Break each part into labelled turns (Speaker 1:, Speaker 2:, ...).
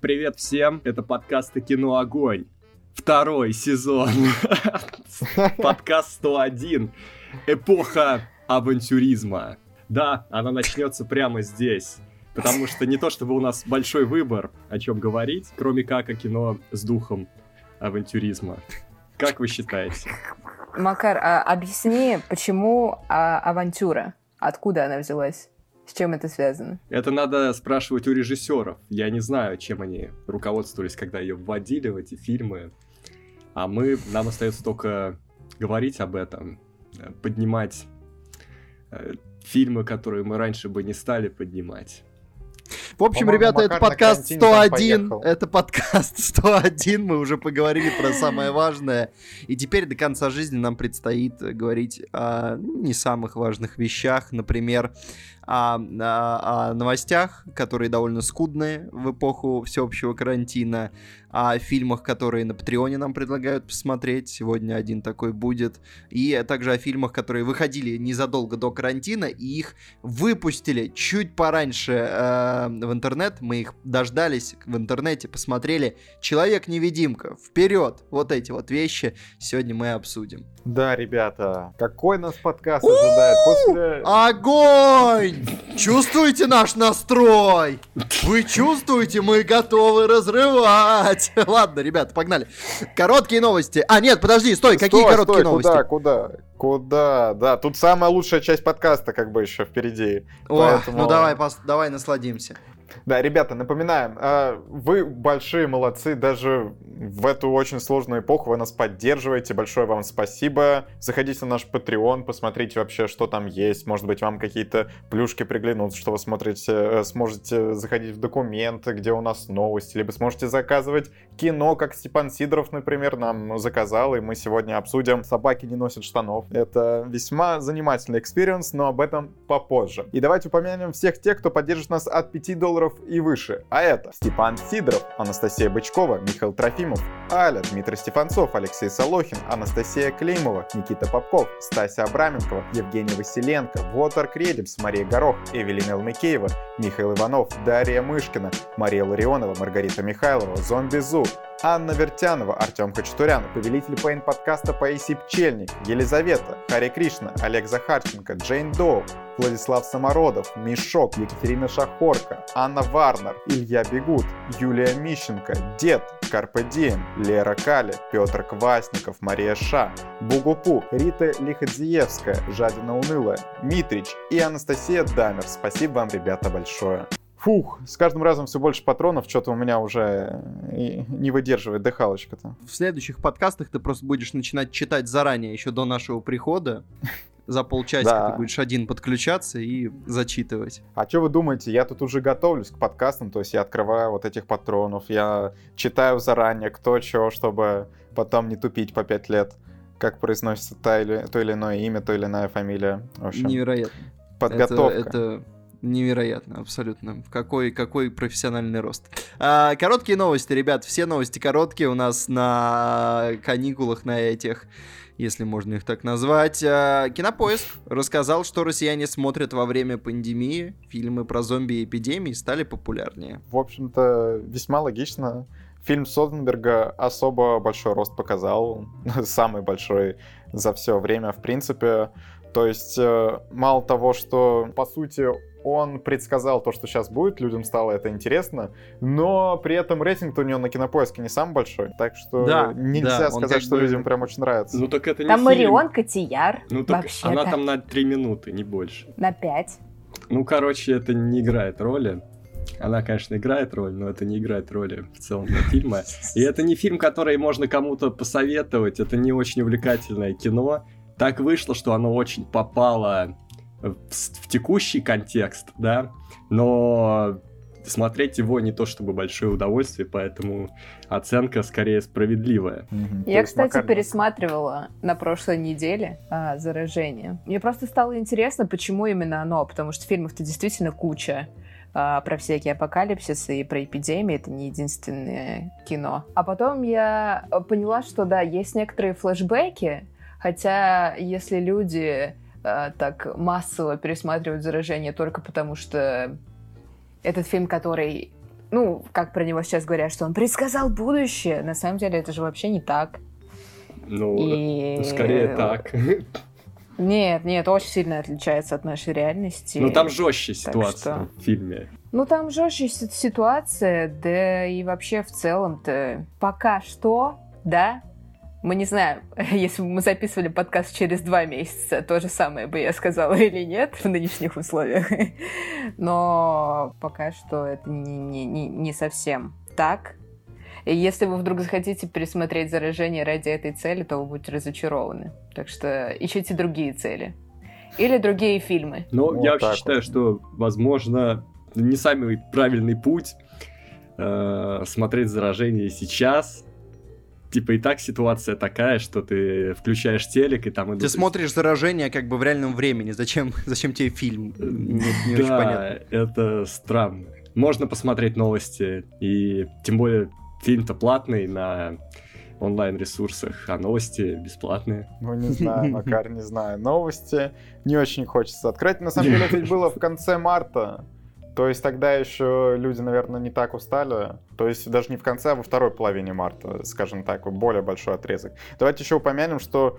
Speaker 1: Привет всем, это подкаст «Кино Огонь». Второй сезон. Подкаст 101. Эпоха авантюризма. Да, она начнется прямо здесь. Потому что не то чтобы у нас большой выбор, о чем говорить, кроме как о кино с духом авантюризма. Как вы считаете?
Speaker 2: Макар, а объясни, почему а, авантюра? Откуда она взялась? С чем это связано?
Speaker 1: Это надо спрашивать у режиссеров. Я не знаю, чем они руководствовались, когда ее вводили в эти фильмы. А мы, нам остается только говорить об этом, э, поднимать э, фильмы, которые мы раньше бы не стали поднимать.
Speaker 3: В общем, ребята, это подкаст 101. Это подкаст 101. Мы уже поговорили про самое важное. И теперь до конца жизни нам предстоит говорить о не самых важных вещах. Например, о, о, о новостях, которые довольно скудные в эпоху всеобщего карантина, о фильмах, которые на Патреоне нам предлагают посмотреть. Сегодня один такой будет. И также о фильмах, которые выходили незадолго до карантина, и их выпустили чуть пораньше э, в интернет. Мы их дождались в интернете, посмотрели. Человек-невидимка. Вперед! Вот эти вот вещи сегодня мы обсудим.
Speaker 4: Да, ребята, какой нас подкаст ожидает после...
Speaker 3: Огонь! Чувствуете наш настрой? Вы чувствуете? Мы готовы разрывать. Ладно, ребята, погнали. Короткие новости. А, нет, подожди, стой, какие стой, короткие стой, новости?
Speaker 4: Куда, куда? Куда? Да, тут самая лучшая часть подкаста как бы еще впереди.
Speaker 3: О, поэтому... ну давай, пос... давай насладимся.
Speaker 4: Да, ребята, напоминаем, а, вы большие молодцы, даже в эту очень сложную эпоху вы нас поддерживаете, большое вам спасибо. Заходите на наш Patreon, посмотрите вообще, что там есть, может быть, вам какие-то плюшки приглянутся, что вы смотрите, э, сможете заходить в документы, где у нас новости, либо сможете заказывать кино, как Степан Сидоров, например, нам заказал, и мы сегодня обсудим «Собаки не носят штанов». Это весьма занимательный experience, но об этом попозже. И давайте упомянем всех тех, кто поддержит нас от 5 долларов долларов и выше. А это Степан Сидоров, Анастасия Бычкова, Михаил Трофимов, Аля, Дмитрий Стефанцов, Алексей Солохин, Анастасия Клеймова, Никита Попков, Стася Абраменкова, Евгений Василенко, Вотер Кредипс, Мария Горох, Эвелина Элмикеева, Михаил Иванов, Дарья Мышкина, Мария Ларионова, Маргарита Михайлова, Зомби Зу, Анна Вертянова, Артем Хачатурян, повелитель Пейн подкаста Паисий Пчельник, Елизавета, Хари Кришна, Олег Захарченко, Джейн Доу, Владислав Самородов, Мишок, Екатерина Шахорка, Анна Варнер, Илья Бегут, Юлия Мищенко, Дед, Карпе Дием, Лера Кали, Петр Квасников, Мария Ша, Бугупу, Рита Лиходзиевская, Жадина Унылая, Митрич и Анастасия Дамер. Спасибо вам, ребята, большое. Фух, с каждым разом все больше патронов, что-то у меня уже не выдерживает дыхалочка-то.
Speaker 3: В следующих подкастах ты просто будешь начинать читать заранее, еще до нашего прихода. За полчасика да. ты будешь один подключаться и зачитывать.
Speaker 4: А что вы думаете, я тут уже готовлюсь к подкастам, то есть я открываю вот этих патронов, я читаю заранее, кто что, чтобы потом не тупить по пять лет, как произносится то или, то или иное имя, то или иная фамилия.
Speaker 3: В общем, Невероятно.
Speaker 4: Подготовка.
Speaker 3: Это, это Невероятно, абсолютно. Какой, какой профессиональный рост. А, короткие новости, ребят. Все новости короткие у нас на каникулах, на этих, если можно их так назвать. А, Кинопоиск рассказал, что россияне смотрят во время пандемии. Фильмы про зомби и эпидемии стали популярнее.
Speaker 4: В общем-то, весьма логично. Фильм Соденберга особо большой рост показал. Самый большой за все время, в принципе. То есть, э, мало того, что, по сути, он предсказал то, что сейчас будет, людям стало это интересно, но при этом рейтинг у него на кинопоиске не самый большой, так что да, нельзя да, сказать, что бы... людям прям очень нравится.
Speaker 2: Ну так это не Там фильм. Марион Котияр.
Speaker 1: Ну так она там на 3 минуты, не больше.
Speaker 2: На 5.
Speaker 1: Ну, короче, это не играет роли. Она, конечно, играет роль, но это не играет роли в целом для фильма. И это не фильм, который можно кому-то посоветовать. Это не очень увлекательное кино. Так вышло, что оно очень попало в, в текущий контекст, да, но смотреть его не то чтобы большое удовольствие, поэтому оценка скорее справедливая.
Speaker 2: Mm-hmm. Я, кстати, Макар... пересматривала на прошлой неделе а, «Заражение». Мне просто стало интересно, почему именно оно, потому что фильмов-то действительно куча а, про всякие апокалипсисы и про эпидемии. Это не единственное кино. А потом я поняла, что да, есть некоторые флешбеки, хотя если люди э, так массово пересматривают «Заражение» только потому, что этот фильм, который ну, как про него сейчас говорят, что он предсказал будущее. На самом деле это же вообще не так.
Speaker 1: Ну, И... скорее так.
Speaker 2: Нет, нет, очень сильно отличается от нашей реальности.
Speaker 1: Ну там жестче ситуация что... в фильме.
Speaker 2: Ну там жестче ситуация, да и вообще в целом-то пока что, да, мы не знаем, если бы мы записывали подкаст через два месяца, то же самое бы я сказала или нет в нынешних условиях. Но пока что это не, не, не, не совсем так. И если вы вдруг захотите пересмотреть заражение ради этой цели, то вы будете разочарованы. Так что ищите другие цели. Или другие фильмы.
Speaker 1: Ну, вот я вообще считаю, вот. что, возможно, не самый правильный путь э, смотреть заражение сейчас, типа и так ситуация такая, что ты включаешь телек и там...
Speaker 3: Идут... Ты смотришь заражение как бы в реальном времени, зачем, зачем тебе фильм?
Speaker 1: Не, не да, очень понятно. это странно. Можно посмотреть новости, и тем более фильм-то платный на онлайн-ресурсах, а новости бесплатные.
Speaker 4: Ну, не знаю, Макар, не знаю. Новости не очень хочется открыть. На самом деле, это было в конце марта. То есть тогда еще люди, наверное, не так устали. То есть даже не в конце, а во второй половине марта, скажем так, более большой отрезок. Давайте еще упомянем, что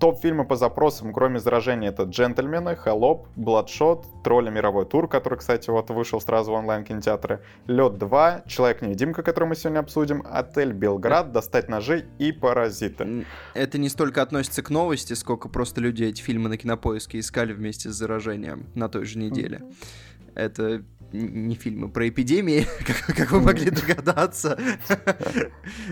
Speaker 4: топ-фильмы по запросам, кроме заражения, это «Джентльмены», «Холоп», «Бладшот», «Тролли. Мировой тур», который, кстати, вот вышел сразу в онлайн-кинотеатры, «Лед 2», «Человек-невидимка», который мы сегодня обсудим, «Отель Белград», «Достать ножи» и «Паразиты».
Speaker 3: Это не столько относится к новости, сколько просто люди эти фильмы на кинопоиске искали вместе с заражением на той же неделе. Это не фильмы про эпидемии, как, как вы могли догадаться.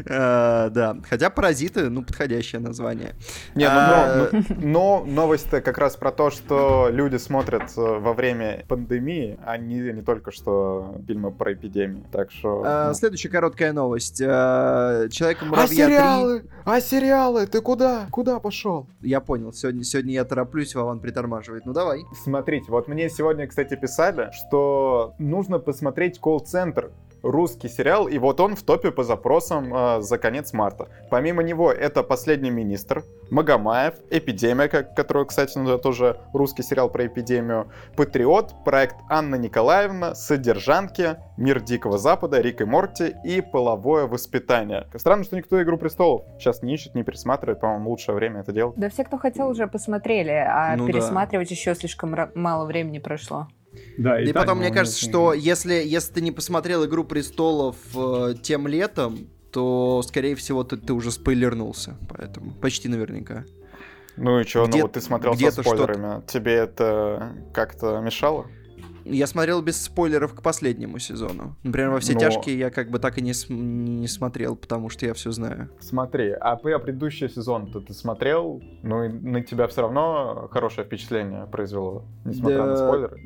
Speaker 3: А, да, хотя «Паразиты», ну, подходящее название.
Speaker 4: Не, ну, а, но новость-то как раз про то, что люди смотрят э, во время пандемии, а не, только что фильмы про эпидемию. Так что...
Speaker 3: А, ну. Следующая короткая новость. Человек-муравья
Speaker 4: А сериалы? А сериалы? Ты куда? Куда пошел?
Speaker 3: Я понял. Сегодня, сегодня я тороплюсь, Вован притормаживает. Ну, давай.
Speaker 4: Смотрите, вот мне сегодня, кстати, писали, что нужно посмотреть колл-центр русский сериал, и вот он в топе по запросам э, за конец марта. Помимо него это «Последний министр», Магомаев, «Эпидемия», который, кстати, ну, тоже русский сериал про эпидемию, «Патриот», проект Анна Николаевна, «Содержанки», «Мир Дикого Запада», «Рик и Морти» и «Половое воспитание». Странно, что никто «Игру престолов» сейчас не ищет, не пересматривает, по-моему, лучшее время это делать.
Speaker 2: Да все, кто хотел, уже посмотрели, а ну, пересматривать да. еще слишком мало времени прошло.
Speaker 3: Да, и, и потом, мне кажется, что если, если ты не посмотрел «Игру престолов» э, тем летом, то, скорее всего, ты, ты уже спойлернулся, поэтому почти наверняка.
Speaker 4: Ну и что, ну вот ты смотрел со спойлерами, тебе это как-то мешало?
Speaker 3: Я смотрел без спойлеров к последнему сезону. Например, во все Но... тяжкие я как бы так и не, см- не смотрел, потому что я все знаю.
Speaker 4: Смотри, а ты, а предыдущий сезон-то ты смотрел, ну и на тебя все равно хорошее впечатление произвело, несмотря да... на спойлеры?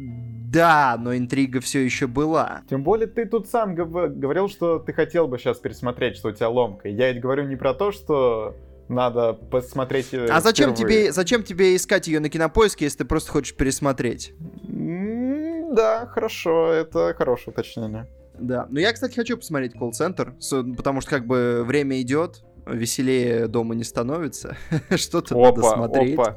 Speaker 3: Да, но интрига все еще была.
Speaker 4: Тем более ты тут сам гов- говорил, что ты хотел бы сейчас пересмотреть, что у тебя ломка. Я ведь говорю не про то, что надо посмотреть.
Speaker 3: А зачем тебе, зачем тебе искать ее на кинопоиске, если ты просто хочешь пересмотреть?
Speaker 4: Да, хорошо, это хорошее уточнение.
Speaker 3: Да, но я, кстати, хочу посмотреть колл-центр, потому что как бы время идет, веселее дома не становится, что-то надо смотреть. Опа.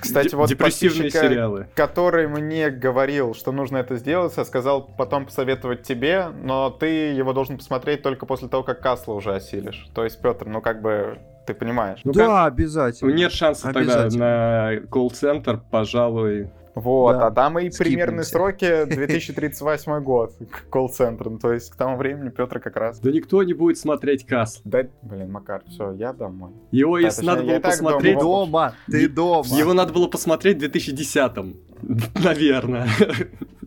Speaker 4: Кстати, вот депрессивные сериалы. который мне говорил, что нужно это сделать, я сказал потом посоветовать тебе, но ты его должен посмотреть только после того, как Касла уже осилишь. То есть, Петр, ну как бы ты понимаешь.
Speaker 3: Ну, да, как... обязательно.
Speaker 1: Ну, нет шанса тогда на колл-центр, пожалуй,
Speaker 4: вот, да. а там и Скипнемся. примерные сроки 2038 год к колл-центру. То есть к тому времени Петр как раз...
Speaker 1: Да никто не будет смотреть Касс.
Speaker 4: Да, блин, Макар, все, я домой.
Speaker 1: Его, да, если надо было посмотреть...
Speaker 3: Дома, ты дома.
Speaker 1: Его надо было посмотреть в 2010-м, наверное.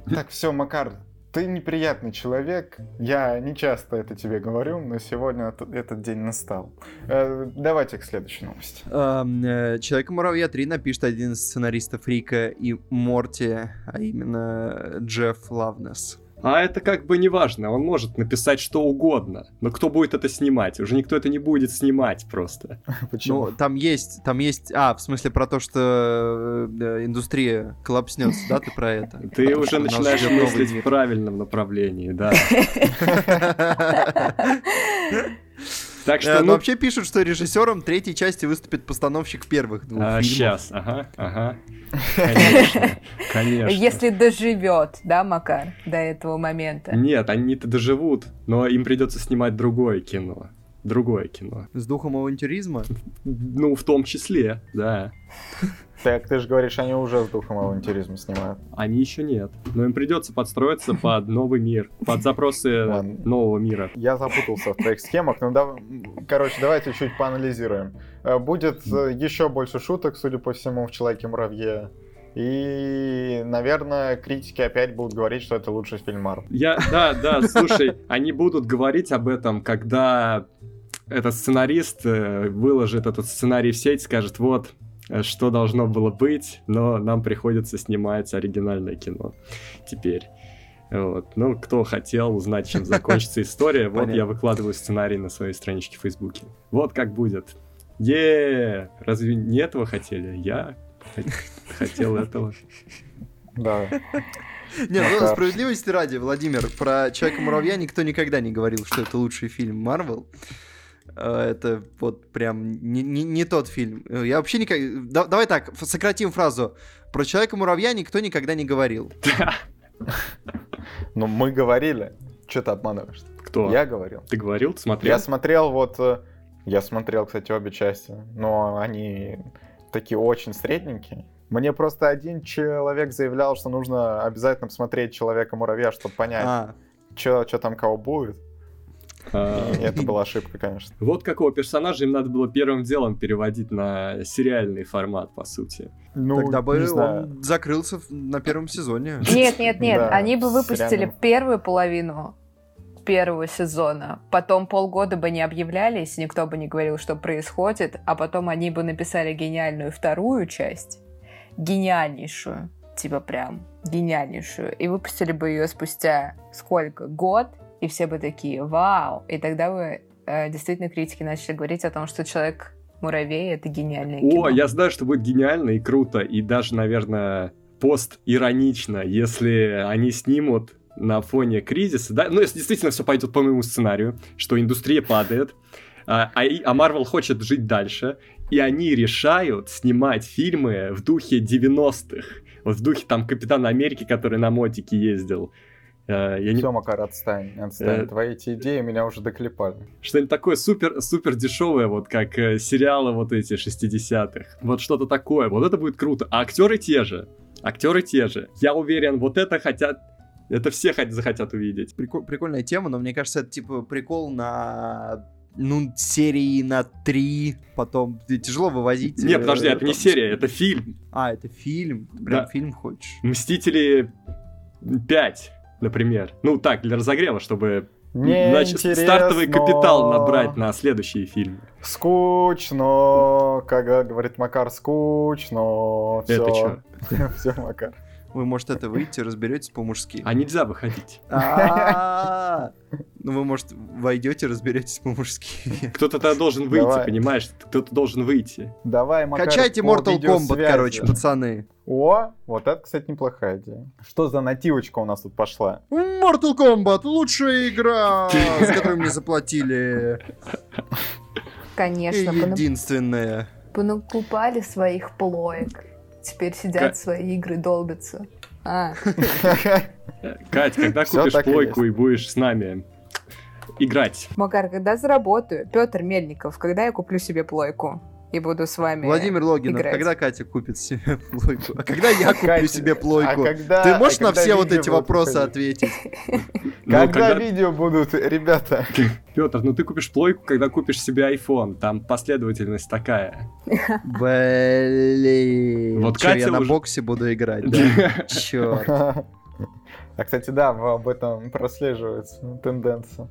Speaker 4: Так, все, Макар, ты неприятный человек. Я не часто это тебе говорю, но сегодня этот день настал. Э, давайте к следующей новости.
Speaker 3: Э, Человека-муравья 3 напишет один из сценаристов Рика и Морти, а именно Джефф Лавнес.
Speaker 1: А это как бы не важно, он может написать что угодно. Но кто будет это снимать? Уже никто это не будет снимать просто.
Speaker 3: Почему? Ну, там есть, там есть... А, в смысле про то, что э, индустрия коллапснется, да, ты про это?
Speaker 1: Ты уже начинаешь мыслить в правильном направлении, да.
Speaker 3: Так что, э, ну... вообще пишут, что режиссером третьей части выступит постановщик первых двух а,
Speaker 1: фильмов. Сейчас, ага, ага. Конечно, конечно.
Speaker 2: Если доживет, да, Макар, до этого момента?
Speaker 1: Нет, они-то доживут, но им придется снимать другое кино. Другое кино.
Speaker 3: С духом авантюризма?
Speaker 1: Ну, в том числе, да.
Speaker 4: Так ты же говоришь, они уже с духом авантюризма снимают.
Speaker 1: Они еще нет. Но им придется подстроиться под новый мир, под запросы нового мира.
Speaker 4: Я запутался в твоих схемах. Ну, да, короче, давайте чуть поанализируем. Э, будет э, еще больше шуток, судя по всему, в Человеке-муравье. И, наверное, критики опять будут говорить, что это лучший фильм Марвел.
Speaker 1: Я, да, да, слушай, они будут говорить об этом, когда этот сценарист э, выложит этот сценарий в сеть, скажет, вот, Э, что должно было быть, но нам приходится снимать оригинальное кино теперь. Вот. Ну, кто хотел узнать, чем закончится история, вот я выкладываю сценарий на своей страничке в Фейсбуке. Вот как будет. е Разве не этого хотели? Я хотел этого.
Speaker 4: Да.
Speaker 3: Не, ну справедливости ради, Владимир, про Человека-муравья никто никогда не говорил, что это лучший фильм Марвел. Э, это вот прям не, не, не тот фильм. Э, я вообще никак... Да, давай так, сократим фразу. Про Человека-муравья никто никогда не говорил.
Speaker 4: Ну, мы говорили. Что ты обманываешь?
Speaker 1: Кто?
Speaker 4: Я говорил.
Speaker 1: Ты говорил? Ты смотрел?
Speaker 4: Я смотрел вот... Э, я смотрел, кстати, обе части. Но они такие очень средненькие. Мне просто один человек заявлял, что нужно обязательно посмотреть Человека-муравья, чтобы понять, а. что там кого будет. А, это была ошибка, конечно.
Speaker 1: Вот какого персонажа им надо было первым делом переводить на сериальный формат, по сути.
Speaker 3: Ну, Тогда бы он закрылся на первом сезоне.
Speaker 2: Нет, нет, нет. Они бы выпустили первую половину первого сезона. Потом полгода бы не объявлялись, никто бы не говорил, что происходит, а потом они бы написали гениальную вторую часть, гениальнейшую, типа прям гениальнейшую, и выпустили бы ее спустя сколько? Год? И все бы такие «Вау!» И тогда бы э, действительно критики начали говорить о том, что человек муравей — это гениальное кино.
Speaker 1: О, я знаю, что будет гениально и круто, и даже, наверное, пост-иронично, если они снимут на фоне кризиса, да, ну, если действительно все пойдет по моему сценарию, что индустрия падает, а, а, а Marvel хочет жить дальше, и они решают снимать фильмы в духе 90-х, вот в духе там Капитана Америки, который на мотике ездил,
Speaker 4: Э, я Все, не... Макар, отстань, отстань. Э... Твои эти идеи меня уже доклепали.
Speaker 1: Что-нибудь такое супер, супер дешевое, вот как э, сериалы вот эти 60-х. Вот что-то такое. Вот это будет круто. А актеры те же. Актеры те же. Я уверен, вот это хотят это все хоть захотят увидеть.
Speaker 3: Прикол, прикольная тема, но мне кажется, это типа прикол на ну, серии на три, потом тяжело вывозить.
Speaker 1: Нет, подожди, это не серия, это фильм.
Speaker 3: А, это фильм? Прям да. фильм хочешь?
Speaker 1: Мстители 5 например. Ну так, для разогрева, чтобы Значит, стартовый капитал набрать на следующие фильмы.
Speaker 4: Скучно, как говорит Макар, скучно.
Speaker 1: Это что?
Speaker 4: Все, Макар.
Speaker 3: Вы, может, это выйти, разберетесь по-мужски.
Speaker 1: А нельзя выходить.
Speaker 3: Ну, вы, может, войдете, разберетесь по-мужски.
Speaker 1: Кто-то тогда должен выйти, понимаешь? Кто-то должен выйти.
Speaker 4: Давай,
Speaker 3: Макар, Качайте Mortal Kombat, короче, пацаны.
Speaker 4: О, вот это, кстати, неплохая идея. Что за нативочка у нас тут пошла?
Speaker 3: Mortal Kombat, лучшая игра, с которой мне заплатили.
Speaker 2: Конечно.
Speaker 3: Единственная.
Speaker 2: Понакупали своих плоек. Теперь сидят свои игры, долбятся. А.
Speaker 1: Кать, когда купишь плойку и будешь с нами играть?
Speaker 2: Макар, когда заработаю? Петр Мельников, когда я куплю себе плойку? И буду с вами
Speaker 3: Владимир Логинов,
Speaker 2: играть.
Speaker 3: когда Катя купит себе плойку? А когда я куплю себе плойку? А Ты можешь на все вот эти вопросы ответить?
Speaker 4: Когда видео будут, ребята?
Speaker 1: Петр, ну ты купишь плойку, когда купишь себе iPhone. Там последовательность такая.
Speaker 3: Блин. Вот Катя я на боксе буду играть, да? Черт.
Speaker 4: А, кстати, да, об этом прослеживается тенденция.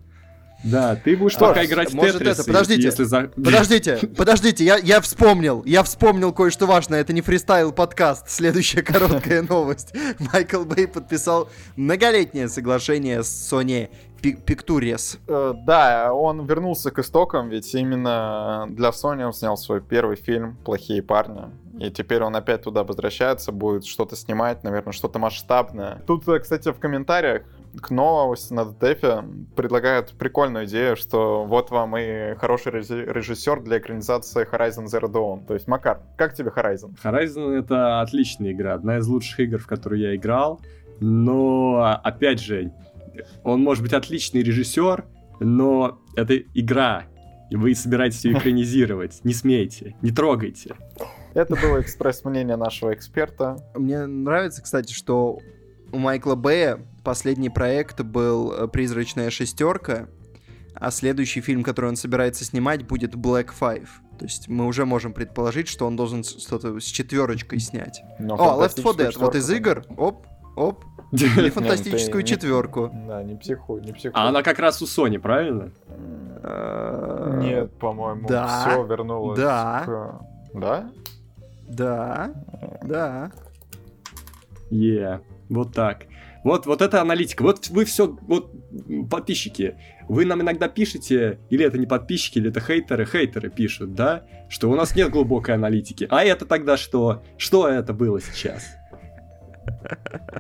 Speaker 1: Да, ты будешь Что пока играть может в Тетрис,
Speaker 3: это, подождите, если за... подождите, подождите, я, я вспомнил, я вспомнил кое-что важное, это не фристайл подкаст, следующая короткая новость. Майкл Бэй подписал многолетнее соглашение с Sony Pictures.
Speaker 4: Э, да, он вернулся к истокам, ведь именно для Sony он снял свой первый фильм «Плохие парни». И теперь он опять туда возвращается, будет что-то снимать, наверное, что-то масштабное. Тут, э, кстати, в комментариях КНО на ДТФе предлагают прикольную идею, что вот вам и хороший режиссер для экранизации Horizon Zero Dawn. То есть, Макар, как тебе Horizon?
Speaker 1: Horizon — это отличная игра, одна из лучших игр, в которую я играл, но, опять же, он может быть отличный режиссер, но это игра, и вы собираетесь ее экранизировать. Не смейте, не трогайте.
Speaker 4: Это было экспресс-мнение нашего эксперта.
Speaker 3: Мне нравится, кстати, что у Майкла Бэя последний проект был э, «Призрачная шестерка», а следующий фильм, который он собирается снимать, будет Black Five. То есть мы уже можем предположить, что он должен что-то с четверочкой снять. Но О, Left 4 Dead, вот из игр, оп, оп, или фантастическую четверку.
Speaker 4: Да, не психуй, не психуй.
Speaker 1: А она как раз у Sony, правильно?
Speaker 4: Э, Нет, по-моему, все вернулось.
Speaker 3: Да.
Speaker 4: Да?
Speaker 3: Да. Да.
Speaker 1: Е, вот так. Вот, вот это аналитика. Вот вы все, вот подписчики, вы нам иногда пишете, или это не подписчики, или это хейтеры, хейтеры пишут, да, что у нас нет глубокой аналитики. А это тогда что? Что это было сейчас?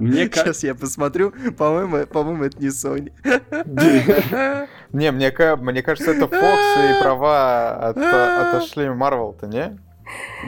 Speaker 3: Мне Сейчас я посмотрю. По-моему, по-моему, это не Sony.
Speaker 4: Не, мне, мне кажется, это Fox и права от, отошли Marvel-то, не?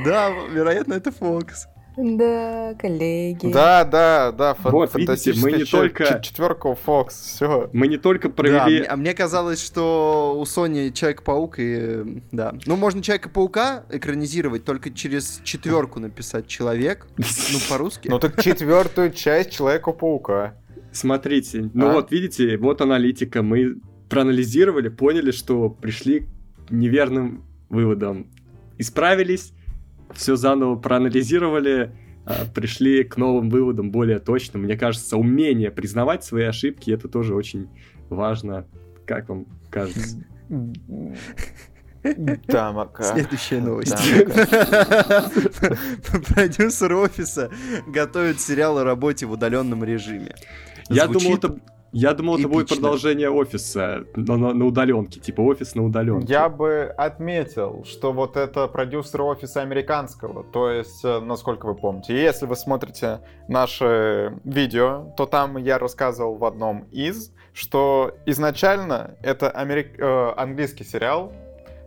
Speaker 3: Да, вероятно, это Fox.
Speaker 2: Да, коллеги.
Speaker 4: Да, да, да,
Speaker 1: фан- вот, видите, мы не только...
Speaker 4: Четверка у Fox, все.
Speaker 1: Мы не только провели...
Speaker 3: Да, а мне казалось, что у Sony Человек-паук и... Да. Ну, можно Человека-паука экранизировать, только через четверку написать Человек, ну, по-русски.
Speaker 4: Ну, так четвертую часть Человека-паука.
Speaker 1: Смотрите, ну а? вот видите, вот аналитика, мы проанализировали, поняли, что пришли к неверным выводам. Исправились, все заново проанализировали, а, пришли к новым выводам более точно. Мне кажется, умение признавать свои ошибки это тоже очень важно. Как вам кажется?
Speaker 4: Да, Мака.
Speaker 3: Следующая новость. Продюсер офиса готовит сериал о работе в удаленном режиме.
Speaker 1: Я думал, это я думал, это будет продолжение офиса на, на, на удаленке, типа офис на удаленке.
Speaker 4: Я бы отметил, что вот это продюсер офиса американского, то есть, э, насколько вы помните, если вы смотрите наши видео, то там я рассказывал в одном из, что изначально это америк... э, английский сериал,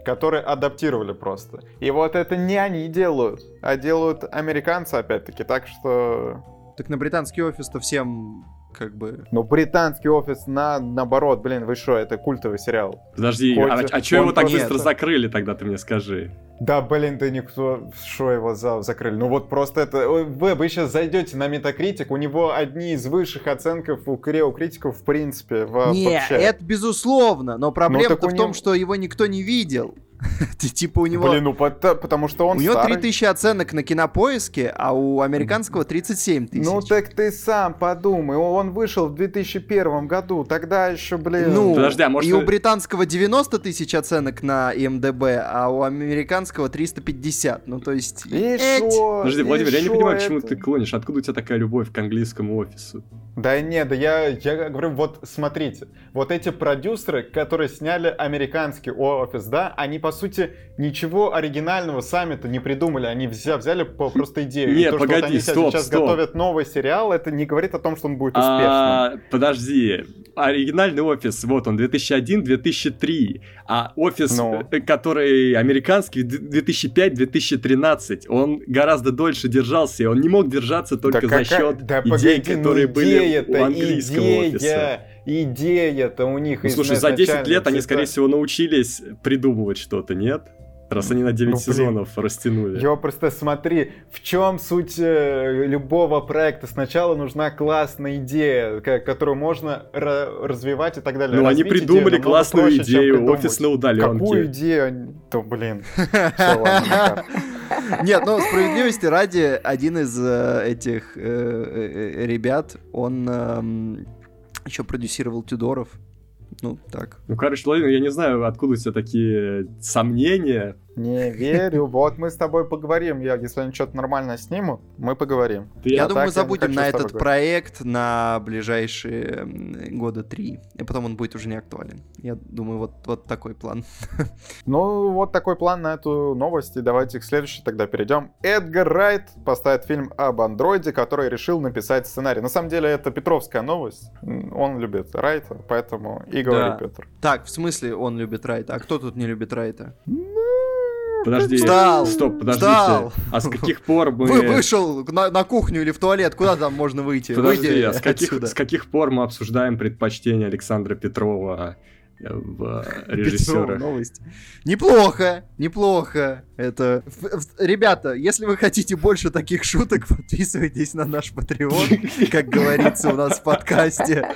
Speaker 4: который адаптировали просто. И вот это не они делают, а делают американцы опять-таки, так что...
Speaker 3: Так на британский офис-то всем как бы...
Speaker 4: Ну, британский офис, на, наоборот, блин, вы что, это культовый сериал.
Speaker 1: Подожди, Хоть... а, а что его так быстро это... закрыли тогда, ты мне скажи?
Speaker 4: Да, блин, да никто, что его за, закрыли? Ну вот просто это, вы, вы сейчас зайдете на Метакритик, у него одни из высших оценков у Крео критиков в принципе. В,
Speaker 3: Не, это безусловно, но проблема ну, в том, что его никто не видел. Типа у него...
Speaker 4: Блин, ну потому что он
Speaker 3: У него 3000 оценок на кинопоиске, а у американского 37 тысяч.
Speaker 4: Ну так ты сам подумай, он вышел в 2001 году, тогда еще, блин...
Speaker 3: Ну, Подожди, а может... и у британского 90 тысяч оценок на МДБ, а у американского 350, ну то есть...
Speaker 4: И шо?
Speaker 1: Подожди, Владимир, я не понимаю, к чему ты клонишь, откуда у тебя такая любовь к английскому офису?
Speaker 4: Да нет, да я, я говорю, вот смотрите, вот эти продюсеры, которые сняли американский офис, да, они по сути, ничего оригинального сами-то не придумали. Они взяли, взяли просто идею.
Speaker 1: Нет, И то, погоди, что вот они стоп,
Speaker 4: сейчас
Speaker 1: стоп.
Speaker 4: готовят новый сериал, это не говорит о том, что он будет успешным. А,
Speaker 1: подожди. Оригинальный офис, вот он, 2001-2003. А офис, ну. Э, который американский, 2005-2013. Он гораздо дольше держался, и он не мог держаться только да за какая... счет да, идей, погоди, которые были у английского идея. офиса
Speaker 4: идея-то у них...
Speaker 1: Ну, слушай, за 10 лет они, скорее всего, научились придумывать что-то, нет? Раз они на 9 ну, сезонов растянули.
Speaker 4: Йо, просто смотри, в чем суть э, любого проекта? Сначала нужна классная идея, которую можно развивать и так далее.
Speaker 1: Ну, они придумали идею классную проще, идею, офис на удаленке.
Speaker 4: Какую идею? То, блин.
Speaker 3: Нет, ну, справедливости ради, один из э, этих э, ребят, он эм, еще продюсировал Тюдоров. Ну, так.
Speaker 1: Ну, короче, я не знаю, откуда у тебя такие сомнения
Speaker 4: Не верю. Вот мы с тобой поговорим. Я, если они что-то нормально снимут, мы поговорим.
Speaker 3: Я, я думаю, мы забудем на этот говорить. проект на ближайшие года три. И потом он будет уже не актуален. Я думаю, вот, вот такой план.
Speaker 4: Ну, вот такой план на эту новость. И давайте к следующей тогда перейдем. Эдгар Райт поставит фильм об андроиде, который решил написать сценарий. На самом деле, это Петровская новость. Он любит Райта, поэтому и говори, да. Петр.
Speaker 3: Так, в смысле он любит Райта? А кто тут не любит Райта?
Speaker 1: Подожди,
Speaker 3: Встал,
Speaker 1: стоп, подождите. Встал. А с каких пор мы...
Speaker 3: Вы вышел на, на кухню или в туалет, куда там можно выйти?
Speaker 1: Подожди, Выйди а с каких, с каких пор мы обсуждаем предпочтение Александра Петрова в режиссерах?
Speaker 3: новость. Неплохо, неплохо. Это... Ребята, если вы хотите больше таких шуток, подписывайтесь на наш Patreon, как говорится у нас в подкасте.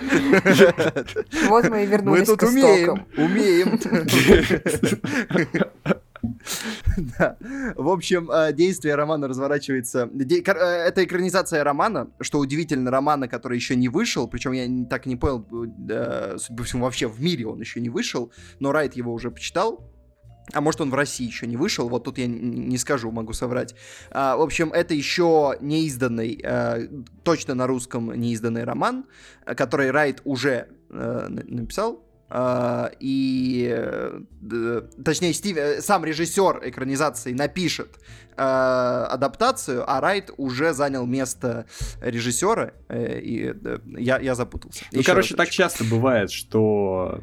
Speaker 2: Вот мы и вернулись Мы
Speaker 3: тут умеем, умеем. В общем, э, действие романа разворачивается... Э, это экранизация романа, что удивительно, романа, который еще не вышел, причем я так не понял, э, судя по всему, вообще в мире он еще не вышел, но Райт его уже почитал, а может, он в России еще не вышел, вот тут я не скажу, могу соврать. А, в общем, это еще неизданный, а, точно на русском неизданный роман, который Райт уже а, написал, и, uh, точнее, Стив, э, сам режиссер экранизации напишет uh, адаптацию, а Райт уже занял место режиссера, и я, я запутался.
Speaker 1: Ну, Еще короче, так часто бывает, что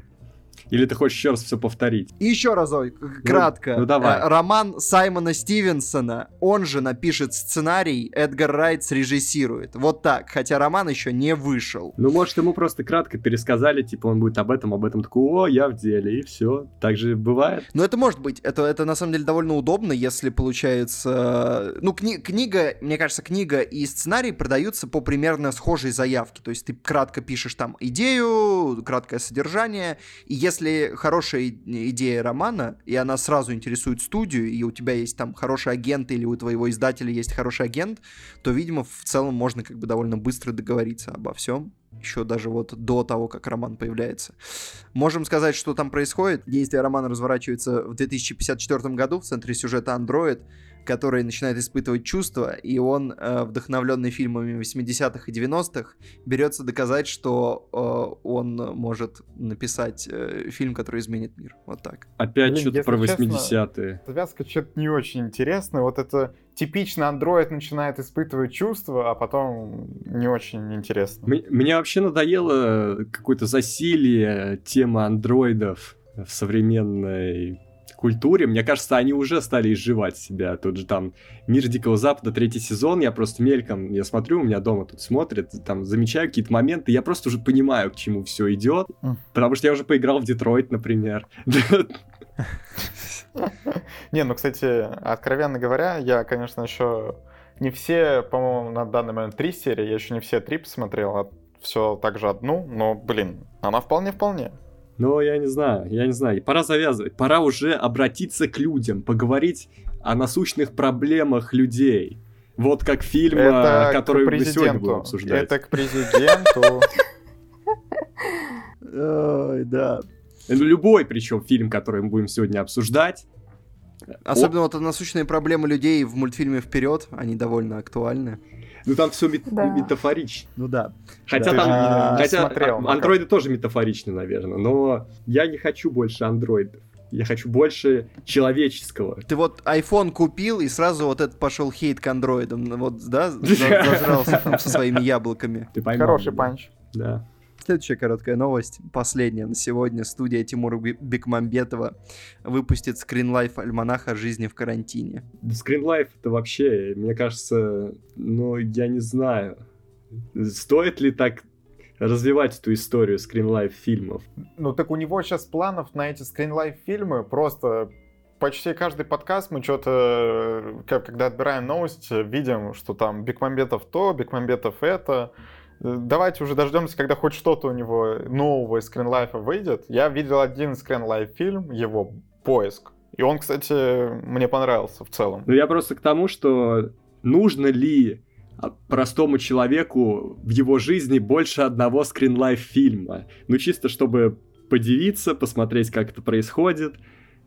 Speaker 1: или ты хочешь еще раз все повторить?
Speaker 3: И еще разок, кратко. Ну, ну давай. Э, роман Саймона Стивенсона, он же напишет сценарий, Эдгар Райт срежиссирует. Вот так, хотя роман еще не вышел.
Speaker 1: Ну, может, ему просто кратко пересказали, типа, он будет об этом, об этом, такой, о, я в деле, и все. Так же бывает.
Speaker 3: Ну, это может быть. Это, это на самом деле довольно удобно, если получается... Ну, кни книга, мне кажется, книга и сценарий продаются по примерно схожей заявке. То есть ты кратко пишешь там идею, краткое содержание, и если если хорошая идея романа, и она сразу интересует студию, и у тебя есть там хороший агент, или у твоего издателя есть хороший агент, то, видимо, в целом можно как бы довольно быстро договориться обо всем еще даже вот до того, как роман появляется. Можем сказать, что там происходит. Действие романа разворачивается в 2054 году в центре сюжета Android который начинает испытывать чувства, и он, э, вдохновленный фильмами 80-х и 90-х, берется доказать, что э, он может написать э, фильм, который изменит мир. Вот так.
Speaker 1: Опять что-то про 80-е.
Speaker 4: Завязка что-то не очень интересная. Вот это типично андроид начинает испытывать чувства, а потом не очень интересно.
Speaker 1: Мне вообще надоело какое-то засилие темы андроидов в современной культуре, мне кажется, они уже стали изживать себя. Тут же там «Мир Дикого Запада», третий сезон, я просто мельком, я смотрю, у меня дома тут смотрят, там замечаю какие-то моменты, я просто уже понимаю, к чему все идет, потому что я уже поиграл в Детройт, например.
Speaker 4: Не, ну, кстати, откровенно говоря, я, конечно, еще не все, по-моему, на данный момент три серии, я еще не все три посмотрел, а все также одну, но, блин, она вполне-вполне.
Speaker 1: Но я не знаю, я не знаю. Пора завязывать. Пора уже обратиться к людям, поговорить о насущных проблемах людей. Вот как фильм, Это который мы сегодня будем обсуждать.
Speaker 4: Это к президенту.
Speaker 3: Ой, да.
Speaker 1: Ну, любой, причем, фильм, который мы будем сегодня обсуждать.
Speaker 3: Особенно вот насущные проблемы людей в мультфильме «Вперед», они довольно актуальны.
Speaker 1: Ну там все мет- да. метафорично.
Speaker 3: Ну да.
Speaker 1: Хотя да. там, а, хотя смотрел, а, андроиды тоже метафоричны, наверное, но я не хочу больше андроидов. Я хочу больше человеческого.
Speaker 3: Ты вот iPhone купил, и сразу вот этот пошел хейт к андроидам. Вот, да, зажрался там со своими яблоками.
Speaker 4: Ты поймал, Хороший панч.
Speaker 1: Да.
Speaker 3: Следующая короткая новость, последняя на сегодня. Студия Тимура Бекмамбетова выпустит скринлайф альманах о жизни в карантине.
Speaker 1: Скринлайф это вообще, мне кажется, ну, я не знаю, стоит ли так развивать эту историю скринлайф фильмов.
Speaker 4: Ну так у него сейчас планов на эти скринлайф фильмы просто почти каждый подкаст мы что-то, когда отбираем новости, видим, что там Бекмамбетов то, Бекмамбетов это, Давайте уже дождемся, когда хоть что-то у него нового из скринлайфа выйдет. Я видел один скринлайф фильм, его «Поиск». И он, кстати, мне понравился в целом.
Speaker 1: Ну, я просто к тому, что нужно ли простому человеку в его жизни больше одного скринлайф фильма? Ну, чисто чтобы подивиться, посмотреть, как это происходит,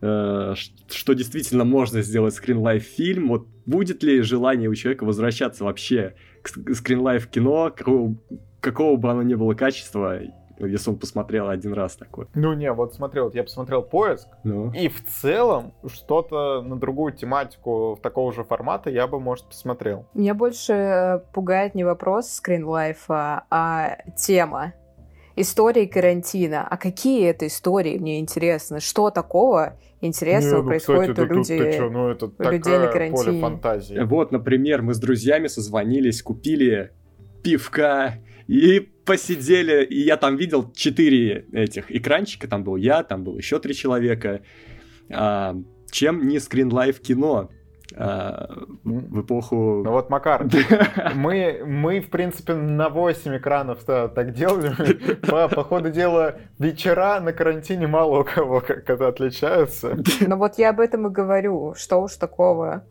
Speaker 1: э, что действительно можно сделать скринлайф фильм, вот будет ли желание у человека возвращаться вообще скринлайф кино, какого, какого бы оно ни было качества, если он посмотрел один раз такой.
Speaker 4: Ну не, вот смотрел, вот я посмотрел поиск, ну. и в целом что-то на другую тематику такого же формата я бы, может, посмотрел.
Speaker 2: Меня больше э, пугает не вопрос скринлайфа, а тема истории карантина. А какие это истории, мне интересно? Что такого интересного не, ну, происходит кстати, у, людей,
Speaker 4: чё, ну, это у людей на карантине? Поле фантазии.
Speaker 1: Вот, например, мы с друзьями созвонились, купили пивка и посидели, и я там видел четыре этих экранчика, там был я, там был еще три человека. А, чем не скринлайв кино? А, в эпоху...
Speaker 4: Ну вот, Макар, мы, мы, в принципе, на 8 экранов так делали. По, по ходу дела, вечера на карантине мало у кого как-то отличаются.
Speaker 2: Ну вот я об этом и говорю. Что уж такого.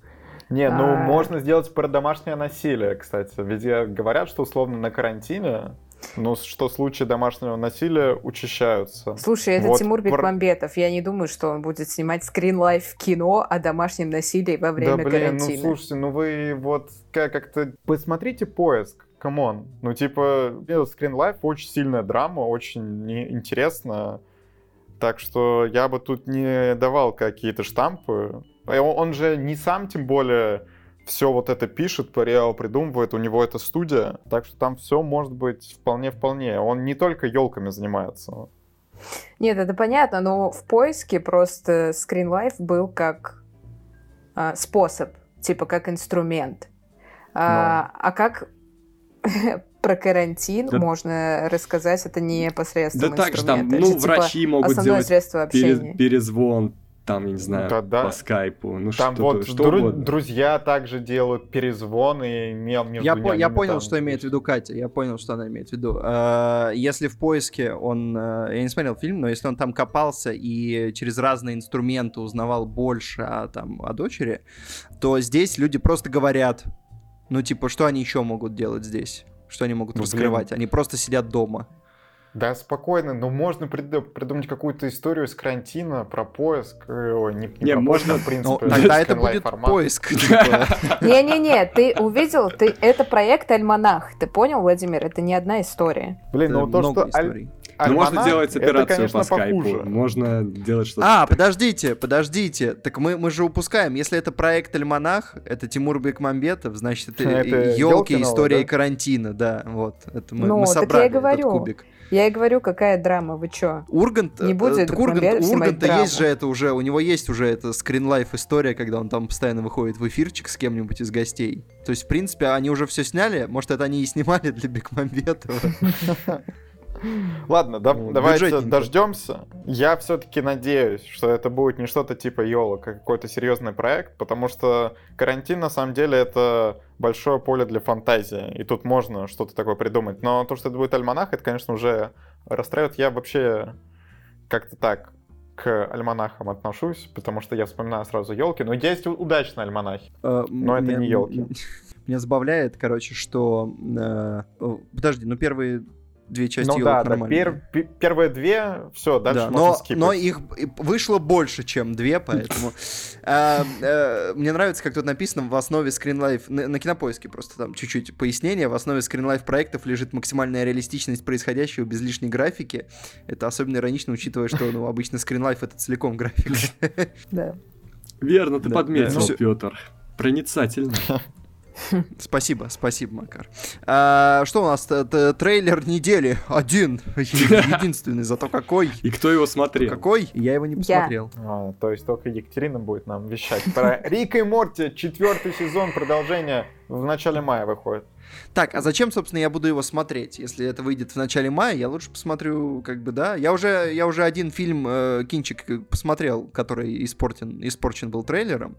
Speaker 4: Не, ну а... можно сделать про домашнее насилие, кстати. Ведь говорят, что условно на карантине ну, что случаи домашнего насилия учащаются.
Speaker 2: Слушай, это вот Тимур Бекмамбетов. Я не думаю, что он будет снимать скринлайф кино о домашнем насилии во время
Speaker 4: да, блин, ну, карантина. ну слушайте, ну вы вот как-то... Посмотрите поиск, come on. Ну, типа, screenlife очень сильная драма, очень интересно. Так что я бы тут не давал какие-то штампы. Он же не сам, тем более все вот это пишет, Реал придумывает, у него это студия, так что там все может быть вполне-вполне. Он не только елками занимается.
Speaker 2: Нет, это понятно, но в поиске просто screenlife был как а, способ, типа как инструмент. А, а как про карантин да. можно рассказать, это не посредством
Speaker 1: Да так же там, ну, же, врачи типа, могут делать средство общения. перезвон, там, я не знаю, да, да. по скайпу. Ну,
Speaker 4: там
Speaker 1: что
Speaker 4: вот что дру- друзья также делают перезвоны между
Speaker 3: я, по- я понял, там, что имеет в виду Катя. Я понял, что она имеет в виду. Uh, если в поиске он... Uh, я не смотрел фильм, но если он там копался и через разные инструменты узнавал больше о, там, о дочери, то здесь люди просто говорят, ну, типа, что они еще могут делать здесь? Что они могут ну, раскрывать? Блин. Они просто сидят дома.
Speaker 4: Да, спокойно, но можно придумать какую-то историю с карантина про поиск. Э, ой, не, не, не про можно, поиск, в принципе.
Speaker 3: Ну, тогда это будет формат. поиск.
Speaker 2: Типа. Не-не-не, ты увидел, ты это проект Альманах. Ты понял, Владимир? Это не одна история.
Speaker 4: Блин, ну то, что
Speaker 1: ну, можно делать операцию это, конечно, по скайпу. Похуже. Можно делать что-то.
Speaker 3: А, подождите, подождите. Так мы, мы же упускаем. Если это проект Альманах, это Тимур Бекмамбетов, значит, это, это елки, история да? карантина, да. Вот. Это мы, ну, мы собрали я говорю. этот кубик.
Speaker 2: Я и говорю, какая драма, вы чё?
Speaker 3: Ургант, не будет так Ургант, Урганта есть же это уже, у него есть уже эта скринлайф история, когда он там постоянно выходит в эфирчик с кем-нибудь из гостей. То есть, в принципе, они уже все сняли, может, это они и снимали для Бекмамбетова.
Speaker 4: Ладно, да, ну, давайте дождемся. Я все-таки надеюсь, что это будет не что-то типа Йола, как какой-то серьезный проект, потому что карантин на самом деле это большое поле для фантазии, и тут можно что-то такое придумать. Но то, что это будет альманах, это, конечно, уже расстраивает. Я вообще как-то так к альманахам отношусь, потому что я вспоминаю сразу елки, но есть удачные альманахи, э, но это не елки.
Speaker 3: Меня забавляет, короче, что... Э, подожди, ну первые две части ну,
Speaker 4: да, да, пер, первые две, все, дальше да,
Speaker 3: но, но их вышло больше, чем две, поэтому а, э, мне нравится, как тут написано в основе скринлайф, на кинопоиске просто там чуть-чуть пояснение, в основе скринлайф проектов лежит максимальная реалистичность происходящего без лишней графики. Это особенно иронично, учитывая, что ну, обычно скринлайф это целиком графика.
Speaker 2: Да.
Speaker 1: Верно, ты подметил, Петр. Проницательно.
Speaker 3: Спасибо, спасибо, Макар. А, что у нас? Трейлер недели один, единственный, зато какой.
Speaker 1: И кто его смотрел?
Speaker 3: Какой? Я его не посмотрел.
Speaker 4: А, то есть только Екатерина будет нам вещать про Рика и Морти, четвертый сезон, продолжение в начале мая выходит.
Speaker 3: Так, а зачем, собственно, я буду его смотреть? Если это выйдет в начале мая, я лучше посмотрю, как бы, да. Я уже, я уже один фильм, э, кинчик посмотрел, который испорчен, испорчен был трейлером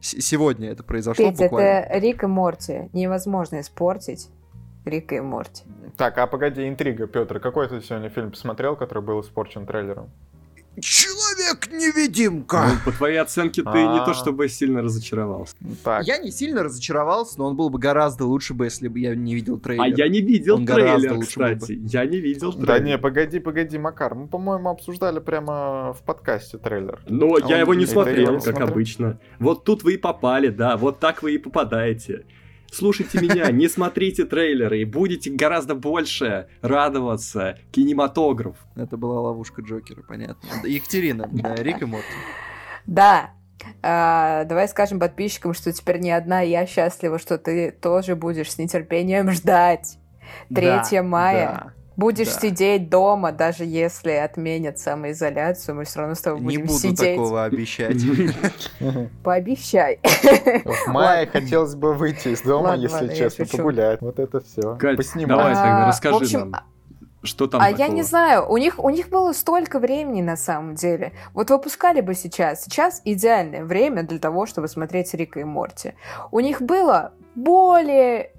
Speaker 3: сегодня это произошло
Speaker 2: Петь, буквально. это Рик и Морти. Невозможно испортить Рика и Морти.
Speaker 4: Так, а погоди, интрига, Петр. Какой ты сегодня фильм посмотрел, который был испорчен трейлером?
Speaker 3: Человек! Человек-невидимка! Ну,
Speaker 1: по твоей оценке, ты не то а. чтобы сильно разочаровался.
Speaker 3: Так. Я не сильно разочаровался, но он был бы гораздо лучше бы, если бы я не видел трейлер.
Speaker 1: А я не видел трейлер, кстати. Я не видел трейлер.
Speaker 4: Да не, погоди, погоди, Макар. Мы, по-моему, обсуждали прямо в подкасте трейлер.
Speaker 1: Но а я его не смотрел, как обычно. Вот тут вы и попали, да, вот так вы и попадаете. Слушайте меня, не смотрите трейлеры, и будете гораздо больше радоваться кинематограф.
Speaker 3: Это была ловушка Джокера, понятно. Екатерина, да, Рик и Морти.
Speaker 2: Да, а, давай скажем подписчикам, что теперь не одна я счастлива, что ты тоже будешь с нетерпением ждать. 3 да, мая. Да. Будешь да. сидеть дома, даже если отменят самоизоляцию, мы все равно с тобой будем сидеть.
Speaker 3: Не буду такого обещать.
Speaker 2: Пообещай.
Speaker 4: В мае хотелось бы выйти из дома, если честно, погулять. Вот это все.
Speaker 1: Давай тогда расскажи нам. Что там?
Speaker 2: А такого? я не знаю, у них, у них было столько времени на самом деле. Вот выпускали бы сейчас. Сейчас идеальное время для того, чтобы смотреть Рика и Морти. У них было более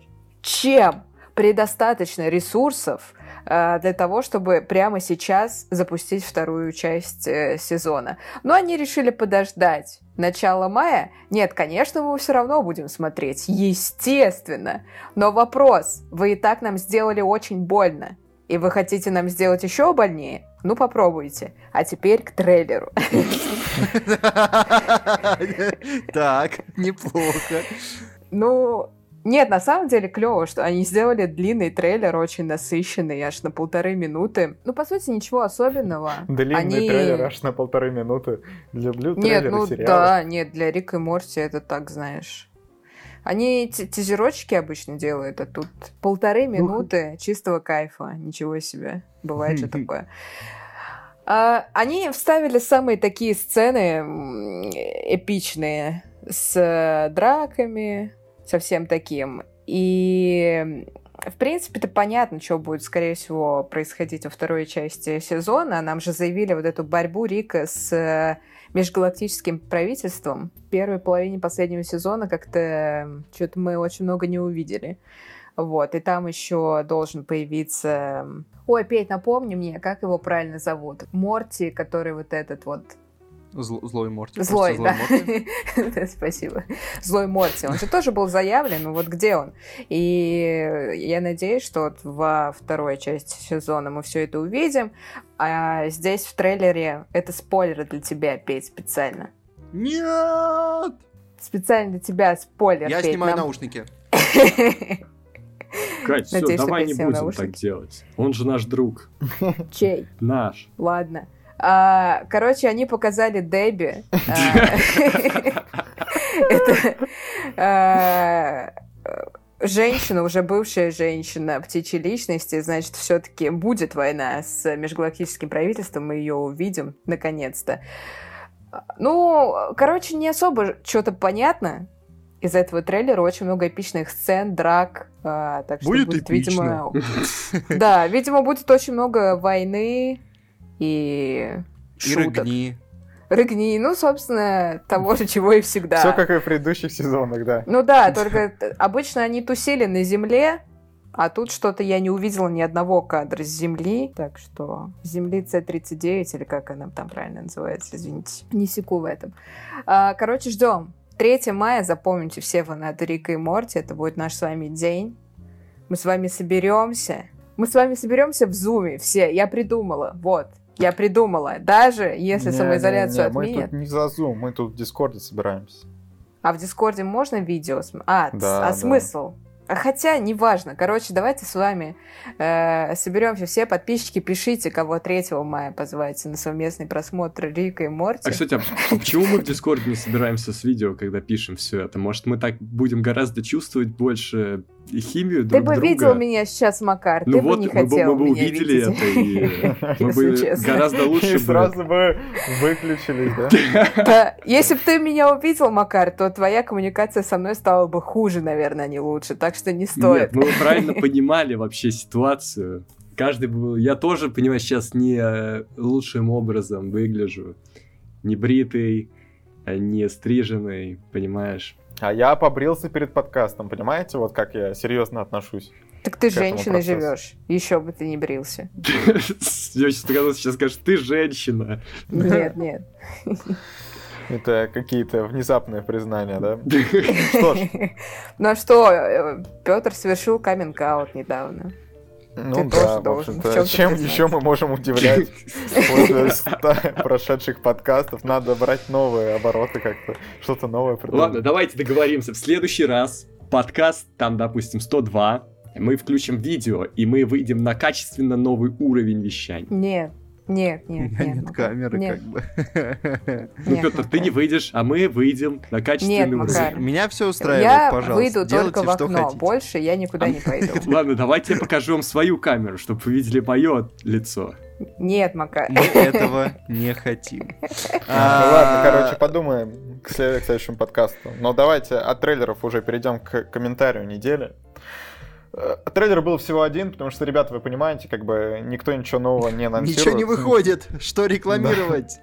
Speaker 2: чем предостаточно ресурсов для того, чтобы прямо сейчас запустить вторую часть э, сезона. Но они решили подождать начала мая? Нет, конечно, мы все равно будем смотреть. Естественно. Но вопрос. Вы и так нам сделали очень больно. И вы хотите нам сделать еще больнее? Ну, попробуйте. А теперь к трейлеру.
Speaker 3: Так, неплохо.
Speaker 2: Ну, нет, на самом деле клево, что они сделали длинный трейлер, очень насыщенный, аж на полторы минуты. Ну, по сути, ничего особенного.
Speaker 4: Длинный они... трейлер аж на полторы минуты. Люблю
Speaker 2: нет,
Speaker 4: трейлеры
Speaker 2: ну,
Speaker 4: сериалы.
Speaker 2: Да, нет, для Рика и Морти это так, знаешь. Они тизерочки обычно делают, а тут полторы минуты чистого кайфа. Ничего себе. Бывает же такое. А, они вставили самые такие сцены эпичные с э, драками, совсем таким. И в принципе, это понятно, что будет, скорее всего, происходить во второй части сезона. Нам же заявили вот эту борьбу Рика с э, межгалактическим правительством. В первой половине последнего сезона как-то что-то мы очень много не увидели. Вот, и там еще должен появиться... Ой, опять напомни мне, как его правильно зовут. Морти, который вот этот вот
Speaker 3: Зл, злой Морти.
Speaker 2: Злой, да. Спасибо. Злой Морти. Он же тоже был заявлен, но вот где он? И я надеюсь, что вот во второй части сезона мы все это увидим. А здесь в трейлере это спойлер для тебя, Петь, специально.
Speaker 3: Нет!
Speaker 2: Специально для тебя спойлер,
Speaker 3: Я Петь, снимаю нам... наушники.
Speaker 1: Кать, все, давай не будем так делать. Он же наш друг.
Speaker 2: Чей?
Speaker 1: Наш.
Speaker 2: Ладно. А, короче, они показали Дебби. А, женщина, уже бывшая женщина птичьей личности, значит, все-таки будет война с межгалактическим правительством, мы ее увидим наконец-то. Ну, короче, не особо что-то понятно из этого трейлера. Очень много эпичных сцен, драк. А, так что
Speaker 3: будет, будет видимо...
Speaker 2: Да, видимо, будет очень много войны, и,
Speaker 3: и рыгни.
Speaker 2: Рыгни, ну, собственно, того же, чего и всегда.
Speaker 4: Все как и в предыдущих сезонах, да.
Speaker 2: Ну да, только обычно они тусили на земле, а тут что-то я не увидела ни одного кадра с Земли, так что Земли C-39, или как она там правильно называется, извините, не секу в этом. А, короче, ждем. 3 мая, запомните все фанаты Рика и Морти, это будет наш с вами день. Мы с вами соберемся. Мы с вами соберемся в Зуме все. Я придумала. Вот. Я придумала. Даже если не, самоизоляцию не, не, отменят...
Speaker 4: Мы тут не за Zoom, мы тут в Discord е собираемся.
Speaker 2: А в Discord е можно видео? А, да, а да. смысл? Хотя, неважно. Короче, давайте с вами э, соберемся все подписчики, пишите, кого 3 мая позывайте на совместный просмотр Рика и Морти.
Speaker 1: А, кстати, а, а почему мы в Дискорде не собираемся с видео, когда пишем все это? Может, мы так будем гораздо чувствовать больше химию друг
Speaker 2: друга? Ты бы видел меня сейчас, Макар,
Speaker 1: ну
Speaker 2: ты
Speaker 1: вот,
Speaker 2: бы не хотел
Speaker 1: мы бы увидели это, и мы бы гораздо лучше
Speaker 4: бы... сразу бы выключились, да?
Speaker 2: Если бы ты меня увидел, Макар, то твоя коммуникация со мной стала бы хуже, наверное, а не лучше. Так что не стоит.
Speaker 1: Нет, мы правильно понимали вообще ситуацию. Каждый был... Я тоже, понимаешь, сейчас не э, лучшим образом выгляжу. Не бритый, а не стриженный, понимаешь?
Speaker 4: А я побрился перед подкастом, понимаете, вот как я серьезно отношусь.
Speaker 2: Так ты женщиной живешь. Еще бы ты не брился.
Speaker 1: Я сейчас скажешь, ты женщина.
Speaker 2: Нет, нет.
Speaker 4: Это какие-то внезапные признания, да?
Speaker 2: Что ж. Ну а что, э, Петр совершил каминг-аут недавно.
Speaker 4: Ну Ты да, в общем-то, чем еще мы можем удивлять после прошедших подкастов? Надо брать новые обороты как-то, что-то новое
Speaker 1: придумать. Ладно, давайте договоримся. В следующий раз подкаст, там, допустим, 102, мы включим видео, и мы выйдем на качественно новый уровень вещания.
Speaker 2: Нет, нет, нет,
Speaker 3: нет. нет камеры, нет. как бы.
Speaker 1: Ну, Петр, ты не выйдешь, а мы выйдем на качественный
Speaker 2: уровень.
Speaker 3: Меня все устраивает, я пожалуйста.
Speaker 2: Я выйду только в окно, больше я никуда не пойду.
Speaker 1: Ладно, давайте я покажу вам свою камеру, чтобы вы видели мое лицо.
Speaker 2: Нет, Макар.
Speaker 3: Мы этого не хотим.
Speaker 4: А, ладно, короче, подумаем к следующему подкасту. Но давайте от трейлеров уже перейдем к комментарию недели. Э, трейлер был всего один, потому что, ребята, вы понимаете, как бы никто ничего нового не анонсирует.
Speaker 3: Ничего не выходит, что рекламировать?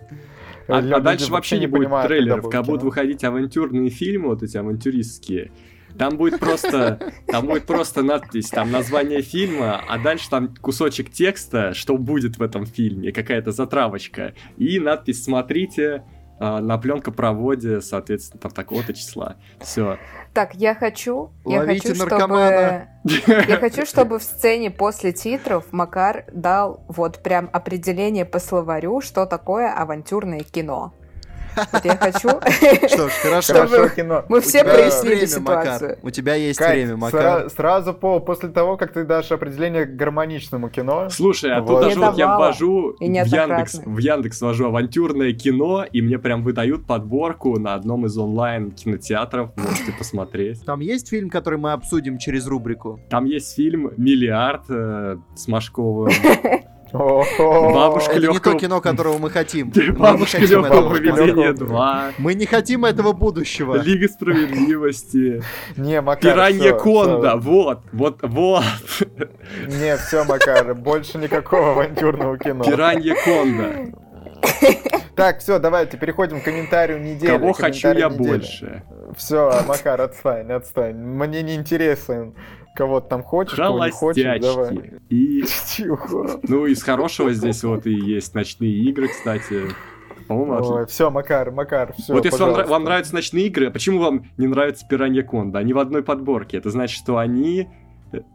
Speaker 1: А, а дальше вообще не будет трейлеров, как будут выходить авантюрные фильмы, вот эти авантюристские. Там будет просто, там будет просто надпись, там название фильма, а дальше там кусочек текста, что будет в этом фильме, какая-то затравочка. И надпись «Смотрите», на пленкопроводе, соответственно, там такого-то числа. Все.
Speaker 2: Так, я хочу, Ловите я хочу, наркомана. чтобы, я хочу, чтобы в сцене после титров Макар дал вот прям определение по словарю, что такое авантюрное кино. Вот я хочу,
Speaker 3: что ж, хорошо, хорошо
Speaker 2: кино. мы все прояснили ситуацию.
Speaker 3: У тебя есть время, Макар.
Speaker 4: Сразу по, после того, как ты дашь определение гармоничному кино.
Speaker 1: Слушай, а тут даже вот я ввожу в Яндекс, в Яндекс ввожу авантюрное кино, и мне прям выдают подборку на одном из онлайн кинотеатров, можете посмотреть.
Speaker 3: Там есть фильм, который мы обсудим через рубрику?
Speaker 1: Там есть фильм «Миллиард» э, с Машковым. Бабушка
Speaker 3: Это не то кино, которого мы хотим.
Speaker 1: Бабушка легкого поведения 2.
Speaker 3: Мы не хотим этого будущего.
Speaker 1: Лига справедливости.
Speaker 4: Не, Макар,
Speaker 1: Пиранья Конда, вот, вот, вот.
Speaker 4: Не, все, Макар, больше никакого авантюрного кино.
Speaker 1: Пиранья Конда.
Speaker 4: Так, все, давайте переходим к комментарию недели.
Speaker 1: Кого хочу я больше?
Speaker 4: Все, Макар, отстань, отстань. Мне не интересен кого то там хочешь, кого не хочешь, давай.
Speaker 1: И... Ну, из хорошего здесь вот и есть ночные игры, кстати.
Speaker 4: По-моему, Все, Макар, Макар, все.
Speaker 1: Вот если вам, вам нравятся ночные игры, а почему вам не нравится Пиранья Конда? Они в одной подборке. Это значит, что они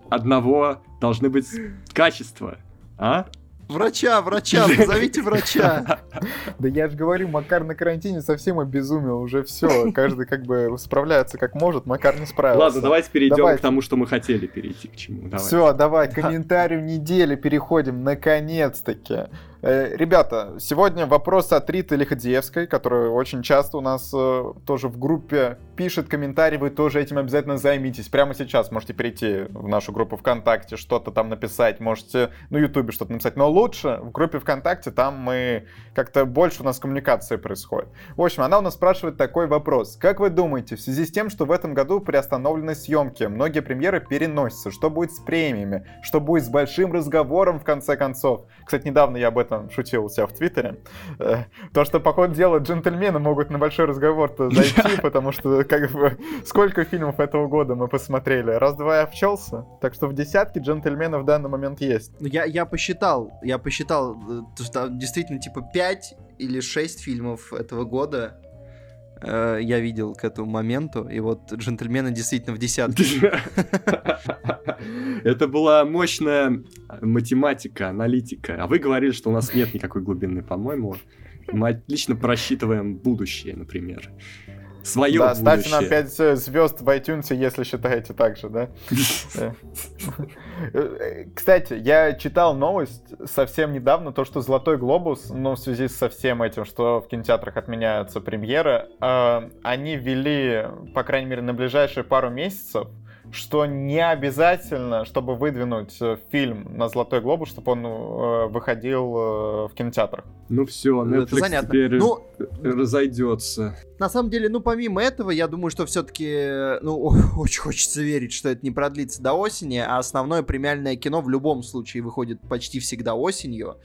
Speaker 1: одного должны быть качества. А?
Speaker 3: Врача, врача, позовите врача.
Speaker 4: Да я же говорю, Макар на карантине совсем обезумел, уже все, каждый как бы справляется как может, Макар не справился.
Speaker 1: Ладно, давайте перейдем к тому, что мы хотели перейти к чему.
Speaker 4: Все, давай, к комментарию недели переходим, наконец-таки. Э, ребята, сегодня вопрос от Риты Лиходеевской, которая очень часто у нас э, тоже в группе пишет комментарий, вы тоже этим обязательно займитесь. Прямо сейчас можете перейти в нашу группу ВКонтакте, что-то там написать, можете на Ютубе что-то написать. Но лучше в группе ВКонтакте, там мы как-то больше у нас коммуникации происходит. В общем, она у нас спрашивает такой вопрос. Как вы думаете, в связи с тем, что в этом году приостановлены съемки, многие премьеры переносятся, что будет с премиями, что будет с большим разговором в конце концов? Кстати, недавно я об этом там шутил у себя в Твиттере. Э, то, что, по ходу дела, джентльмены могут на большой разговор-то зайти, потому что, как бы, сколько фильмов этого года мы посмотрели? Раз-два я обчелся. Так что в десятке джентльменов в данный момент есть.
Speaker 3: Ну, я, я посчитал, я посчитал, э, что действительно, типа, 5 или 6 фильмов этого года э, я видел к этому моменту, и вот джентльмены действительно в десятке.
Speaker 1: Это была мощная математика, аналитика. А вы говорили, что у нас нет никакой глубины, по-моему. Мы отлично просчитываем будущее, например свое Да, будущее.
Speaker 4: ставьте нам 5 звезд в iTunes, если считаете так же, да? Э, кстати, я читал новость совсем недавно, то, что «Золотой глобус», ну, в связи со всем этим, что в кинотеатрах отменяются премьеры, э, они ввели, по крайней мере, на ближайшие пару месяцев что не обязательно, чтобы выдвинуть э, фильм на Золотой глобус, чтобы он э, выходил э, в кинотеатрах.
Speaker 1: Ну все, Netflix Это занятно. теперь ну, разойдется.
Speaker 3: На самом деле, ну помимо этого, я думаю, что все-таки, ну очень хочется верить, что это не продлится до осени, а основное премиальное кино в любом случае выходит почти всегда осенью,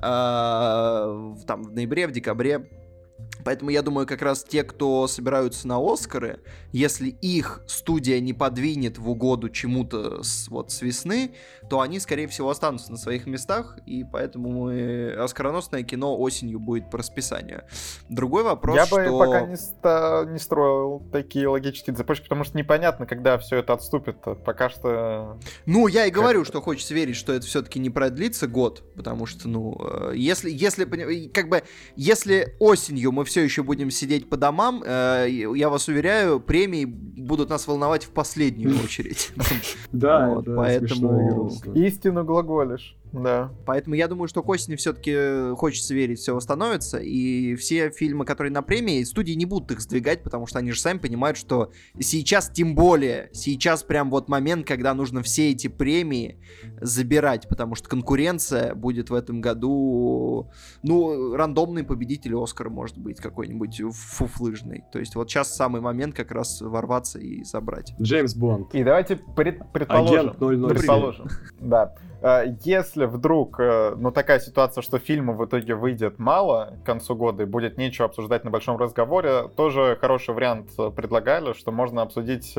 Speaker 3: там в ноябре, в декабре Поэтому я думаю, как раз те, кто собираются на Оскары, если их студия не подвинет в угоду чему-то с, вот с весны, то они, скорее всего, останутся на своих местах, и поэтому мы... оскароносное кино осенью будет по расписанию. Другой вопрос,
Speaker 4: Я
Speaker 3: что...
Speaker 4: бы пока не, ста... не строил такие логические цепочки, потому что непонятно, когда все это отступит. Пока что...
Speaker 3: Ну, я и говорю, что хочется верить, что это все-таки не продлится год, потому что, ну, э, если, если, как бы, если осенью мы все еще будем сидеть по домам, э, я вас уверяю, премии будут нас волновать в последнюю очередь.
Speaker 1: Да, поэтому...
Speaker 4: Истину глаголишь. Да.
Speaker 3: Поэтому я думаю, что к осени все-таки хочется верить, все восстановится. И все фильмы, которые на премии, студии не будут их сдвигать, потому что они же сами понимают, что сейчас, тем более, сейчас прям вот момент, когда нужно все эти премии забирать, потому что конкуренция будет в этом году, ну, рандомный победитель Оскара может быть какой-нибудь фуфлыжный. То есть вот сейчас самый момент как раз ворваться и забрать.
Speaker 1: Джеймс Бонд.
Speaker 4: И давайте пред, предположим. Агент 007. Предположим, да. Э, если вдруг, э, ну, такая ситуация, что фильма в итоге выйдет мало к концу года и будет нечего обсуждать на большом разговоре, тоже хороший вариант э, предлагали, что можно обсудить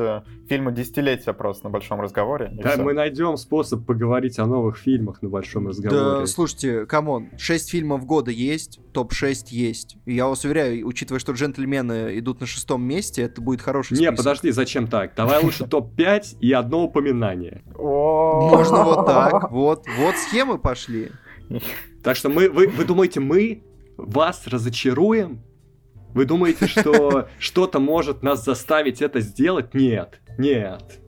Speaker 4: фильмы десятилетия просто на большом разговоре.
Speaker 1: Да, все. мы найдем способ поговорить о новых фильмах на большом разговоре.
Speaker 3: Да, слушайте, come on, 6 фильмов года есть, топ-6 есть. И я вас уверяю, учитывая, что джентльмены идут на шестом месте, это будет хороший список.
Speaker 1: Не, подожди, зачем так? Давай лучше топ-5 и одно упоминание.
Speaker 3: Можно вот так. Вот, вот схемы пошли.
Speaker 1: Так что мы, вы, вы думаете, мы вас разочаруем? Вы думаете, что что-то может нас заставить это сделать? Нет, нет.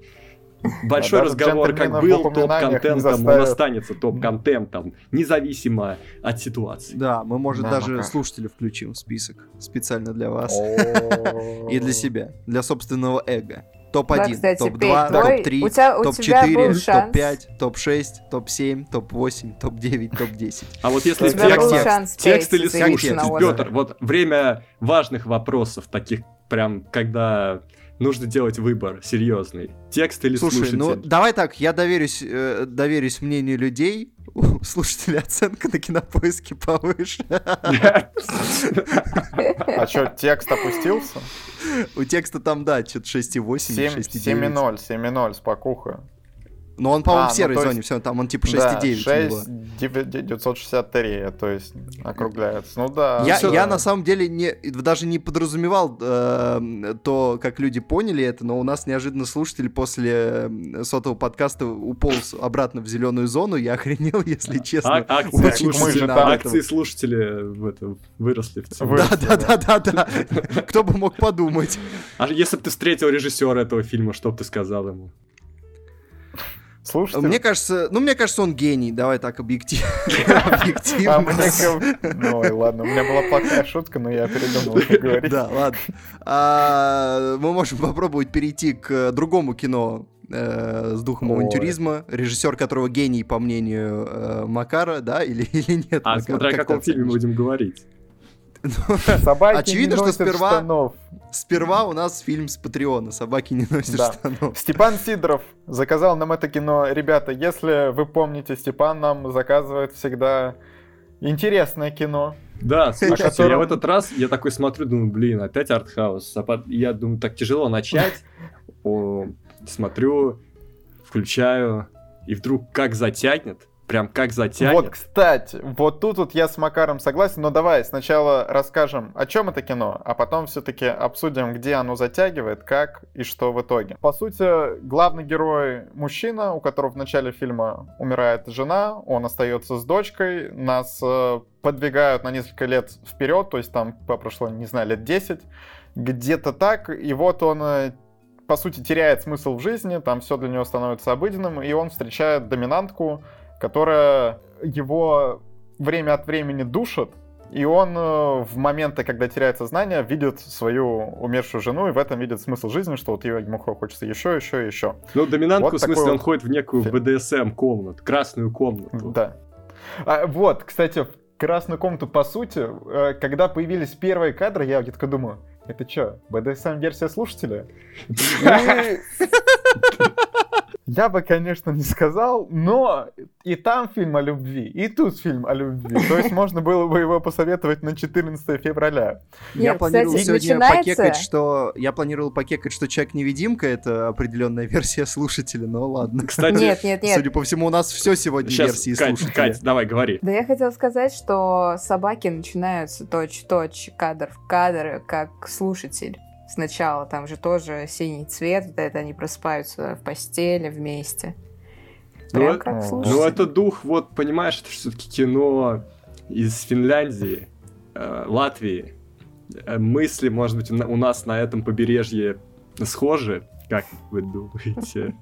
Speaker 1: Большой а разговор, как был топ-контентом, он останется топ-контентом, независимо от ситуации.
Speaker 3: Да, мы, может, да, даже слушателей включим в список специально для вас и для себя, для собственного эго топ-1, да, топ-2, топ-3, топ-4, топ-5, топ-6, топ-7, топ-8, топ-9, топ-10.
Speaker 1: А вот если текст, текст или слушатель, Петр, вот время важных вопросов, таких прям, когда нужно делать выбор серьезный. Текст или Слушай, слушатель? ну
Speaker 3: давай так, я доверюсь, э, доверюсь мнению людей, у слушателей оценка на кинопоиске повыше.
Speaker 4: А что, текст опустился?
Speaker 3: У текста там, да, что-то 6,8, 6,9.
Speaker 4: 7,0, 7,0 спокуха.
Speaker 3: Но он, по-моему, а, в ну, серой ну, зоне, все, там он типа 6,9. Да,
Speaker 4: 6 963, то есть округляется. Ну да.
Speaker 3: Я, я да. на самом деле не, даже не подразумевал э, то, как люди поняли это, но у нас неожиданно слушатель после сотого подкаста уполз обратно в зеленую зону. Я охренел, если честно. А,
Speaker 1: акции, очень слушатели, акции слушатели в этом выросли в
Speaker 3: цене. Да, да, да, да, да. Кто бы мог подумать.
Speaker 1: А если бы ты встретил режиссера этого фильма, что бы ты сказал ему?
Speaker 3: Слушайте. Мне кажется, ну, мне кажется, он гений. Давай так объективно. Объективно.
Speaker 4: Ну, ладно, у меня была плохая шутка, но я передумал говорить.
Speaker 3: Да, ладно. А, мы можем попробовать перейти к другому кино э, с духом авантюризма, режиссер которого гений, по мнению э, Макара, да, или, или нет?
Speaker 1: А, смотря о каком фильме будем говорить.
Speaker 3: Собаки Очевидно, что сперва, штанов. сперва у нас фильм с Патреона «Собаки не носят да. штанов».
Speaker 4: Степан Сидоров заказал нам это кино. Ребята, если вы помните, Степан нам заказывает всегда интересное кино.
Speaker 1: Да, слушайте, котором... я в этот раз, я такой смотрю, думаю, блин, опять артхаус. Я думаю, так тяжело начать. О, смотрю, включаю, и вдруг как затянет прям как затянет.
Speaker 4: Вот, кстати, вот тут вот я с Макаром согласен, но давай сначала расскажем, о чем это кино, а потом все-таки обсудим, где оно затягивает, как и что в итоге. По сути, главный герой мужчина, у которого в начале фильма умирает жена, он остается с дочкой, нас э, подвигают на несколько лет вперед, то есть там прошло, не знаю, лет 10, где-то так, и вот он э, по сути, теряет смысл в жизни, там все для него становится обыденным, и он встречает доминантку, которая его время от времени душит, и он э, в моменты, когда теряет сознание, видит свою умершую жену, и в этом видит смысл жизни, что вот ему хочется еще, еще, еще.
Speaker 1: Ну, доминантку, вот в смысле, он ходит в некую БДСМ-комнату, красную комнату.
Speaker 4: Да. А, вот, кстати, красную комнату, по сути, э, когда появились первые кадры, я где-то думаю, это что, БДСМ-версия слушателя? я бы, конечно, не сказал, но и там фильм о любви, и тут фильм о любви. То есть можно было бы его посоветовать на 14 февраля.
Speaker 3: Нет, я планировал кстати, сегодня начинается... покекать, что... Я планировал покекать, что Человек-невидимка — это определенная версия слушателя, но ладно.
Speaker 2: Кстати, нет, нет, нет.
Speaker 3: Судя по всему, у нас все сегодня Сейчас, версии
Speaker 1: Кать,
Speaker 3: слушателя.
Speaker 1: Кать, давай, говори.
Speaker 2: Да я хотела сказать, что собаки начинаются точь-точь, кадр в кадр, как слушатель сначала, там же тоже синий цвет, вот это они просыпаются в постели вместе.
Speaker 1: Ну, Прям ну, как слушатель. Ну, это дух, вот, понимаешь, это все-таки кино из Финляндии, э, Латвии. Э, мысли, может быть, у нас на этом побережье схожи, как вы думаете?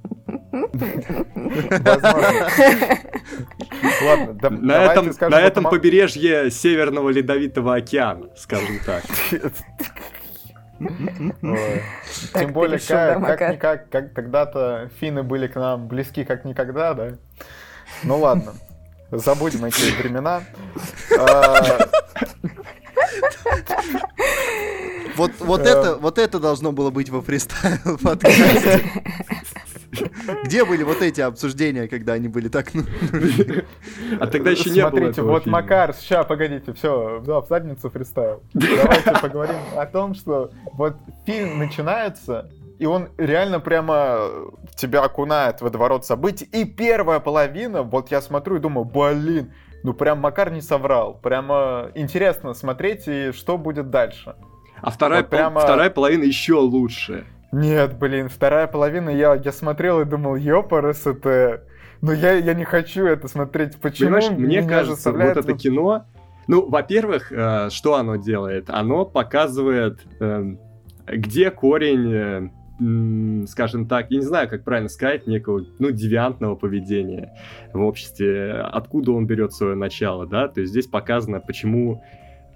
Speaker 1: Ладно, на этом, на этом побережье Северного Ледовитого океана, скажем так.
Speaker 4: Тем более, как как как когда-то финны были к нам близки как никогда, да? Ну ладно, забудем эти времена. А,
Speaker 3: вот, вот, это, вот это должно было быть во фристайл подкасте. Где были вот эти обсуждения, когда они были так... Ну...
Speaker 1: А тогда еще не было
Speaker 4: Смотрите, вот. Макар, сейчас, погодите, все, в задницу фристайл. Давайте поговорим о том, что вот фильм начинается, и он реально прямо тебя окунает в водоворот событий. И первая половина, вот я смотрю и думаю, блин, ну прям Макар не соврал. Прямо интересно смотреть, и что будет дальше.
Speaker 1: А вторая, вот прямо... вторая половина еще лучше.
Speaker 4: Нет, блин, вторая половина, я, я смотрел и думал, ёпарас, это... Но я, я не хочу это смотреть. Почему?
Speaker 1: Понимаешь, мне Меня кажется, вот это кино... Ну, во-первых, э, что оно делает? Оно показывает, э, где корень, э, скажем так, я не знаю, как правильно сказать, некого, ну, девиантного поведения в обществе. Откуда он берет свое начало, да? То есть здесь показано, почему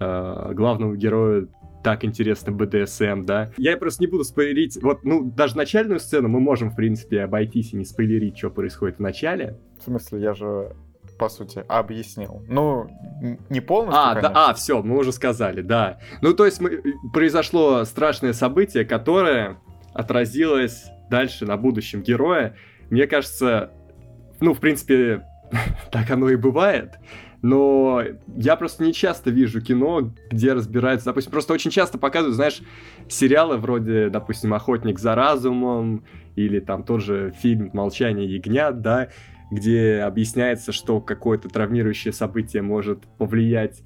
Speaker 1: э, главному герою так интересно БДСМ, да. Я просто не буду спойлерить, вот, ну, даже начальную сцену мы можем, в принципе, обойтись и не спойлерить, что происходит в начале.
Speaker 4: В смысле, я же по сути, объяснил. Ну, не полностью,
Speaker 1: А, конечно. да, а, все, мы уже сказали, да. Ну, то есть мы, произошло страшное событие, которое отразилось дальше на будущем героя. Мне кажется, ну, в принципе, так оно и бывает но я просто не часто вижу кино, где разбираются, допустим, просто очень часто показывают, знаешь, сериалы вроде, допустим, «Охотник за разумом» или там тот же фильм «Молчание ягнят», да, где объясняется, что какое-то травмирующее событие может повлиять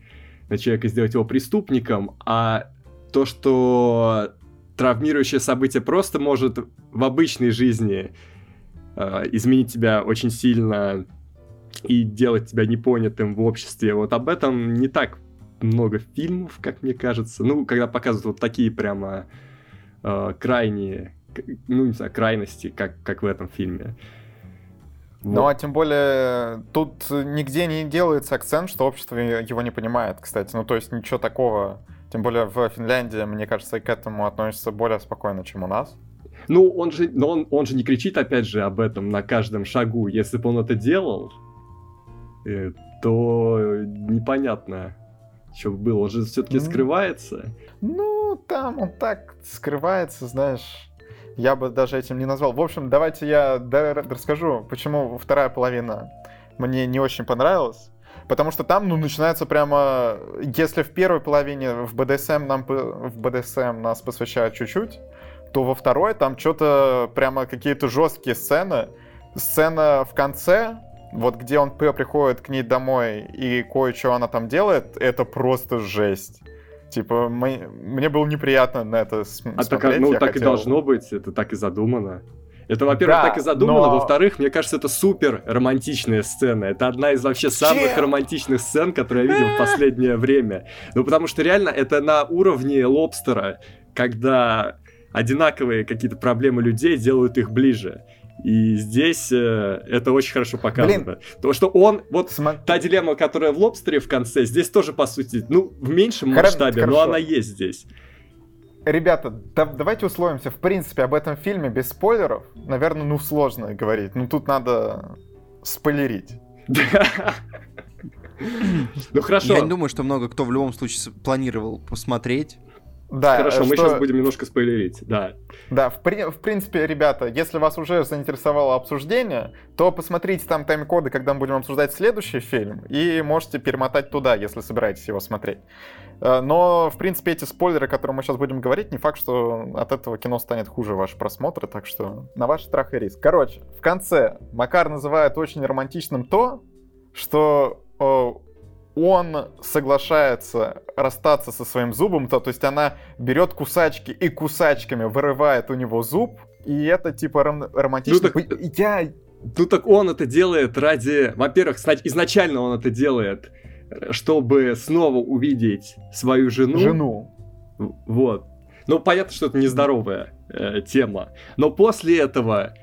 Speaker 1: на человека и сделать его преступником, а то, что травмирующее событие просто может в обычной жизни э, изменить тебя очень сильно и делать тебя непонятым в обществе. Вот об этом не так много фильмов, как мне кажется. Ну, когда показывают вот такие прямо э, крайние, ну, не знаю, крайности, как, как в этом фильме.
Speaker 4: Вот. Ну, а тем более, тут нигде не делается акцент, что общество его не понимает, кстати. Ну, то есть ничего такого. Тем более в Финляндии, мне кажется, к этому относятся более спокойно, чем у нас.
Speaker 1: Ну, он же, но он, он же не кричит, опять же, об этом на каждом шагу. Если бы он это делал, то непонятно, что было. Он же все-таки mm. скрывается.
Speaker 4: Ну, там он так скрывается, знаешь. Я бы даже этим не назвал. В общем, давайте я расскажу, почему вторая половина мне не очень понравилась. Потому что там, ну, начинается прямо... Если в первой половине в БДСМ, нам, в БДСМ нас посвящают чуть-чуть, то во второй там что-то прямо какие-то жесткие сцены. Сцена в конце, вот где он приходит к ней домой и кое-что она там делает, это просто жесть. Типа, мы, мне было неприятно на это смотреть.
Speaker 1: А так, ну, так хотел... и должно быть, это так и задумано. Это, во-первых, да, так и задумано, но... во-вторых, мне кажется, это супер романтичная сцена. Это одна из вообще самых Чем? романтичных сцен, которые я видел в последнее время. Ну, потому что реально это на уровне лобстера, когда одинаковые какие-то проблемы людей делают их ближе. И здесь э, это очень хорошо показано. Блин. То, что он, вот Сма... та дилемма, которая в лобстере в конце, здесь тоже, по сути, ну, в меньшем Хор... масштабе, хорошо. но она есть здесь.
Speaker 4: Ребята, да, давайте условимся, в принципе, об этом фильме без спойлеров, наверное, ну, сложно говорить. Ну, тут надо спойлерить.
Speaker 3: Ну, хорошо. Я не думаю, что много кто в любом случае планировал посмотреть.
Speaker 1: Да, Хорошо, что... мы сейчас будем немножко спойлерить, да.
Speaker 4: Да, в, при... в принципе, ребята, если вас уже заинтересовало обсуждение, то посмотрите там тайм-коды, когда мы будем обсуждать следующий фильм, и можете перемотать туда, если собираетесь его смотреть. Э, но, в принципе, эти спойлеры, о которых мы сейчас будем говорить, не факт, что от этого кино станет хуже ваш просмотр, так что на ваш страх и риск. Короче, в конце Макар называет очень романтичным то, что он соглашается расстаться со своим зубом, то, то есть она берет кусачки и кусачками вырывает у него зуб, и это типа ром- романтично. Ну, так...
Speaker 1: Я... Ну так он это делает ради... Во-первых, изначально он это делает, чтобы снова увидеть свою жену.
Speaker 4: Жену.
Speaker 1: Вот. Ну, понятно, что это нездоровая э, тема. Но после этого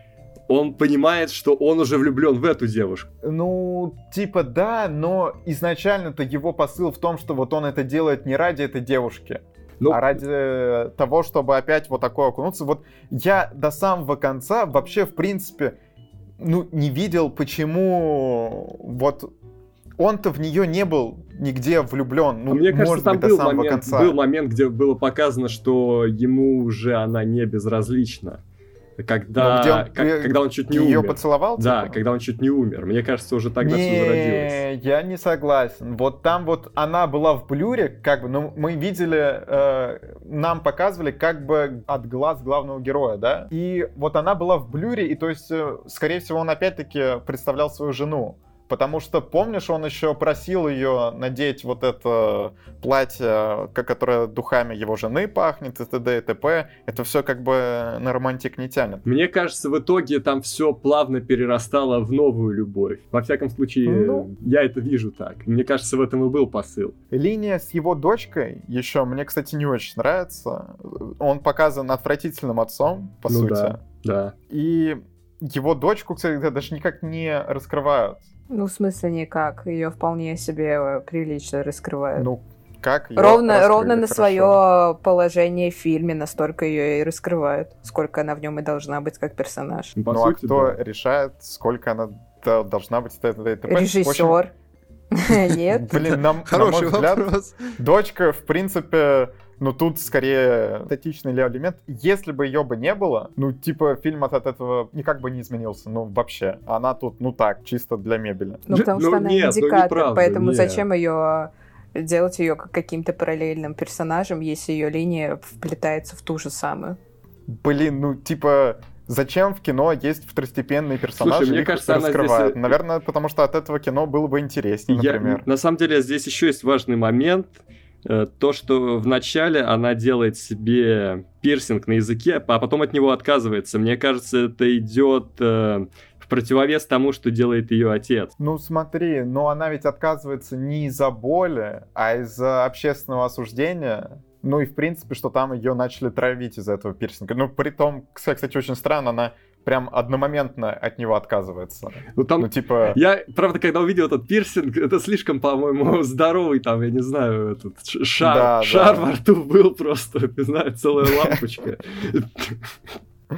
Speaker 1: он понимает, что он уже влюблен в эту девушку.
Speaker 4: Ну, типа да, но изначально-то его посыл в том, что вот он это делает не ради этой девушки, ну, а ради того, чтобы опять вот такое окунуться. Вот я до самого конца вообще, в принципе, ну, не видел, почему вот он-то в нее не был нигде влюблен. Ну, а
Speaker 1: мне кажется, там быть, был, момент, конца. был момент, где было показано, что ему уже она не безразлична когда, где он, как, когда он чуть не
Speaker 4: ее
Speaker 1: умер.
Speaker 4: поцеловал?
Speaker 1: Да, типа? когда он чуть не умер. Мне кажется, уже тогда не, все зародилось.
Speaker 4: я не согласен. Вот там вот она была в блюре, как бы, ну, мы видели, э, нам показывали как бы от глаз главного героя, да? И вот она была в блюре, и то есть, э, скорее всего, он опять-таки представлял свою жену. Потому что, помнишь, он еще просил ее надеть вот это платье, которое духами его жены пахнет, и т.д. и т.п. Это все как бы на романтик не тянет.
Speaker 1: Мне кажется, в итоге там все плавно перерастало в новую любовь. Во всяком случае, ну, я это вижу так. Мне кажется, в этом и был посыл.
Speaker 4: Линия с его дочкой еще мне, кстати, не очень нравится. Он показан отвратительным отцом, по ну, сути.
Speaker 1: Да, да.
Speaker 4: И его дочку, кстати, даже никак не раскрывают.
Speaker 2: Ну, в смысле никак. Ее вполне себе э, прилично раскрывают.
Speaker 4: Ну, как
Speaker 2: ровно, ровно на свое положение в фильме настолько ее и раскрывают, сколько она в нем и должна быть как персонаж.
Speaker 4: Ну, ну а кто да. решает, сколько она должна быть? Это,
Speaker 2: это, Режиссер. Нет.
Speaker 4: Блин, нам, Хороший на мой взгляд, дочка, в принципе, ну тут скорее статичный элемент. Если бы ее бы не было, ну типа фильм от, этого никак бы не изменился, ну вообще. Она тут, ну так, чисто для мебели.
Speaker 2: Ну потому что ну, она нет, ну, индикатор, ну, поэтому нет. зачем ее делать ее каким-то параллельным персонажем, если ее линия вплетается в ту же самую?
Speaker 4: Блин, ну типа Зачем в кино есть второстепенные персонажи,
Speaker 1: Слушай, мне кажется, она
Speaker 4: раскрывают? Здесь... Наверное, потому что от этого кино было бы интереснее, например.
Speaker 1: Я, на самом деле, здесь еще есть важный момент. Э, то, что вначале она делает себе пирсинг на языке, а потом от него отказывается. Мне кажется, это идет э, в противовес тому, что делает ее отец.
Speaker 4: Ну смотри, но она ведь отказывается не из-за боли, а из-за общественного осуждения. Ну и в принципе, что там ее начали травить из-за этого пирсинга. Ну при том, кстати, очень странно, она прям одномоментно от него отказывается.
Speaker 1: Ну там, ну, типа... Я, правда, когда увидел этот пирсинг, это слишком, по-моему, здоровый там, я не знаю, этот шар, да, шар да. во рту был просто, не знаю, целая лампочка.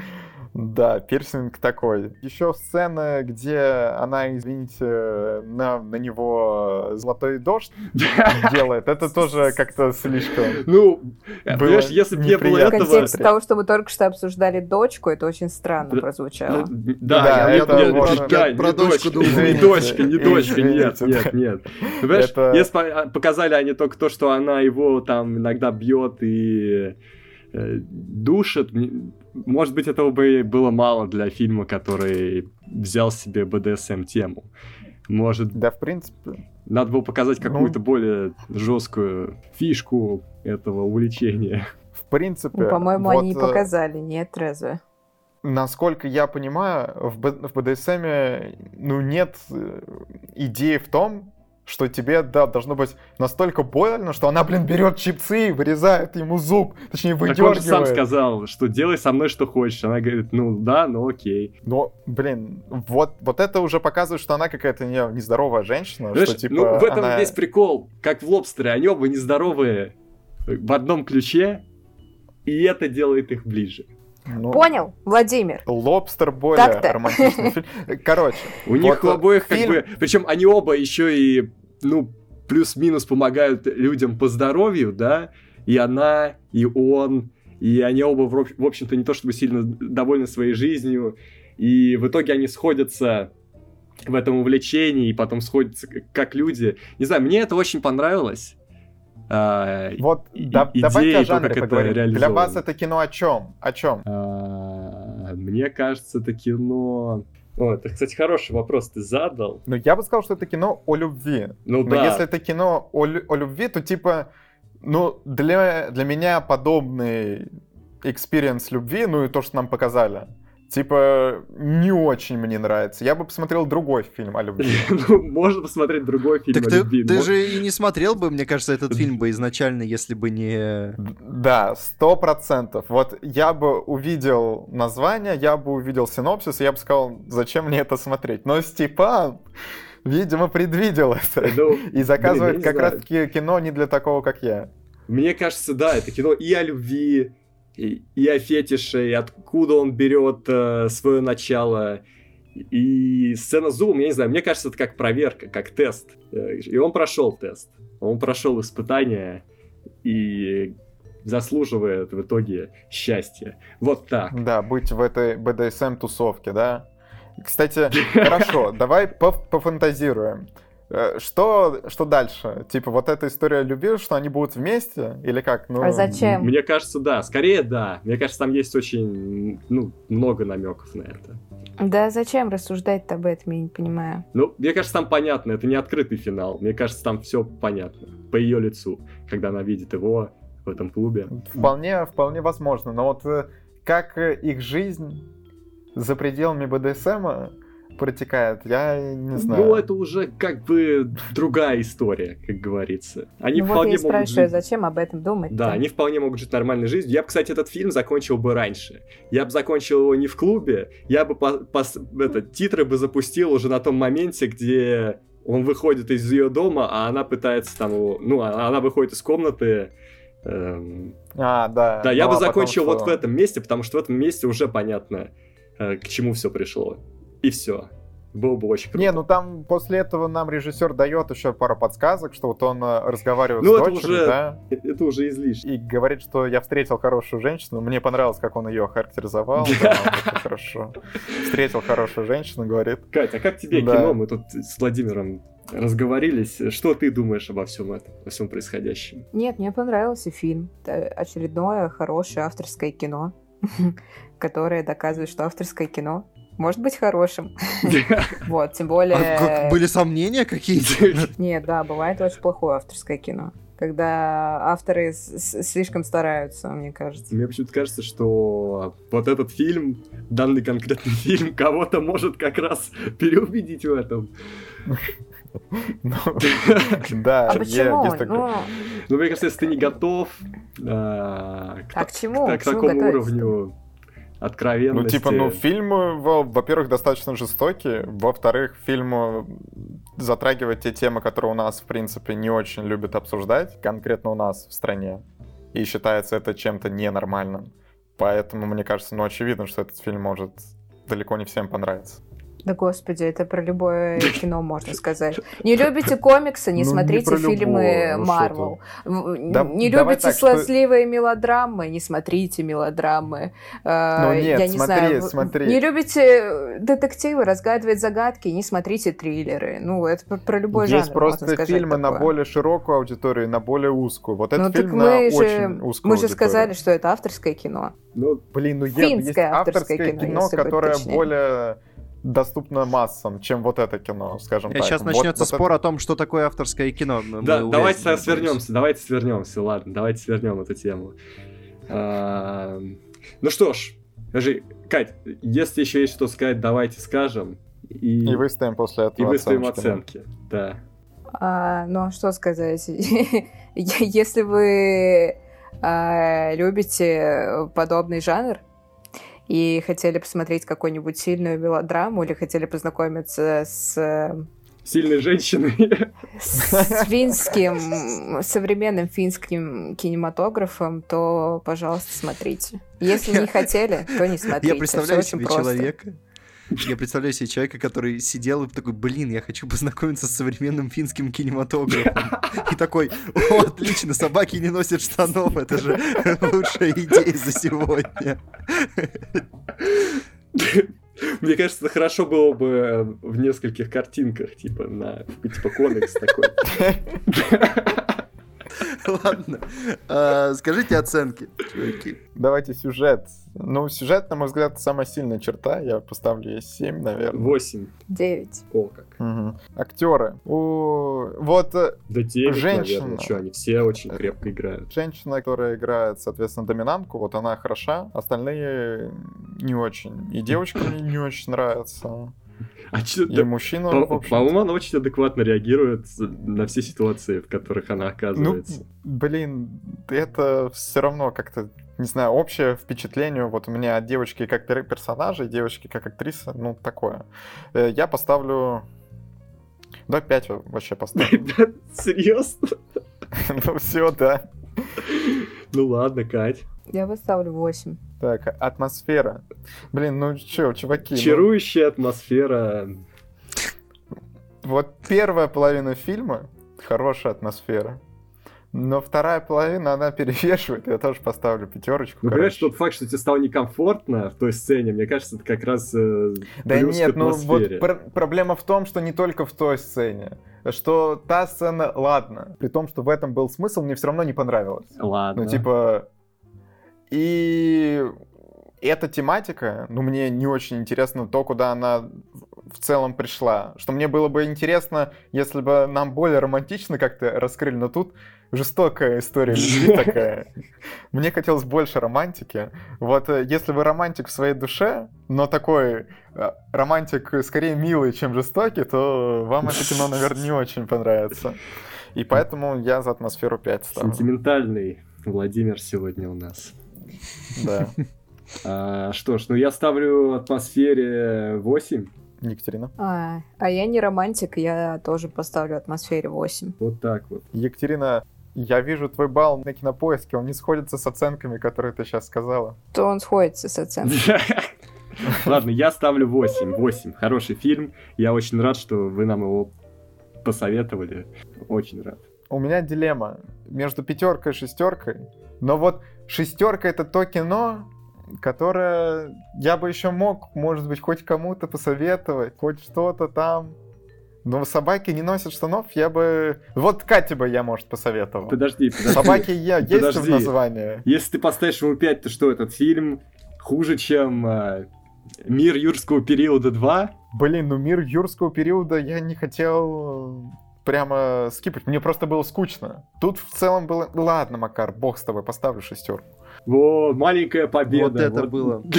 Speaker 4: Да, пирсинг такой. Еще сцены, где она, извините, на, на него золотой дождь делает, это тоже как-то слишком.
Speaker 1: Ну, понимаешь, если бы не было этого... В контексте
Speaker 2: того, что мы только что обсуждали дочку, это очень странно прозвучало.
Speaker 1: Да, я про дочку думал. Не дочка, не дочка, нет, нет, нет. Понимаешь, если показали они только то, что она его там иногда бьет и э, душит, может быть, этого бы было мало для фильма, который взял себе БДСМ-тему. Может...
Speaker 4: Да, в принципе.
Speaker 1: Надо было показать ну. какую-то ну... более жесткую фишку этого увлечения.
Speaker 4: В принципе...
Speaker 2: Ну, по-моему, вот, они э, показали, нет, разве?
Speaker 4: Насколько я понимаю, в, Б- в БДСМе ну, нет э, идеи в том, что тебе, да, должно быть настолько больно, что она, блин, берет чипсы и вырезает ему зуб, точнее, выдергивает. Так
Speaker 1: он же сам сказал, что делай со мной что хочешь. Она говорит, ну да, ну окей.
Speaker 4: Но, блин, вот, вот это уже показывает, что она какая-то не, нездоровая женщина, Знаешь, что, типа,
Speaker 1: ну, в этом
Speaker 4: она...
Speaker 1: весь прикол, как в лобстере, они оба нездоровые в одном ключе, и это делает их ближе.
Speaker 2: Ну, Понял, Владимир.
Speaker 4: Лобстер более Так-то. романтичный фильм. Короче.
Speaker 1: У них у обоих как бы... Причем они оба еще и, ну, плюс-минус помогают людям по здоровью, да, и она, и он, и они оба, в общем-то, не то чтобы сильно довольны своей жизнью, и в итоге они сходятся в этом увлечении, и потом сходятся как люди. Не знаю, мне это очень понравилось.
Speaker 4: А, вот да, давайте о жанре поговорим. Для вас это кино о чем? О чем?
Speaker 1: А, мне кажется, это кино... О, это, кстати, хороший вопрос ты задал.
Speaker 4: Ну, я бы сказал, что это кино о любви. Ну, Но да. если это кино о, о любви, то типа, ну, для, для меня подобный experience любви, ну и то, что нам показали, Типа, не очень мне нравится. Я бы посмотрел другой фильм о любви.
Speaker 1: ну, можно посмотреть другой фильм
Speaker 3: так о ты, любви. Ты же и не смотрел бы, мне кажется, этот фильм бы изначально, если бы не...
Speaker 4: Да, сто процентов. Вот я бы увидел название, я бы увидел синопсис, и я бы сказал, зачем мне это смотреть? Но Степан, видимо, предвидел это. Ну, и заказывает блин, как раз-таки кино не для такого, как я.
Speaker 1: Мне кажется, да, это кино и о любви, и, и о фетише, и откуда он берет э, свое начало. И сцена с зубом, я не знаю, мне кажется, это как проверка, как тест. Э, и он прошел тест. Он прошел испытание и заслуживает в итоге счастья. Вот так.
Speaker 4: Да, быть в этой BDSM-тусовке, да? Кстати, хорошо, давай пофантазируем. Э, что, что дальше? Типа вот эта история любви, что они будут вместе? Или как?
Speaker 2: Ну... А зачем?
Speaker 1: Мне кажется, да. Скорее, да. Мне кажется, там есть очень ну, много намеков на это.
Speaker 2: Да зачем рассуждать об этом, я не понимаю.
Speaker 1: Ну, мне кажется, там понятно. Это не открытый финал. Мне кажется, там все понятно. По ее лицу, когда она видит его в этом клубе.
Speaker 4: Вполне, вполне возможно. Но вот э, как их жизнь за пределами БДСМа протекает, я не знаю.
Speaker 1: Ну, это уже как бы другая история, как говорится. Они
Speaker 2: ну, вполне вот я могут спрашиваю, жить... зачем об этом думать?
Speaker 1: Да, они вполне могут жить нормальной жизнью. Я бы, кстати, этот фильм закончил бы раньше. Я бы закончил его не в клубе, я бы по, по, это, титры бы запустил уже на том моменте, где он выходит из ее дома, а она пытается там его... Ну, а, она выходит из комнаты,
Speaker 4: Эм... А, да.
Speaker 1: Да, я ну, бы а закончил потом, вот в этом месте, потому что в этом месте уже понятно, э, к чему все пришло и все. Было бы очень круто.
Speaker 4: Не, ну там после этого нам режиссер дает еще пару подсказок, что вот он э, разговаривает ну, с дочерью,
Speaker 1: уже,
Speaker 4: да?
Speaker 1: Это уже излишне.
Speaker 4: И говорит, что я встретил хорошую женщину. Мне понравилось, как он ее характеризовал. Да, хорошо. Встретил хорошую женщину, говорит.
Speaker 1: Катя, а как тебе кино? Мы тут с Владимиром разговорились. Что ты думаешь обо всем этом, о всем происходящем?
Speaker 2: Нет, мне понравился фильм. Это очередное хорошее авторское кино, которое доказывает, что авторское кино может быть хорошим. Вот, тем более... А
Speaker 3: были сомнения какие-то?
Speaker 2: Нет, да, бывает очень плохое авторское кино когда авторы слишком стараются, мне кажется.
Speaker 1: Мне почему-то кажется, что вот этот фильм, данный конкретный фильм, кого-то может как раз переубедить в этом.
Speaker 4: Ну, да,
Speaker 2: а почему? Ну,
Speaker 1: ну, мне кажется, если ты не готов
Speaker 2: к чему?
Speaker 1: к такому уровню откровенности.
Speaker 4: Ну, типа, ну, фильм, во-первых, достаточно жестокий, во-вторых, фильм затрагивает те темы, которые у нас, в принципе, не очень любят обсуждать, конкретно у нас в стране, и считается это чем-то ненормальным. Поэтому, мне кажется, ну, очевидно, что этот фильм может далеко не всем понравиться.
Speaker 2: Да господи, это про любое кино можно сказать. Не любите комиксы, не ну, смотрите не фильмы Марвел. Ну, не любите слезливые мелодрамы, не смотрите мелодрамы.
Speaker 4: А, ну нет, Я не смотри, знаю, смотри.
Speaker 2: Не любите детективы, разгадывать загадки, не смотрите триллеры. Ну, это про любой
Speaker 4: Есть
Speaker 2: жанр.
Speaker 4: просто фильмы на более широкую аудиторию, на более узкую. Вот этот фильм на очень узкую
Speaker 2: Мы же сказали, что это авторское кино.
Speaker 4: Ну, блин, ну есть авторское кино, которое более доступно массам, чем вот это кино, скажем так.
Speaker 3: Сейчас начнется вот спор это... о том, что такое авторское кино.
Speaker 1: Да, давайте свернемся, давайте свернемся, ладно, давайте свернем эту тему. А, ну что ж, скажи, Кать, если еще есть что сказать, давайте скажем.
Speaker 4: И, и выставим после этого
Speaker 1: И выставим оценки, да.
Speaker 2: А, ну, а что сказать? Если вы а, любите подобный жанр, и хотели посмотреть какую-нибудь сильную мелодраму или хотели познакомиться с
Speaker 1: сильной женщиной.
Speaker 2: С финским, современным финским кинематографом, то, пожалуйста, смотрите. Если не хотели, то не смотрите.
Speaker 3: Я представляю себе человека, Я представляю себе человека, который сидел и такой, блин, я хочу познакомиться с современным финским кинематографом. И такой, о, отлично, собаки не носят штанов, это же лучшая идея за сегодня.
Speaker 1: Мне кажется, хорошо было бы в нескольких картинках, типа на типа комикс такой.
Speaker 3: Ладно. А, скажите оценки, чуваки.
Speaker 4: Давайте сюжет. Ну, сюжет, на мой взгляд, самая сильная черта. Я поставлю ей 7, наверное.
Speaker 1: 8.
Speaker 2: 9.
Speaker 1: О, как.
Speaker 4: Угу. Актеры. У... Вот э,
Speaker 1: Да 9,
Speaker 4: Женщина.
Speaker 1: наверное. Что, они все очень крепко играют.
Speaker 4: женщина, которая играет, соответственно, доминантку, вот она хороша, остальные не очень. И девочка мне не очень нравится.
Speaker 1: А чё,
Speaker 4: И
Speaker 1: да,
Speaker 4: мужчина,
Speaker 1: по- по-моему, она очень адекватно реагирует на все ситуации, в которых она
Speaker 4: Ну,
Speaker 1: оказывается.
Speaker 4: блин, это все равно как-то, не знаю, общее впечатление вот у меня от девочки как пер- персонажа и девочки как актриса, ну, такое. Э, Я поставлю... Да, 5 вообще поставлю.
Speaker 1: Серьезно?
Speaker 4: Ну, все, да.
Speaker 1: Ну ладно, Кать.
Speaker 2: Я поставлю 8.
Speaker 4: Так, атмосфера. Блин, ну чё, чуваки, ну,
Speaker 1: Чарующая атмосфера.
Speaker 4: вот первая половина фильма хорошая атмосфера. Но вторая половина, она перевешивает. Я тоже поставлю пятерочку.
Speaker 1: Ну, понимаешь, тот факт, что тебе стало некомфортно в той сцене, мне кажется, это как раз э,
Speaker 4: Да нет, ну вот пр- проблема в том, что не только в той сцене. Что та сцена, ладно, при том, что в этом был смысл, мне все равно не понравилось.
Speaker 1: Ладно.
Speaker 4: Ну, типа... И эта тематика, ну, мне не очень интересно то, куда она в целом пришла. Что мне было бы интересно, если бы нам более романтично как-то раскрыли, но тут жестокая история любви такая. Мне хотелось больше романтики. Вот э, если вы романтик в своей душе, но такой э, романтик скорее милый, чем жестокий, то вам это кино, наверное, не очень понравится. И поэтому я за атмосферу 5 ставлю.
Speaker 1: Сентиментальный Владимир сегодня у нас.
Speaker 4: Да.
Speaker 1: А, что ж, ну я ставлю атмосфере 8.
Speaker 4: Екатерина.
Speaker 2: А, а я не романтик, я тоже поставлю атмосфере 8.
Speaker 1: Вот так вот.
Speaker 4: Екатерина, я вижу твой балл на кинопоиске, он не сходится с оценками, которые ты сейчас сказала.
Speaker 2: То он сходится с оценкой.
Speaker 1: Ладно, я ставлю 8. 8. Хороший фильм. Я очень рад, что вы нам его посоветовали. Очень рад.
Speaker 4: У меня дилемма между пятеркой и шестеркой, но вот шестерка это то кино, которое я бы еще мог, может быть, хоть кому-то посоветовать, хоть что-то там. Но собаки не носят штанов, я бы... Вот Кате бы я, может, посоветовал.
Speaker 1: Подожди, подожди.
Speaker 4: Собаки я есть в
Speaker 1: Подожди.
Speaker 4: названии.
Speaker 1: Если ты поставишь ему 5, то что, этот фильм хуже, чем а, «Мир юрского периода 2»?
Speaker 4: Блин, ну мир юрского периода я не хотел э, прямо скипать. Мне просто было скучно. Тут в целом было... Ладно, Макар, бог с тобой, поставлю шестерку.
Speaker 1: Во, маленькая победа.
Speaker 3: Вот это было.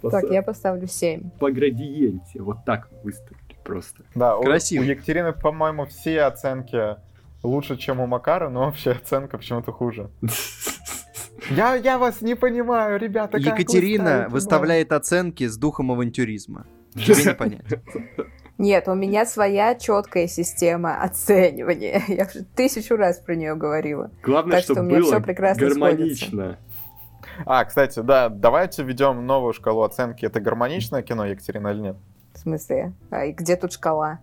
Speaker 3: Да.
Speaker 2: Так, я поставлю 7.
Speaker 1: По градиенте. Вот так выставили просто.
Speaker 4: Да,
Speaker 3: Красиво.
Speaker 4: У, Екатерины, по-моему, все оценки лучше, чем у Макара, но общая оценка почему-то хуже. Я, я вас не понимаю, ребята. как вы
Speaker 3: Екатерина выставляет оценки с духом авантюризма. Тебе не понять.
Speaker 2: Нет, у меня своя четкая система оценивания. Я уже тысячу раз про нее говорила.
Speaker 1: Главное,
Speaker 2: Так что
Speaker 1: чтобы
Speaker 2: у меня
Speaker 1: было
Speaker 2: всё прекрасно
Speaker 1: гармонично.
Speaker 4: балл? А, кстати, да, давайте введем новую шкалу оценки. Это гармоничное кино, Екатерина, или нет?
Speaker 2: В смысле? А и где тут шкала?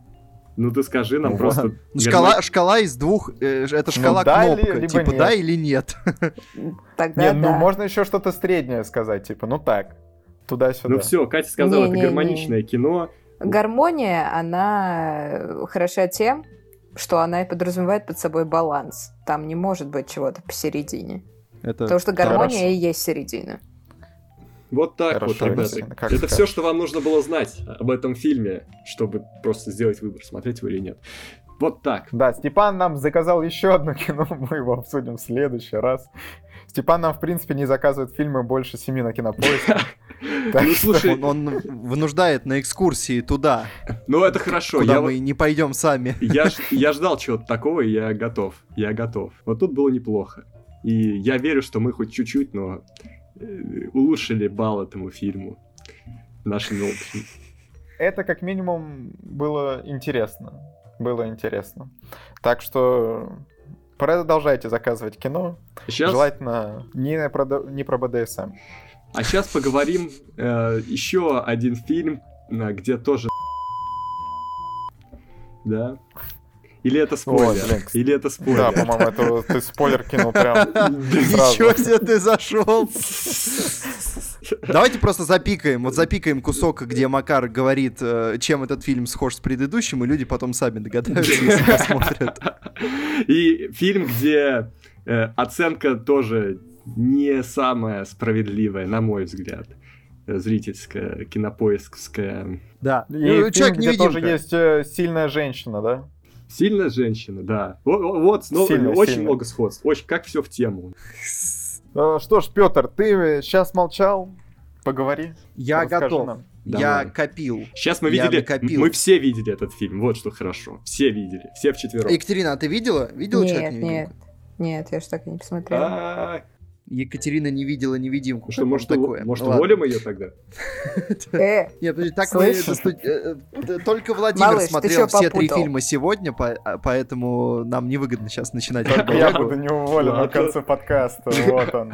Speaker 1: Ну ты скажи нам
Speaker 4: Ну,
Speaker 1: просто...
Speaker 3: Ну, Шкала, шкала из двух, э, это шкала
Speaker 4: да ли-
Speaker 3: кнопка,
Speaker 4: либо
Speaker 3: типа
Speaker 4: нет.
Speaker 3: да или нет.
Speaker 2: Тогда
Speaker 4: не,
Speaker 2: да.
Speaker 4: ну можно еще что-то среднее сказать, типа, ну так, туда-сюда.
Speaker 1: Ну все, Катя сказала, это
Speaker 2: Не-не-не.
Speaker 1: гармоничное кино.
Speaker 2: Гармония, она э, хороша тем, что она и подразумевает под собой баланс. Там не может быть чего-то посередине.
Speaker 3: Это
Speaker 2: Потому что гармония
Speaker 4: Хорошо.
Speaker 2: и есть середина.
Speaker 1: Вот так
Speaker 4: Хорошо,
Speaker 1: вот, ребята.
Speaker 4: Екатерина, как
Speaker 1: Это
Speaker 4: скажешь.
Speaker 1: все, что вам нужно было знать об этом фильме, чтобы просто сделать выбор, смотреть его или нет. Вот так.
Speaker 4: Да, Степан нам заказал еще одно кино, мы его обсудим в следующий раз. Степан нам, в принципе, не заказывает фильмы больше семи на кинопоиске.
Speaker 1: Ну слушай,
Speaker 3: он, вынуждает на экскурсии туда,
Speaker 1: ну это хорошо.
Speaker 3: куда мы не пойдем сами.
Speaker 1: я, ж- я ждал чего-то такого, и я готов. Я готов. Вот тут было неплохо. И я верю, что мы хоть чуть-чуть, но э, улучшили балл этому фильму. Нашими общими.
Speaker 4: Это как минимум было интересно. Было интересно. Так что продолжайте заказывать кино.
Speaker 1: Сейчас,
Speaker 4: Желательно не про, не про БДСМ.
Speaker 1: А сейчас поговорим э, еще один фильм, где тоже да. Или это спойлер? Ой, Или это спойлер?
Speaker 4: Да, по-моему, это ты спойлер кинул прям
Speaker 3: Ничего себе ты зашел. Давайте просто запикаем. Вот запикаем кусок, где Макар говорит, э, чем этот фильм схож с предыдущим, и люди потом сами догадаются, если посмотрят.
Speaker 1: И фильм, где э, оценка тоже не самая справедливая, на мой взгляд зрительская, кинопоисковская.
Speaker 3: Да.
Speaker 4: И ну, человек фильм, где тоже есть э, сильная женщина, да?
Speaker 1: Сильная женщина, да. Вот, снова сильно, очень сильно. много сходств. Очень, как все в тему.
Speaker 4: Э, что ж, Петр, ты сейчас молчал, поговори.
Speaker 3: Я готов. Нам. Я копил.
Speaker 1: Сейчас мы видели, накопил. мы все видели этот фильм, вот что хорошо. Все видели, все вчетвером.
Speaker 3: Екатерина, а ты видела? Видела
Speaker 2: нет, человек Нет, нет, я же так и не посмотрела. А,
Speaker 3: Екатерина не видела невидимку.
Speaker 1: Что, может, такое? Может, ну, уволим ее тогда?
Speaker 3: Э, Нет, подожди, так мы... Э, э, только Владимир смотрел все три фильма сегодня, а, поэтому нам невыгодно сейчас начинать.
Speaker 4: Я буду не уволен в конце подкаста, вот он.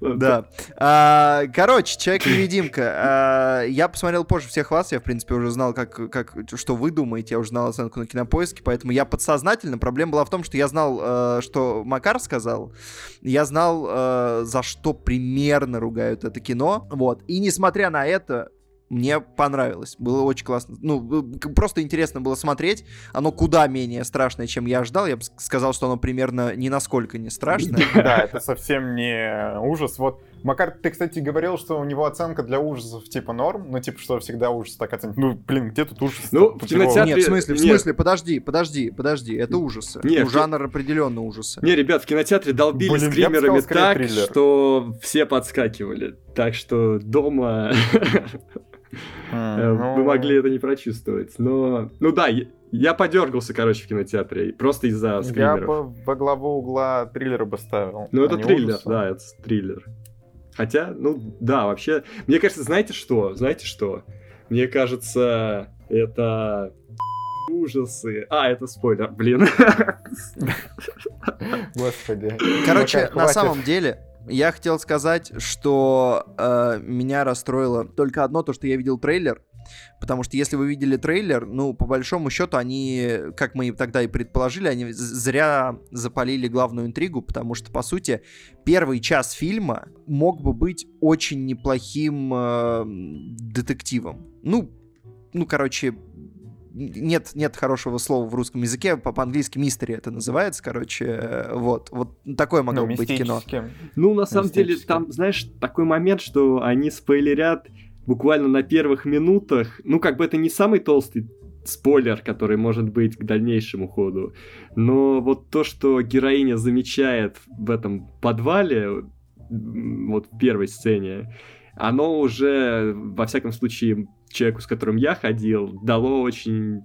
Speaker 3: Да. А, короче, Человек-невидимка. А, я посмотрел позже всех вас, я, в принципе, уже знал, как, как, что вы думаете, я уже знал оценку на кинопоиске, поэтому я подсознательно, проблема была в том, что я знал, что Макар сказал, я знал, знал, э, за что примерно ругают это кино. Вот. И несмотря на это, мне понравилось. Было очень классно. Ну, просто интересно было смотреть. Оно куда менее страшное, чем я ожидал. Я бы сказал, что оно примерно ни насколько не страшное.
Speaker 4: Да, это совсем не ужас. Вот Макар, ты, кстати, говорил, что у него оценка для ужасов типа норм, ну, типа, что всегда ужас так оценить. Ну, блин, где тут ужас?
Speaker 3: Ну, в кинотеатре... Нет, в смысле, в смысле, подожди, подожди, подожди, это ужасы. Нет, ну, жанр определенно ужасы.
Speaker 1: Не, ребят, в кинотеатре долбили блин, скримерами так, триллер. что все подскакивали. Так что дома вы ну. могли это не прочувствовать. Но, ну да, я подергался, короче, в кинотеатре, просто из-за скримеров.
Speaker 4: Я бы во главу угла триллера бы ставил.
Speaker 1: Ну, это триллер, да, это триллер. Хотя, ну да, вообще, мне кажется, знаете что? Знаете что? Мне кажется, это ужасы. А, это спойлер, блин.
Speaker 4: Господи.
Speaker 3: Короче, на самом деле, я хотел сказать, что э, меня расстроило только одно, то, что я видел трейлер, Потому что если вы видели трейлер, ну, по большому счету, они, как мы тогда и предположили, они зря запалили главную интригу, потому что, по сути, первый час фильма мог бы быть очень неплохим э, детективом. Ну, ну, короче, нет, нет хорошего слова в русском языке, по-английски мистери это называется, короче, э, вот, вот такое могло ну, быть кино.
Speaker 1: Ну, на самом деле, там, знаешь, такой момент, что они спойлерят буквально на первых минутах, ну, как бы это не самый толстый спойлер, который может быть к дальнейшему ходу, но вот то, что героиня замечает в этом подвале, вот в первой сцене, оно уже, во всяком случае, человеку, с которым я ходил, дало очень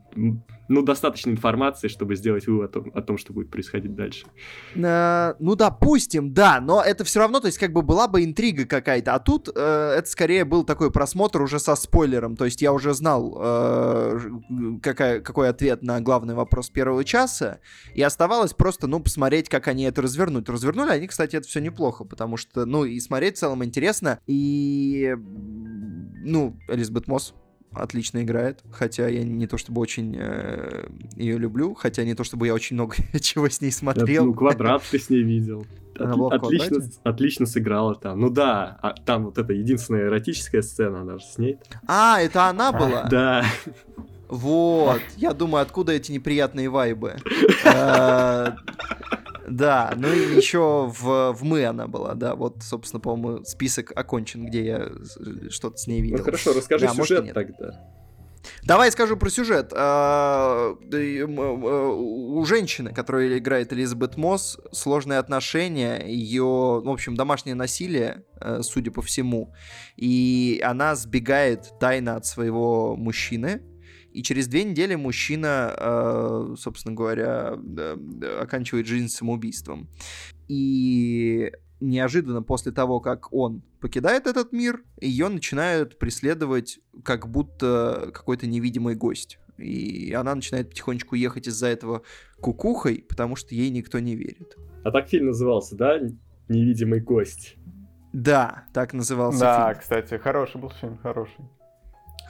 Speaker 1: ну, достаточно информации, чтобы сделать вывод о том, о том что будет происходить дальше.
Speaker 3: Э, ну, допустим, да, но это все равно, то есть, как бы была бы интрига какая-то, а тут э, это скорее был такой просмотр уже со спойлером, то есть я уже знал, э, какая, какой ответ на главный вопрос первого часа, и оставалось просто, ну, посмотреть, как они это развернут. Развернули они, кстати, это все неплохо, потому что, ну, и смотреть в целом интересно, и, ну, Элизабет Мосс отлично играет, хотя я не то чтобы очень э, ее люблю, хотя не то чтобы я очень много чего с ней смотрел.
Speaker 1: ну, квадрат ты с ней видел. От, отлично, отлично сыграла там. Ну да, а, там вот эта единственная эротическая сцена, она же с ней.
Speaker 3: А, это она была?
Speaker 1: Да.
Speaker 3: Вот, я думаю, откуда эти неприятные вайбы. Э, да, ну и еще в, в «Мы» она была, да, вот, собственно, по-моему, список окончен, где я что-то с ней видел. Ну
Speaker 1: хорошо, расскажи да, сюжет тогда.
Speaker 3: Давай скажу про сюжет. А, у женщины, которая играет Элизабет Мосс, сложные отношения, ее, в общем, домашнее насилие, э, судя по всему, и она сбегает тайно от своего мужчины, и через две недели мужчина, э, собственно говоря, оканчивает жизнь самоубийством. И неожиданно после того, как он покидает этот мир, ее начинают преследовать как будто какой-то невидимый гость. И она начинает потихонечку ехать из-за этого кукухой, потому что ей никто не верит.
Speaker 1: А так фильм назывался, да? Невидимый гость.
Speaker 3: Да, так назывался
Speaker 4: да,
Speaker 3: фильм.
Speaker 4: Да, кстати, хороший был фильм, хороший.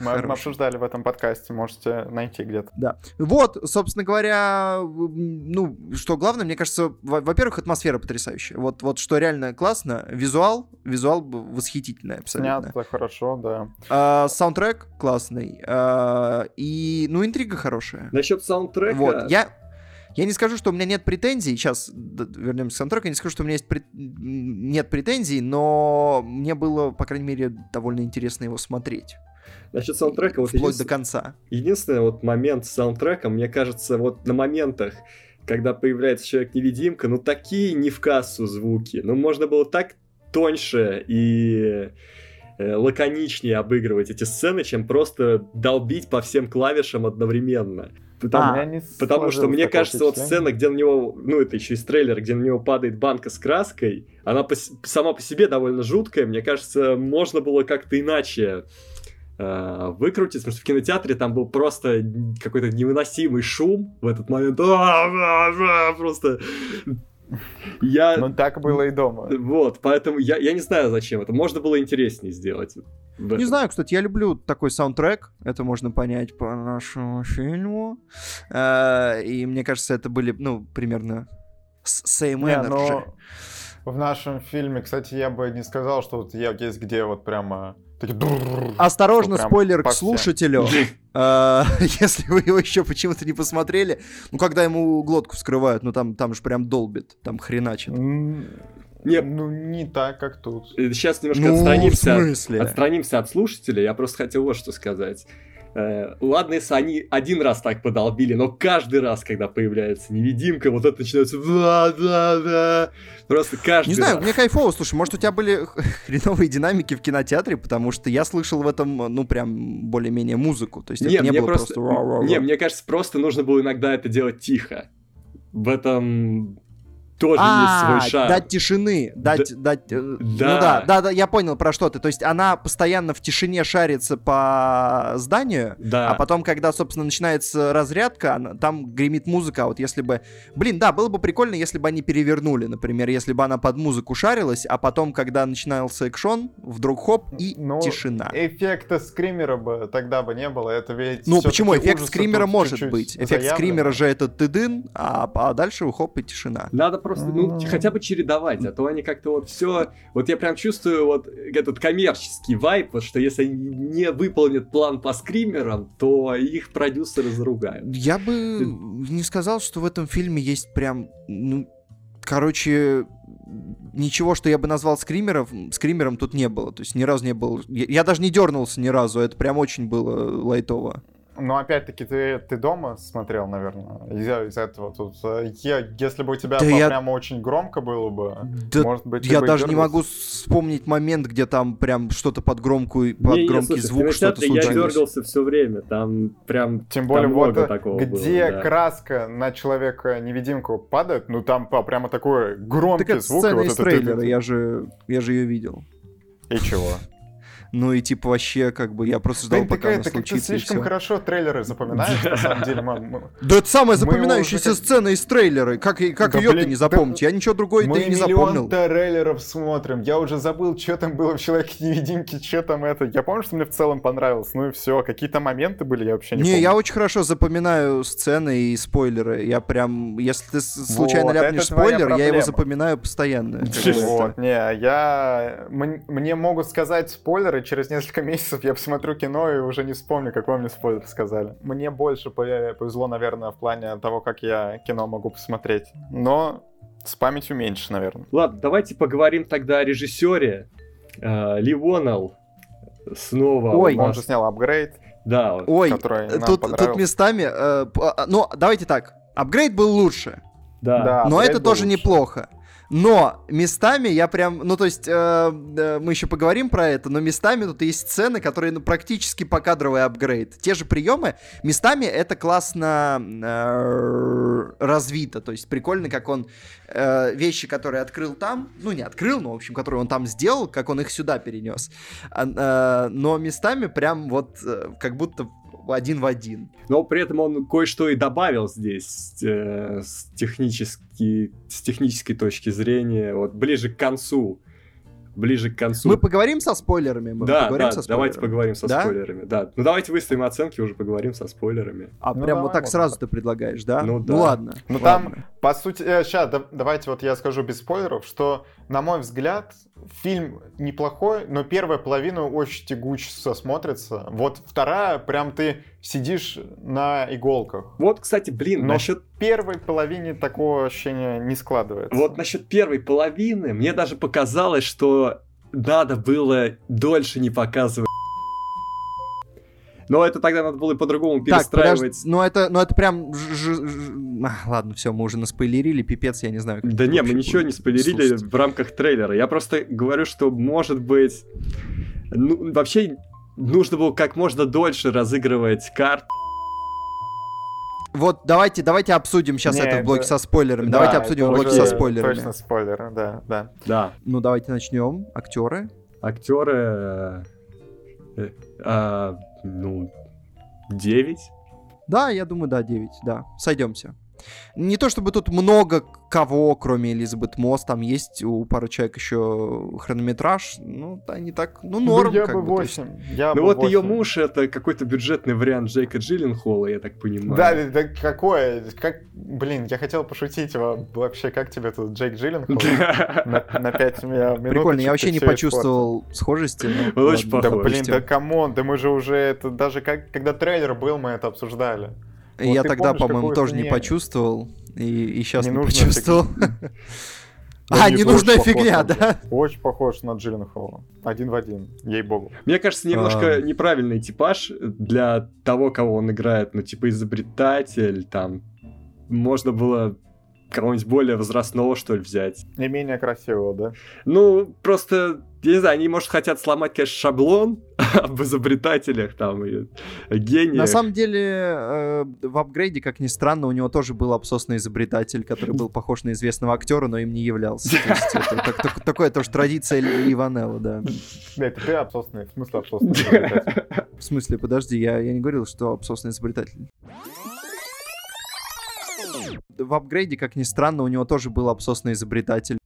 Speaker 4: Мы, мы обсуждали в этом подкасте, можете найти где-то.
Speaker 3: Да. Вот, собственно говоря, ну, что главное, мне кажется, во-первых, атмосфера потрясающая. Вот, вот что реально классно, визуал, визуал восхитительный абсолютно.
Speaker 4: Снято хорошо, да.
Speaker 3: А, саундтрек классный. А, и, ну, интрига хорошая.
Speaker 1: Насчет саундтрека...
Speaker 3: Вот, я... Я не скажу, что у меня нет претензий. Сейчас вернемся к саундтреку. Я не скажу, что у меня есть прет... нет претензий, но мне было, по крайней мере, довольно интересно его смотреть.
Speaker 1: Насчет саундтрека... Вот
Speaker 3: Вплоть до конца.
Speaker 1: Единственный вот момент с саундтреком, мне кажется, вот на моментах, когда появляется Человек-невидимка, ну такие не в кассу звуки. Ну можно было так тоньше и э, лаконичнее обыгрывать эти сцены, чем просто долбить по всем клавишам одновременно. Потому, а, потому что мне кажется, вот сцена, где на него, ну это еще из трейлера, где на него падает банка с краской, она по, сама по себе довольно жуткая. Мне кажется, можно было как-то иначе выкрутиться, потому что в кинотеатре там был просто какой-то невыносимый шум в этот момент. Просто
Speaker 4: я... Ну, так было и дома.
Speaker 1: Вот, поэтому я, я не знаю, зачем это. Можно было интереснее сделать.
Speaker 3: Не знаю, кстати, я люблю такой саундтрек. Это можно понять по нашему фильму. Э, и мне кажется, это были, ну, примерно same energy. Не, но
Speaker 4: в нашем фильме, кстати, я бы не сказал, что вот есть где вот прямо.
Speaker 3: Осторожно, спойлер к слушателю. Если вы его еще почему-то не посмотрели, ну, когда ему глотку вскрывают, ну, там, там же прям долбит, там хреначит.
Speaker 4: Не, ну не так, как тут.
Speaker 1: Сейчас немножко ну, отстранимся, отстранимся от слушателей. Я просто хотел вот что сказать. Э, ладно, если они один раз так подолбили, но каждый раз, когда появляется невидимка, вот это начинается... Просто каждый
Speaker 3: Не знаю, раз. мне кайфово. Слушай, может, у тебя были хреновые динамики в кинотеатре, потому что я слышал в этом, ну, прям более-менее музыку. То есть не, это не было просто... просто...
Speaker 1: Не, мне кажется, просто нужно было иногда это делать тихо. В этом тоже а, есть свой шар.
Speaker 3: Дать тишины, дать, да. дать. Э, да. Ну да, да, да, я понял про что ты. То есть она постоянно в тишине шарится по зданию, да. а потом, когда, собственно, начинается разрядка, она, там гремит музыка. А вот если бы, блин, да, было бы прикольно, если бы они перевернули, например, если бы она под музыку шарилась, а потом, когда начинался экшон, вдруг хоп и ну, тишина.
Speaker 4: Эффекта скримера бы тогда бы не было, это ведь.
Speaker 3: Ну почему? Эффект скримера может быть. Эффект скримера же это тыдын, а, а дальше хоп и тишина.
Speaker 1: Надо просто, ну, хотя бы чередовать, а то они как-то вот все... Вот я прям чувствую вот этот коммерческий вайп, вот, что если они не выполнят план по скримерам, то их продюсеры заругают.
Speaker 3: Я бы не сказал, что в этом фильме есть прям, ну, короче, ничего, что я бы назвал скримером, скримером тут не было. То есть ни разу не было... Я, я даже не дернулся ни разу, это прям очень было лайтово.
Speaker 4: Но опять-таки ты, ты дома смотрел, наверное, из-за из этого тут. Э, я, если бы у тебя да я... прямо очень громко было бы,
Speaker 3: да может быть, я даже не могу вспомнить момент, где там прям что-то под громкую, под не, громкий слушай, звук что-то случилось.
Speaker 1: Я дергался все время, там прям
Speaker 4: тем более вот э, такого где было, да. краска на человека невидимку падает, ну там прямо такой громкий так это звук.
Speaker 3: Сцена вот из трейлера, я же я же ее видел.
Speaker 4: И чего?
Speaker 3: Ну и типа вообще, как бы, я просто ждал, пока
Speaker 4: она случится. Ты слишком хорошо трейлеры запоминаешь, на самом деле,
Speaker 3: Да это самая запоминающаяся сцена из трейлера. Как как ее ты не запомнить? Я ничего другое ты не запомнил.
Speaker 4: Мы трейлеров смотрим. Я уже забыл, что там было в Человеке-невидимке, что там это. Я помню, что мне в целом понравилось. Ну и все. Какие-то моменты были, я вообще не помню.
Speaker 3: Не, я очень хорошо запоминаю сцены и спойлеры. Я прям, если ты случайно ляпнешь спойлер, я его запоминаю постоянно.
Speaker 4: Вот, не, я... Мне могут сказать спойлеры, через несколько месяцев я посмотрю кино и уже не вспомню, какой мне спойлер сказали. Мне больше повезло, наверное, в плане того, как я кино могу посмотреть. Но с памятью меньше, наверное.
Speaker 1: Ладно, давайте поговорим тогда о режиссере. Э, Ли Вонелл снова.
Speaker 4: Ой, он же снял апгрейд.
Speaker 1: Да,
Speaker 3: Ой, тут, тут местами. Э, ну, давайте так. Апгрейд был лучше. Да. да но это тоже лучше. неплохо. Но местами я прям, ну то есть э, мы еще поговорим про это, но местами тут есть сцены, которые ну, практически покадровый апгрейд. Те же приемы, местами это классно э, развито, то есть прикольно, как он э, вещи, которые открыл там, ну не открыл, но в общем, которые он там сделал, как он их сюда перенес. А, э, но местами прям вот э, как будто один в один.
Speaker 1: Но при этом он кое-что и добавил здесь э, с, технически, с технической точки зрения, вот ближе к концу. ближе к концу.
Speaker 3: Мы поговорим со спойлерами? Мы
Speaker 1: да,
Speaker 3: поговорим
Speaker 1: да,
Speaker 3: со
Speaker 1: давайте поговорим со да? спойлерами. Да, ну давайте выставим оценки, уже поговорим со спойлерами.
Speaker 3: А
Speaker 1: ну,
Speaker 3: прям давай, вот так сразу ты предлагаешь, да?
Speaker 1: Ну,
Speaker 3: ну
Speaker 1: да.
Speaker 3: Ну ладно.
Speaker 4: Ну
Speaker 3: ладно.
Speaker 4: там, по сути, э, сейчас, да, давайте вот я скажу без спойлеров, что, на мой взгляд, фильм неплохой, но первая половина очень тягуче смотрится. Вот вторая, прям ты сидишь на иголках.
Speaker 1: Вот, кстати, блин,
Speaker 4: но
Speaker 1: насчет...
Speaker 4: первой половины такого ощущения не складывается.
Speaker 1: Вот насчет первой половины, мне даже показалось, что надо было дольше не показывать но это тогда надо было по-другому перестраивать. Так,
Speaker 3: ну это, ну это прям... А, ладно, все, мы уже наспойлерили, пипец, я не знаю.
Speaker 1: Да не, мы ничего не спойлерили слушать. в рамках трейлера. Я просто говорю, что, может быть... Ну, вообще, нужно было как можно дольше разыгрывать карт.
Speaker 3: Вот давайте, давайте обсудим сейчас не, это в блоке это... со спойлерами. Да, давайте обсудим в блоке со спойлерами.
Speaker 4: Точно спойлеры, да, да.
Speaker 1: Да.
Speaker 3: Ну давайте начнем. Актеры.
Speaker 1: Актеры. А, ну, 9.
Speaker 3: Да, я думаю, да, 9, да. Сойдемся. Не то чтобы тут много кого, кроме Элизабет Мосс, там есть у пары человек еще хронометраж, ну, да, не так, ну, норм.
Speaker 4: Ну, я
Speaker 3: как
Speaker 4: бы 8. Я
Speaker 1: ну, вот 8. ее муж, это какой-то бюджетный вариант Джейка Джилленхола, я так понимаю.
Speaker 4: Да, да, какое, как, блин, я хотел пошутить, вообще, как тебе тут Джейк Джилленхол на 5 минут?
Speaker 3: Прикольно, я вообще не почувствовал схожести.
Speaker 1: Очень похож.
Speaker 4: Да, блин, да come on, да мы же уже, это даже когда трейлер был, мы это обсуждали.
Speaker 3: Вот я тогда, по-моему, тоже не почувствовал. И, и сейчас не, не почувствовал. А, ненужная фигня, да?
Speaker 4: Очень похож на Джилленхола. Один в один, ей-богу.
Speaker 1: Мне кажется, немножко а... неправильный типаж для того, кого он играет. Ну, типа изобретатель, там... Можно было кого-нибудь более возрастного, что ли, взять.
Speaker 4: Не менее красивого, да?
Speaker 1: Ну, просто, я не знаю, они, может, хотят сломать, конечно, шаблон об изобретателях там и гениях.
Speaker 3: На самом деле, э, в апгрейде, как ни странно, у него тоже был обсосный изобретатель, который был похож на известного актера, но им не являлся. Такое тоже традиция Ливанелла, да.
Speaker 4: Это ты обсосный, в смысле обсосный изобретатель?
Speaker 3: В смысле, подожди, я не говорил, что обсосный изобретатель в апгрейде, как ни странно, у него тоже был обсосный изобретатель.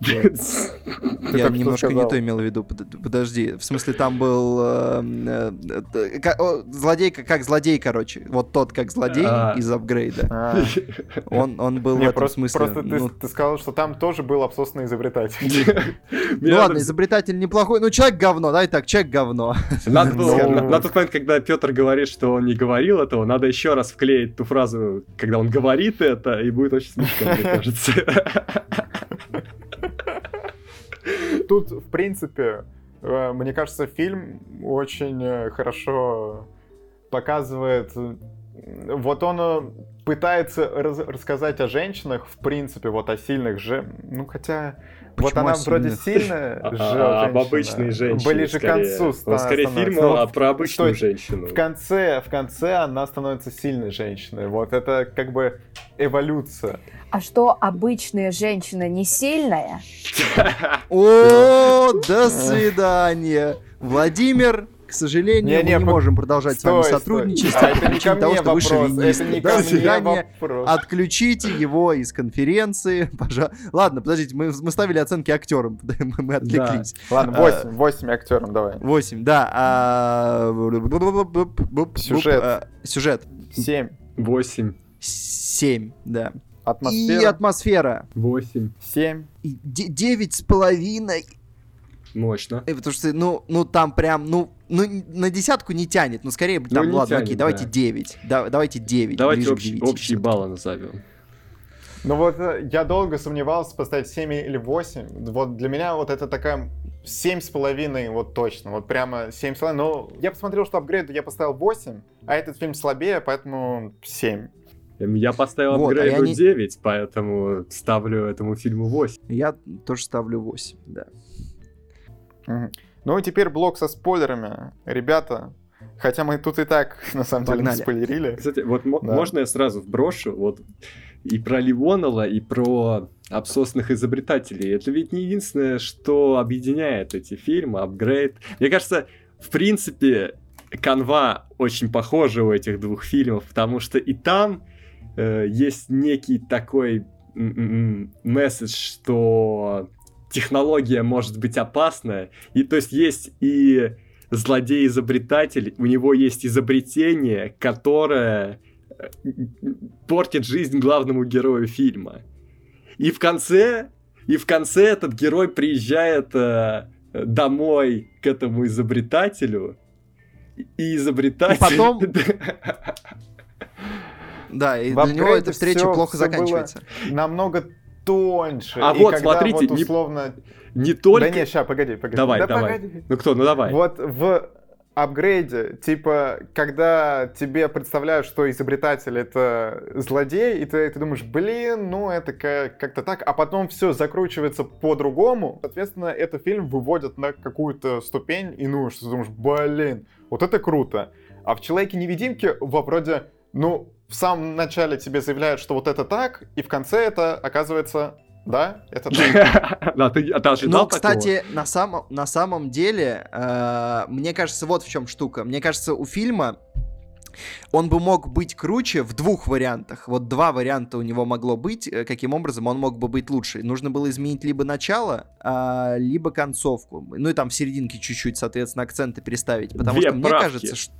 Speaker 3: Я немножко не то имел в виду. Подожди. В смысле, там был э, э, злодей, как злодей, короче. Вот тот, как злодей а. из апгрейда. А. Он, он был в этом смысле.
Speaker 4: Просто ну, ты сказал, что там тоже был обсосный изобретатель.
Speaker 3: Ну ладно, изобретатель неплохой. Ну, человек говно, давай так, человек говно.
Speaker 1: На тот момент, когда Петр говорит, что он не говорил этого, надо еще раз вклеить ту фразу, когда он говорит это, и будет очень смешно, мне кажется.
Speaker 4: Тут, в принципе, э, мне кажется, фильм очень э, хорошо показывает... Вот он пытается рассказать о женщинах, в принципе, вот о сильных же... Ну, хотя... Почему вот она вроде сильная
Speaker 1: а, же а, Об обычной женщине.
Speaker 4: Ближе к концу
Speaker 1: ста- Скорее фильм ну, про обычную женщину.
Speaker 4: В конце, в конце она становится сильной женщиной. Вот это как бы эволюция.
Speaker 2: А что обычная женщина не сильная?
Speaker 3: О, до свидания. Владимир к сожалению, не, не, мы не по... можем продолжать стой, с вами сотрудничать
Speaker 4: стой. по причине того, что вы шовинисты. Это не До свидания.
Speaker 3: Отключите его из конференции. Пожалуйста. Ладно, подождите, мы, мы ставили оценки актерам. мы, отвлеклись.
Speaker 4: Да. Ладно, 8, 8 актерам давай.
Speaker 3: 8, да. А...
Speaker 4: Сюжет.
Speaker 3: А, сюжет.
Speaker 4: 7.
Speaker 1: 8.
Speaker 3: 7, да.
Speaker 4: Атмосфера.
Speaker 3: И атмосфера.
Speaker 1: 8.
Speaker 4: 7.
Speaker 3: Девять с половиной.
Speaker 1: Мощно.
Speaker 3: И потому что, ну, ну там прям, ну, ну, на десятку не тянет, но скорее, ну, там, ладно, тянет, окей, да. давайте 9. Да, давайте 9.
Speaker 1: Давайте общ, 9, общие баллы назовем.
Speaker 4: Ну вот э, я долго сомневался поставить 7 или 8. Вот для меня вот это такая семь с половиной, вот точно, вот прямо семь с половиной. Но я посмотрел, что апгрейду я поставил 8, а этот фильм слабее, поэтому 7.
Speaker 1: Эм, я поставил вот, апгрейду а не... 9, поэтому ставлю этому фильму 8.
Speaker 3: Я тоже ставлю 8, да.
Speaker 4: Ну и теперь блок со спойлерами. Ребята, хотя мы тут и так, на самом Погнали. деле, спойлерили.
Speaker 1: Кстати, вот да. можно я сразу вброшу? Вот и про Ливонова, и про обсосных изобретателей. Это ведь не единственное, что объединяет эти фильмы, апгрейд. Мне кажется, в принципе, канва очень похожа у этих двух фильмов, потому что и там э, есть некий такой месседж, что технология может быть опасная. И то есть есть и злодей-изобретатель, у него есть изобретение, которое э, портит жизнь главному герою фильма. И в конце, и в конце этот герой приезжает э, домой к этому изобретателю, и изобретатель... И
Speaker 3: потом... Да, и для него эта встреча плохо заканчивается.
Speaker 4: Намного тоньше.
Speaker 1: А и вот, смотрите, вот условно... не, не только...
Speaker 4: Да не, сейчас, погоди, погоди.
Speaker 1: Давай,
Speaker 4: да
Speaker 1: давай. Погоди. Ну кто, ну давай.
Speaker 4: Вот в апгрейде, типа, когда тебе представляют, что изобретатель это злодей, и ты, ты думаешь, блин, ну это как-то так, а потом все закручивается по-другому, соответственно, этот фильм выводит на какую-то ступень, и ну, что ты думаешь, блин, вот это круто. А в «Человеке-невидимке» вроде, ну, в самом начале тебе заявляют, что вот это так, и в конце это оказывается да, это так.
Speaker 1: Да, ты, а ты
Speaker 3: ожидал Но, кстати, на самом, на самом деле, э, мне кажется, вот в чем штука. Мне кажется, у фильма он бы мог быть круче в двух вариантах. Вот два варианта у него могло быть. Э, каким образом он мог бы быть лучше? Нужно было изменить либо начало, а, либо концовку. Ну и там в серединке чуть-чуть, соответственно, акценты переставить. Потому Две что правки. мне кажется, что...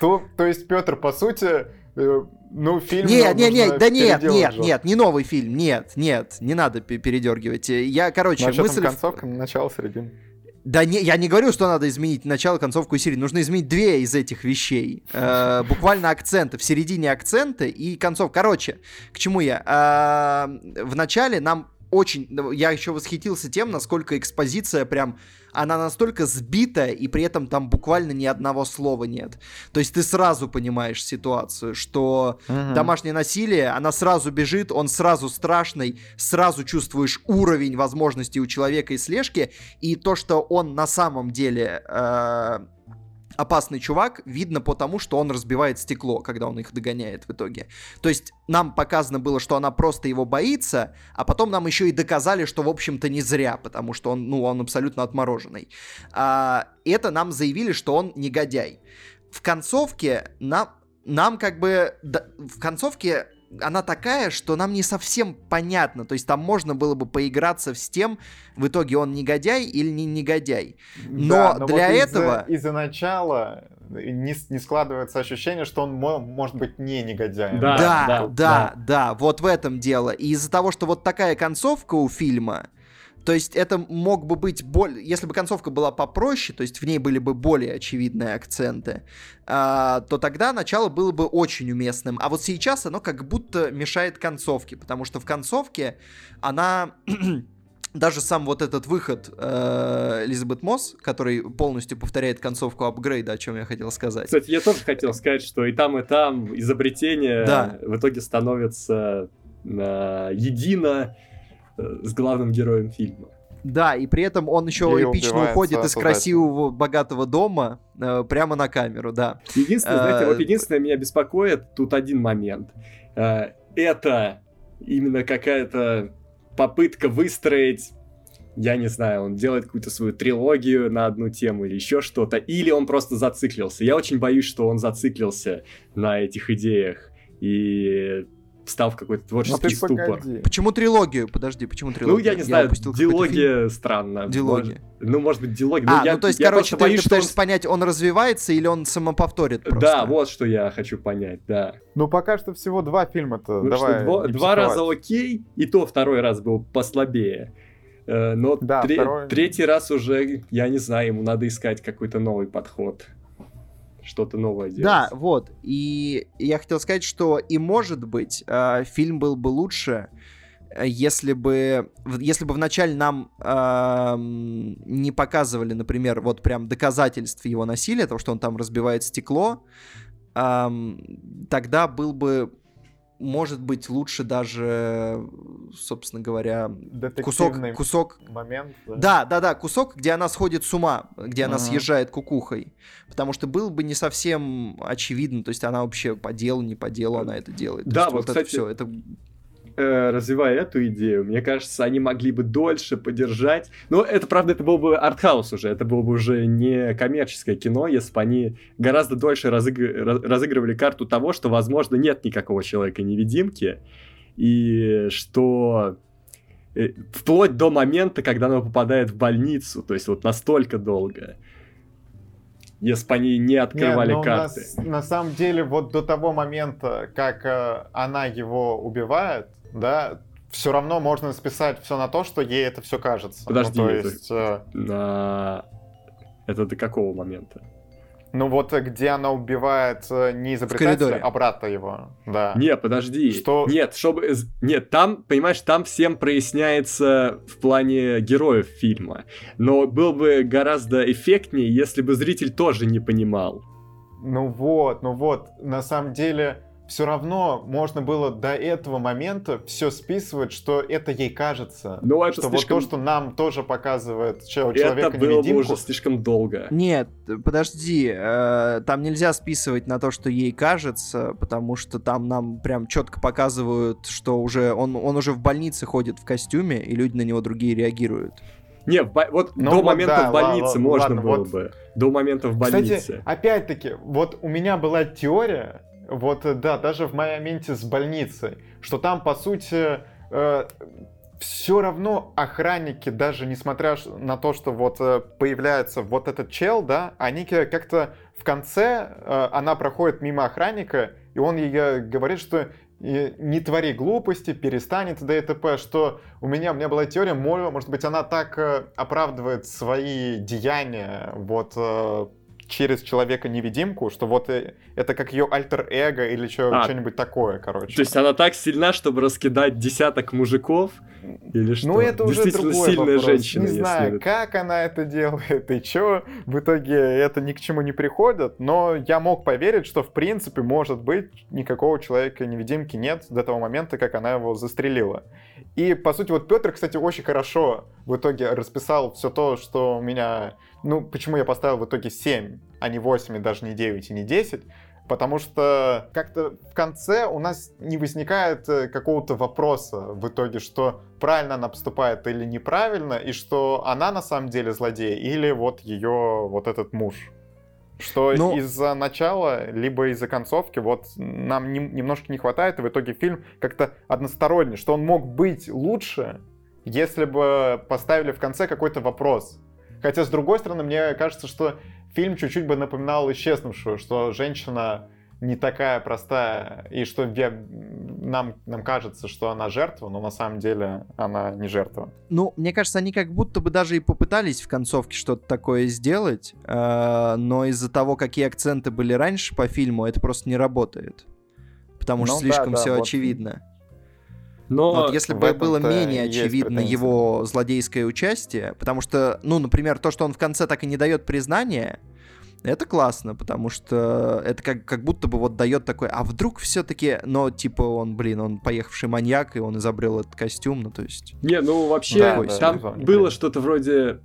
Speaker 4: То, то есть, Петр, по сути, ну, фильм...
Speaker 3: Нет, нет, нет, да нет, нет, нет, не новый фильм, нет, нет, не надо передергивать. Я, короче,
Speaker 4: ну, а мысль... концовка, начало, середина.
Speaker 3: Да не, я не говорю, что надо изменить начало, концовку и серию. Нужно изменить две из этих вещей. Э, буквально акценты. В середине акценты и концов. Короче, к чему я? Э, в начале нам очень... Я еще восхитился тем, насколько экспозиция прям она настолько сбитая, и при этом там буквально ни одного слова нет. То есть ты сразу понимаешь ситуацию, что угу. домашнее насилие, она сразу бежит, он сразу страшный, сразу чувствуешь уровень возможностей у человека и слежки, и то, что он на самом деле э, опасный чувак, видно по тому, что он разбивает стекло, когда он их догоняет в итоге. То есть нам показано было, что она просто его боится, а потом нам еще и доказали, что, в общем-то, не зря, потому что он, ну, он абсолютно отмороженный. А, это нам заявили, что он негодяй. В концовке нам, нам как бы... Да, в концовке она такая, что нам не совсем понятно. То есть там можно было бы поиграться с тем, в итоге он негодяй или не негодяй. Но, да, но для вот этого...
Speaker 4: Из-за, из начала не, не складывается ощущение, что он может быть не негодяем.
Speaker 3: Да, да, да, да, да, вот в этом дело. И из-за того, что вот такая концовка у фильма, то есть это мог бы быть более... Если бы концовка была попроще, то есть в ней были бы более очевидные акценты, а, то тогда начало было бы очень уместным. А вот сейчас оно как будто мешает концовке, потому что в концовке она... даже сам вот этот выход э, Элизабет Мосс, который полностью повторяет концовку апгрейда, о чем я хотел сказать.
Speaker 1: Кстати, я тоже хотел сказать, что и там, и там изобретение да. в итоге становится э, едино с главным героем фильма.
Speaker 3: Да, и при этом он еще и эпично уходит из красивого богатого дома э, прямо на камеру, да.
Speaker 1: Единственное, знаете, вот э, единственное меня беспокоит тут один момент. Э, это именно какая-то попытка выстроить я не знаю, он делает какую-то свою трилогию на одну тему или еще что-то, или он просто зациклился. Я очень боюсь, что он зациклился на этих идеях. И встал в какой-то творческий ну, ступор. Погоди.
Speaker 3: Почему трилогию? Подожди, почему трилогию?
Speaker 1: Ну, я не я знаю, дилогия странно.
Speaker 3: Дилогия.
Speaker 1: Может, ну, может быть, дилогия.
Speaker 3: А, ну, я, ну то есть, короче, ты, боюсь, ты пытаешься он... понять, он развивается или он самоповторит просто?
Speaker 1: Да, вот что я хочу понять, да.
Speaker 4: Ну, пока что всего два фильма-то, ну, давай
Speaker 1: Два, два раза окей, и то второй раз был послабее. Э, но да, тре- второй... третий раз уже, я не знаю, ему надо искать какой-то новый подход что-то новое делать.
Speaker 3: Да, вот. И я хотел сказать, что и может быть э, фильм был бы лучше, э, если бы, если бы вначале нам э, не показывали, например, вот прям доказательств его насилия, того, что он там разбивает стекло, э, тогда был бы может быть, лучше даже, собственно говоря, кусок, кусок...
Speaker 4: момент.
Speaker 3: Да? да, да, да, кусок, где она сходит с ума, где она ага. съезжает кукухой. Потому что было бы не совсем очевидно, то есть она вообще по делу, не по делу она это делает.
Speaker 1: Да, вот, вот кстати, это все, это э, развивая эту идею, мне кажется, они могли бы дольше подержать. Но это, правда, это был бы артхаус уже, это было бы уже не коммерческое кино, если бы они гораздо дольше разыг... разыгрывали карту того, что, возможно, нет никакого человека-невидимки, и что э, вплоть до момента, когда она попадает в больницу, то есть вот настолько долго если бы они не открывали не, ну, карты.
Speaker 4: На, на самом деле, вот до того момента, как э, она его убивает, да, все равно можно списать все на то, что ей это все кажется.
Speaker 1: Подожди, ну, то есть, это, э... на... это до какого момента?
Speaker 4: Ну вот где она убивает э, не изобретателя, а брата его. Да.
Speaker 1: Не, подожди. Что... Нет, чтобы... Нет, там, понимаешь, там всем проясняется в плане героев фильма. Но было бы гораздо эффектнее, если бы зритель тоже не понимал.
Speaker 4: Ну вот, ну вот, на самом деле все равно можно было до этого момента все списывать, что это ей кажется. Ну, это что слишком... вот то, что нам тоже показывает человека
Speaker 1: Это было бы уже слишком долго.
Speaker 3: Нет, подожди, э, там нельзя списывать на то, что ей кажется, потому что там нам прям четко показывают, что уже он, он уже в больнице ходит в костюме, и люди на него другие реагируют.
Speaker 1: Не, вот ну, до вот момента да, в больнице ладно, можно ладно, было вот... бы. До момента в больнице.
Speaker 4: Кстати, опять-таки, вот у меня была теория, вот, э, да, даже в моменте с больницей, что там, по сути, э, все равно охранники, даже несмотря на то, что вот э, появляется вот этот чел, да, они как-то в конце, э, она проходит мимо охранника, и он ей говорит, что не твори глупости, перестань это ДТП, что у меня, у меня была теория, может быть, она так э, оправдывает свои деяния, вот через человека-невидимку, что вот э, это как ее альтер-эго или что, а, что-нибудь такое, короче.
Speaker 1: То есть она так сильна, чтобы раскидать десяток мужиков? Или что?
Speaker 4: Ну, это уже другой сильная вопрос. женщина. Не знаю, это... как она это делает и что. В итоге это ни к чему не приходит, но я мог поверить, что в принципе, может быть, никакого человека-невидимки нет до того момента, как она его застрелила. И, по сути, вот Петр, кстати, очень хорошо в итоге расписал все то, что у меня... Ну, почему я поставил в итоге 7, а не 8, и даже не 9, и не 10. Потому что как-то в конце у нас не возникает э, какого-то вопроса в итоге, что правильно она поступает или неправильно, и что она на самом деле злодей, или вот ее вот этот муж. Что ну... из-за начала, либо из-за концовки, вот нам не, немножко не хватает, и в итоге фильм как-то односторонний, что он мог быть лучше, если бы поставили в конце какой-то вопрос. Хотя, с другой стороны, мне кажется, что фильм чуть-чуть бы напоминал исчезнувшую, что женщина не такая простая, и что нам, нам кажется, что она жертва, но на самом деле она не жертва.
Speaker 3: Ну, мне кажется, они как будто бы даже и попытались в концовке что-то такое сделать, э, но из-за того, какие акценты были раньше по фильму, это просто не работает. Потому что ну, слишком да, да, все вот. очевидно. Но вот если бы было менее очевидно его злодейское участие, потому что, ну, например, то, что он в конце так и не дает признания, это классно, потому что это как, как будто бы вот дает такой, а вдруг все-таки, но типа он, блин, он поехавший маньяк, и он изобрел этот костюм, ну то есть...
Speaker 1: Не, ну вообще, да, там да, было что-то вроде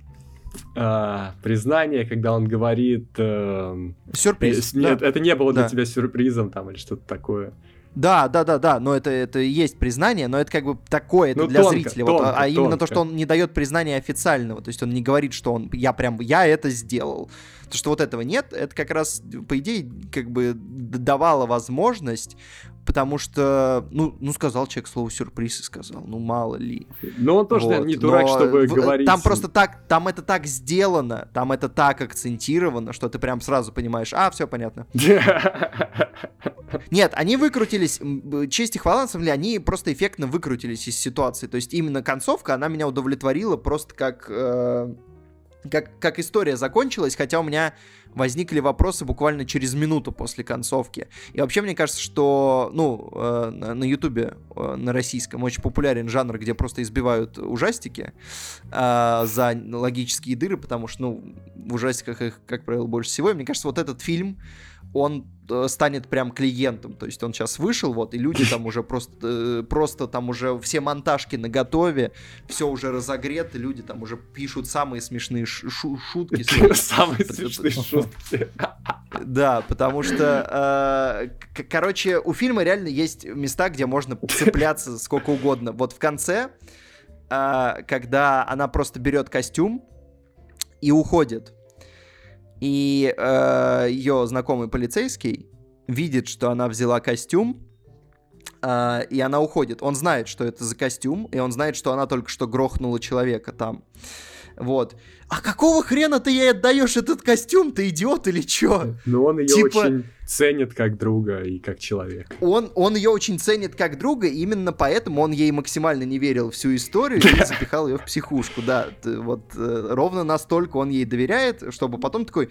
Speaker 1: а, признание, когда он говорит... Э,
Speaker 3: Сюрприз.
Speaker 1: Э, нет, да. это не было для да. тебя сюрпризом там или что-то такое.
Speaker 3: Да, да, да, да, но это, это есть признание, но это как бы такое, это ну, для тонко, зрителя. Тонко, вот, а, а именно то, что он не дает признания официального, то есть он не говорит, что он, я прям, я это сделал. То, что вот этого нет, это как раз, по идее, как бы давало возможность потому что, ну, ну сказал человек слово сюрприз и сказал, ну мало ли.
Speaker 1: Ну он тоже вот. не дурак, Но чтобы в, говорить.
Speaker 3: Там просто так, там это так сделано, там это так акцентировано, что ты прям сразу понимаешь, а, все понятно. Нет, они выкрутились, честь и хвала, на самом деле, они просто эффектно выкрутились из ситуации. То есть именно концовка, она меня удовлетворила просто как... Э, как, как история закончилась, хотя у меня возникли вопросы буквально через минуту после концовки. И вообще мне кажется, что, ну, э, на Ютубе, э, на российском, очень популярен жанр, где просто избивают ужастики э, за логические дыры, потому что, ну, в ужастиках их, как правило, больше всего. И мне кажется, вот этот фильм, он станет прям клиентом. То есть он сейчас вышел, вот, и люди там уже просто, э, просто там уже все монтажки на готове, все уже разогрето, люди там уже пишут самые смешные шу шутки.
Speaker 1: Самые смешные шутки.
Speaker 3: Да, потому что, э, короче, у фильма реально есть места, где можно цепляться сколько угодно. Вот в конце, когда она просто берет костюм и уходит, и э, ее знакомый полицейский видит, что она взяла костюм, а, и она уходит. Он знает, что это за костюм, и он знает, что она только что грохнула человека там. Вот. А какого хрена ты ей отдаешь этот костюм? Ты идиот или чё?
Speaker 1: Ну, он ее типа... очень ценит как друга и как человека.
Speaker 3: Он, он ее очень ценит как друга, и именно поэтому он ей максимально не верил всю историю и запихал ее в психушку, да. Вот э, ровно настолько он ей доверяет, чтобы потом такой,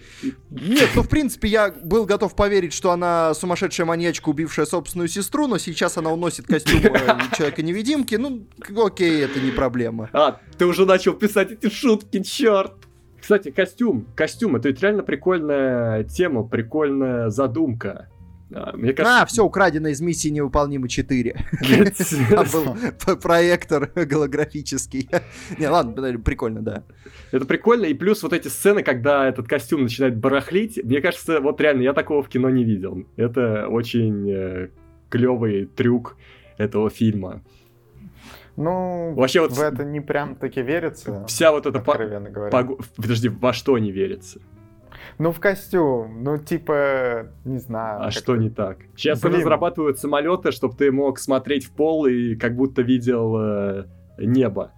Speaker 3: нет, ну в принципе я был готов поверить, что она сумасшедшая маньячка, убившая собственную сестру, но сейчас она уносит костюм э, Человека-невидимки, ну окей, это не проблема.
Speaker 1: А, ты уже начал писать эти шутки, черт! Кстати, костюм. Костюм, это ведь реально прикольная тема, прикольная задумка.
Speaker 3: А, мне кажется... А, все украдено из миссии невыполнимы 4. Там был проектор голографический. Не, ладно, прикольно, да.
Speaker 1: Это прикольно, и плюс вот эти сцены, когда этот костюм начинает барахлить, мне кажется, вот реально, я такого в кино не видел. Это очень э, клевый трюк этого фильма.
Speaker 4: Ну, Вообще вот в это не прям таки верится.
Speaker 1: Вся вот эта... По... говоря. Пог... Подожди, во что не верится?
Speaker 4: Ну, в костюм, ну, типа, не знаю.
Speaker 1: А что не так? Сейчас Блин. разрабатывают самолеты, чтобы ты мог смотреть в пол и как будто видел э, небо.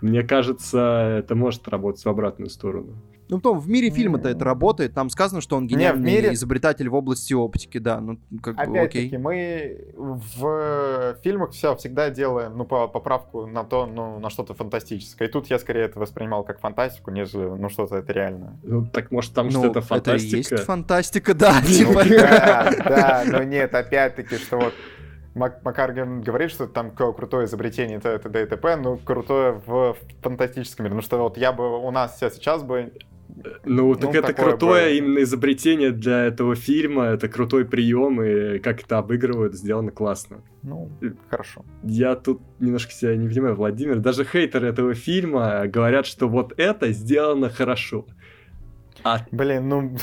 Speaker 1: Мне кажется, это может работать в обратную сторону.
Speaker 3: Ну, потом в мире фильма-то это работает. Там сказано, что он гениальный Не, мире... изобретатель в области оптики, да. Ну, как бы
Speaker 4: окей. мы в фильмах все всегда делаем, ну, по поправку на то, ну, на что-то фантастическое. И тут я скорее это воспринимал как фантастику, нежели, ну, что-то это реально.
Speaker 1: Ну, так может там ну, что это фантастика? Это и есть
Speaker 3: фантастика, да. Ну, типа.
Speaker 4: Да, да, но нет, опять-таки, что вот Мак Макарген говорит, что там крутое изобретение т.д. и т.п., ну, крутое в фантастическом мире. Ну, что вот я бы, у нас сейчас бы
Speaker 1: ну, так ну, это крутое бы... именно изобретение для этого фильма, это крутой прием, и как это обыгрывают, сделано классно.
Speaker 4: Ну, хорошо.
Speaker 1: Я тут немножко себя не понимаю, Владимир. Даже хейтеры этого фильма говорят, что вот это сделано хорошо.
Speaker 4: А... Блин, ну...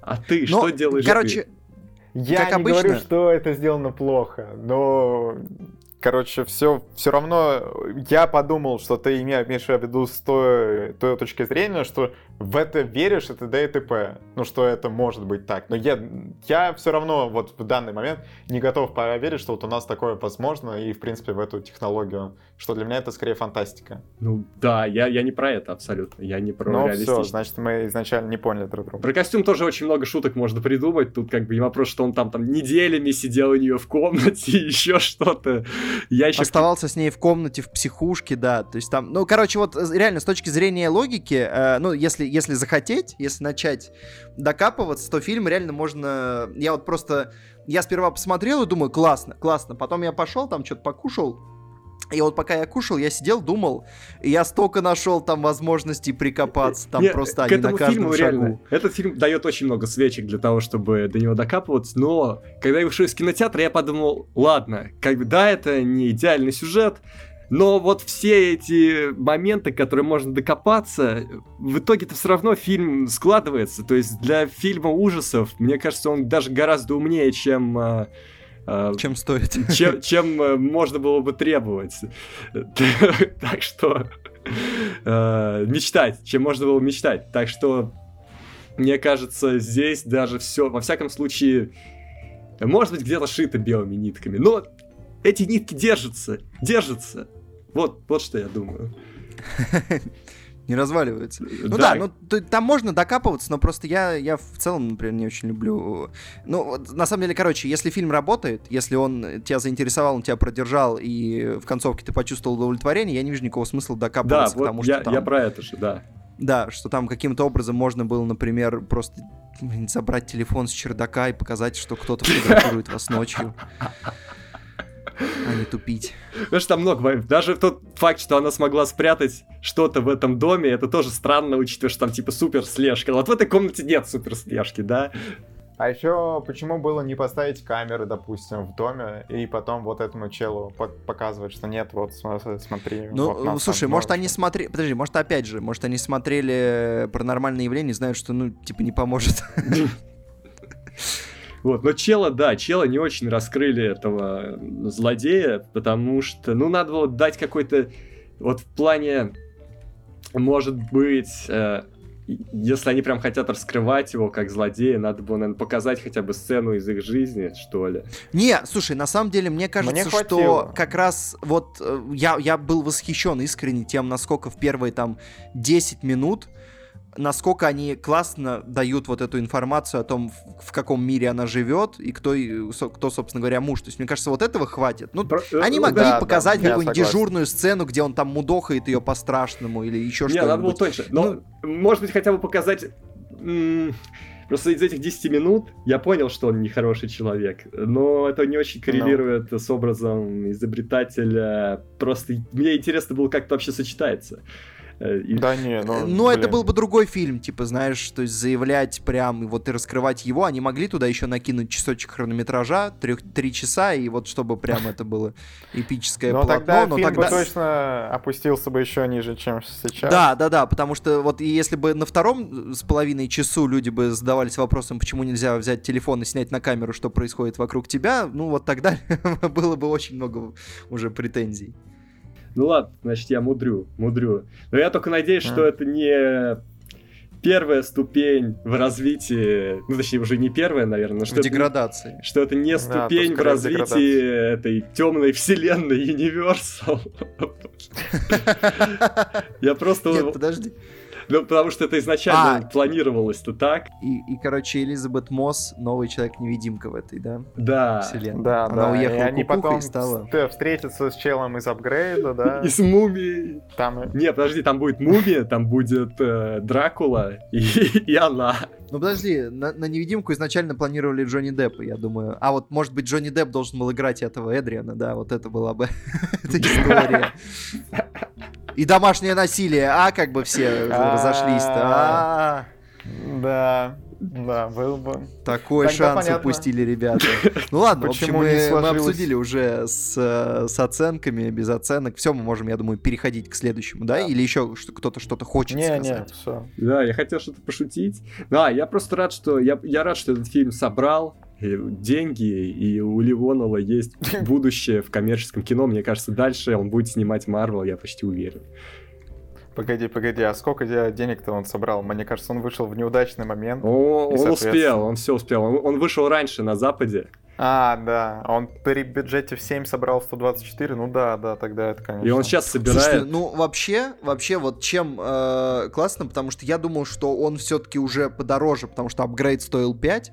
Speaker 1: А ты но, что делаешь
Speaker 3: Короче,
Speaker 1: ты?
Speaker 4: Я как не обычно... говорю, что это сделано плохо, но короче, все, все равно я подумал, что ты имеешь в виду с той, той точки зрения, что в это веришь, это т.д. и т.п. Ну, что это может быть так. Но я, я все равно вот в данный момент не готов поверить, что вот у нас такое возможно, и, в принципе, в эту технологию, что для меня это скорее фантастика.
Speaker 1: Ну, да, я, я не про это абсолютно, я не про
Speaker 4: Ну, все, значит, мы изначально не поняли друг друга.
Speaker 1: Про костюм тоже очень много шуток можно придумать, тут как бы не вопрос, что он там, там неделями сидел у нее в комнате, еще что-то.
Speaker 3: Я еще... Оставался с ней в комнате в психушке, да, то есть там, ну, короче, вот э, реально с точки зрения логики, э, ну, если если захотеть, если начать докапываться, то фильм реально можно... Я вот просто... Я сперва посмотрел и думаю, классно, классно. Потом я пошел, там что-то покушал, и вот пока я кушал, я сидел, думал, я столько нашел там возможностей прикопаться, там Нет, просто они на каждом фильму, шагу. Реально,
Speaker 1: этот фильм дает очень много свечек для того, чтобы до него докапываться, но когда я вышел из кинотеатра, я подумал, ладно, как бы да, это не идеальный сюжет, но вот все эти моменты, которые можно докопаться, в итоге-то все равно фильм складывается. То есть для фильма ужасов, мне кажется, он даже гораздо умнее, чем... А,
Speaker 3: чем стоит.
Speaker 1: Чем, чем э, можно было бы требовать. Так что а, мечтать, чем можно было мечтать. Так что мне кажется, здесь даже все, во всяком случае, может быть, где-то шито белыми нитками, но эти нитки держатся, держатся. Вот, вот что я думаю.
Speaker 3: Не разваливается. Ну да, да ну там можно докапываться, но просто я, я в целом, например, не очень люблю. Ну, на самом деле, короче, если фильм работает, если он тебя заинтересовал, он тебя продержал, и в концовке ты почувствовал удовлетворение, я не вижу никакого смысла докапываться,
Speaker 1: да, вот потому я, что там... я про это же, да.
Speaker 3: Да, что там каким-то образом можно было, например, просто забрать телефон с чердака и показать, что кто-то фотографирует вас ночью а не тупить.
Speaker 1: Потому что там много Даже тот факт, что она смогла спрятать что-то в этом доме, это тоже странно, учитывая, что там типа супер слежка. Вот в этой комнате нет супер слежки, да?
Speaker 4: А еще почему было не поставить камеры, допустим, в доме, и потом вот этому челу показывать, что нет, вот смотри.
Speaker 3: Ну,
Speaker 4: вот
Speaker 3: слушай, может они смотрели, подожди, может опять же, может они смотрели паранормальные явления, знают, что, ну, типа не поможет.
Speaker 1: Вот, но Чела, да, Чела не очень раскрыли этого злодея, потому что, ну, надо было дать какой-то, вот в плане, может быть, э, если они прям хотят раскрывать его как злодея, надо было, наверное, показать хотя бы сцену из их жизни, что ли.
Speaker 3: Не, слушай, на самом деле, мне кажется, мне что как раз вот э, я, я был восхищен искренне тем, насколько в первые там 10 минут насколько они классно дают вот эту информацию о том, в, в каком мире она живет и кто, кто, собственно говоря, муж. То есть, мне кажется, вот этого хватит. Ну, Про... Э, они могли да, показать да, какую-нибудь дежурную сцену, где он там мудохает ее по-страшному или еще что-нибудь. Не, надо было
Speaker 1: тоньше. Но, ну, может быть, хотя бы показать... Просто из этих 10 минут я понял, что он нехороший человек, но это не очень коррелирует no. с образом изобретателя. Просто мне интересно было, как это вообще сочетается.
Speaker 3: Э, да не, ну... Ну, это был бы другой фильм, типа, знаешь, то есть заявлять прям, и вот и раскрывать его, они могли туда еще накинуть часочек хронометража, трех, три часа, и вот чтобы прям это было эпическое но полотно.
Speaker 4: Тогда но фильм тогда... бы точно опустился бы еще ниже, чем сейчас.
Speaker 3: Да, да, да, потому что вот если бы на втором с половиной часу люди бы задавались вопросом, почему нельзя взять телефон и снять на камеру, что происходит вокруг тебя, ну вот тогда было бы очень много уже претензий.
Speaker 1: Ну ладно, значит, я мудрю, мудрю. Но я только надеюсь, что это не первая ступень в развитии, ну, точнее, уже не первая, наверное, что в
Speaker 3: это, деградации.
Speaker 1: Что это не ступень да, в развитии этой темной вселенной Universal. Я просто...
Speaker 3: Нет, подожди.
Speaker 1: Ну, потому что это изначально а, планировалось-то так.
Speaker 3: И, и, короче, Элизабет Мосс, новый человек-невидимка в этой, да?
Speaker 1: Да.
Speaker 3: Вселенной.
Speaker 4: Да,
Speaker 3: Она
Speaker 4: да.
Speaker 3: уехала и
Speaker 4: они потом и стала... встретятся с челом из апгрейда, да?
Speaker 1: И с мумией. Там... Не, подожди, там будет мумия, там будет э, Дракула и, и она.
Speaker 3: Ну подожди, на, на невидимку изначально планировали Джонни Деппа, я думаю. А вот, может быть, Джонни Депп должен был играть этого Эдриана, да, вот это была бы эта история. И домашнее насилие, а как бы все разошлись-то. А.
Speaker 4: Да. Да, был бы.
Speaker 3: Такой Тогда шанс понятно. упустили ребята. Ну ладно, Почему в общем, мы, мы обсудили уже с, с оценками, без оценок. Все, мы можем, я думаю, переходить к следующему, да? да. Или еще кто-то что-то хочет не, сказать? Не, все.
Speaker 1: Да, я хотел что-то пошутить. Да, я просто рад, что я, я рад, что этот фильм собрал деньги, и у Ливонова есть будущее в коммерческом кино. Мне кажется, дальше он будет снимать Марвел, я почти уверен.
Speaker 4: Погоди, погоди, а сколько денег-то он собрал? Мне кажется, он вышел в неудачный момент.
Speaker 1: О, он успел, он все успел. Он, он вышел раньше на Западе.
Speaker 4: А, да. Он при бюджете в 7 собрал 124. Ну да, да, тогда это, конечно.
Speaker 1: И он сейчас собирает. Слушайте,
Speaker 3: ну вообще, вообще вот чем э, классно, потому что я думал, что он все-таки уже подороже, потому что апгрейд стоил 5.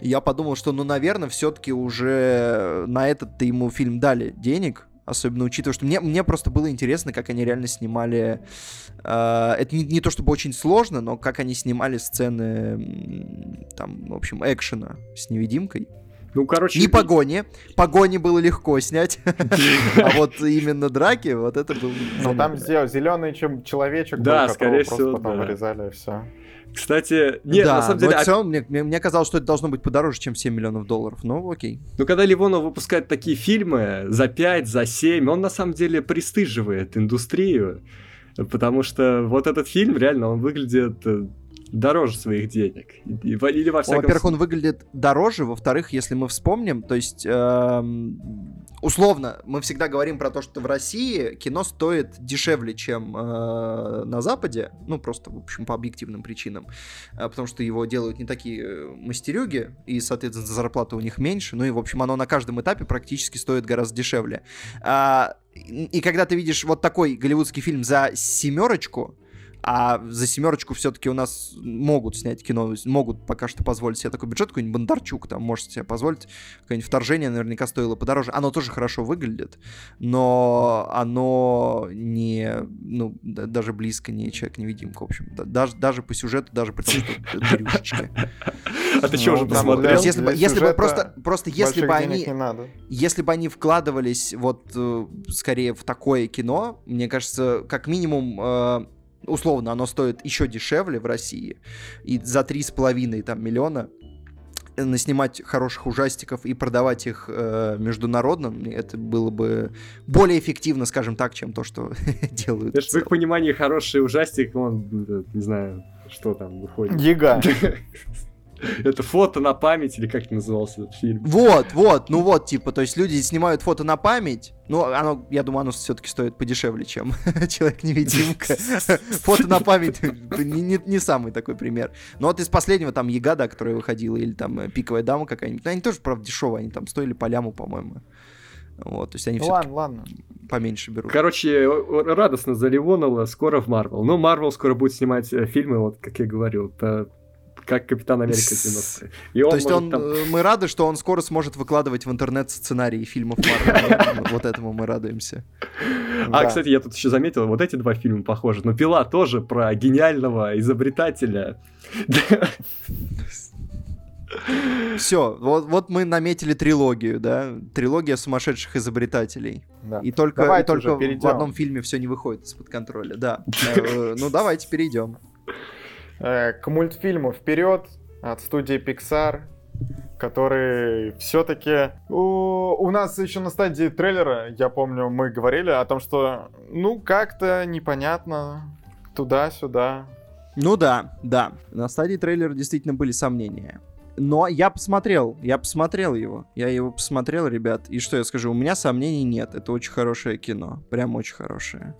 Speaker 3: Я подумал, что, ну, наверное, все-таки уже на этот-то ему фильм дали денег, особенно учитывая, что мне, мне просто было интересно, как они реально снимали... Э, это не, не то чтобы очень сложно, но как они снимали сцены, там, в общем, экшена с невидимкой.
Speaker 1: Ну, короче...
Speaker 3: Не погони. Погони было легко снять. А вот именно драки, вот это был...
Speaker 4: Ну, там зеленый чем человечек
Speaker 1: Да, скорее всего,
Speaker 4: потом вырезали, и все.
Speaker 1: Кстати, нет, да, на самом деле...
Speaker 3: Все, мне, мне, мне казалось, что это должно быть подороже, чем 7 миллионов долларов. Ну, окей.
Speaker 1: Ну, когда Ливонов выпускает такие фильмы за 5, за 7, он на самом деле пристыживает индустрию. Потому что вот этот фильм, реально, он выглядит э, дороже своих денег.
Speaker 3: Или во всяком... Во-первых, он выглядит дороже, во-вторых, если мы вспомним, то есть эм, условно мы всегда говорим про то, что в России кино стоит дешевле, чем э, на Западе, ну просто в общем по объективным причинам, э, потому что его делают не такие э, мастерюги и соответственно зарплата у них меньше, ну и в общем оно на каждом этапе практически стоит гораздо дешевле. А, и когда ты видишь вот такой голливудский фильм за семерочку, а за семерочку все-таки у нас могут снять кино, могут пока что позволить себе такой бюджет, какой-нибудь Бондарчук там может себе позволить, какое-нибудь вторжение наверняка стоило подороже. Оно тоже хорошо выглядит, но оно не, ну, даже близко не человек-невидимка, в общем. Даже, даже по сюжету, даже по тому, что дырюшечки.
Speaker 1: А ты что, уже посмотрел?
Speaker 3: Если бы, если бы просто, просто если бы они, если бы они вкладывались вот э, скорее в такое кино, мне кажется, как минимум э, условно, оно стоит еще дешевле в России, и за 3,5 там, миллиона наснимать хороших ужастиков и продавать их э, международно, это было бы более эффективно, скажем так, чем то, что делают.
Speaker 1: в их понимании хороший ужастик, он, не знаю, что там выходит.
Speaker 4: Ега.
Speaker 1: Это фото на память, или как назывался этот фильм?
Speaker 3: Вот, вот, ну вот, типа, то есть люди снимают фото на память, ну, оно, я думаю, оно все-таки стоит подешевле, чем Человек-невидимка. Фото на память не, не, не самый такой пример. Но вот из последнего там Ягада, которая выходила, или там э, Пиковая дама какая-нибудь, ну, они тоже, правда, дешевые, они там стоили по ляму, по-моему. Вот, то есть они
Speaker 4: ну, ладно, ладно.
Speaker 3: поменьше берут.
Speaker 1: Короче, радостно за Ливонова, скоро в Марвел. Ну, Марвел скоро будет снимать э, фильмы, вот, как я говорил, по как Капитан Америка 90
Speaker 3: И он То есть он, там... Э, мы рады, что он скоро сможет выкладывать в интернет сценарии фильмов. Вот этому мы радуемся.
Speaker 1: А, кстати, я тут еще заметил, вот эти два фильма похожи. Но Пила тоже про гениального изобретателя.
Speaker 3: Все, вот, вот мы наметили трилогию, да, трилогия сумасшедших изобретателей. Да. И только, и только в одном фильме все не выходит из-под контроля, да. Э, ну давайте перейдем.
Speaker 4: Э, к мультфильму вперед от студии Pixar, который все-таки у, у нас еще на стадии трейлера, я помню, мы говорили о том, что ну как-то непонятно туда-сюда.
Speaker 3: Ну да, да. На стадии трейлера действительно были сомнения. Но я посмотрел, я посмотрел его. Я его посмотрел, ребят. И что я скажу, у меня сомнений нет. Это очень хорошее кино. Прям очень хорошее.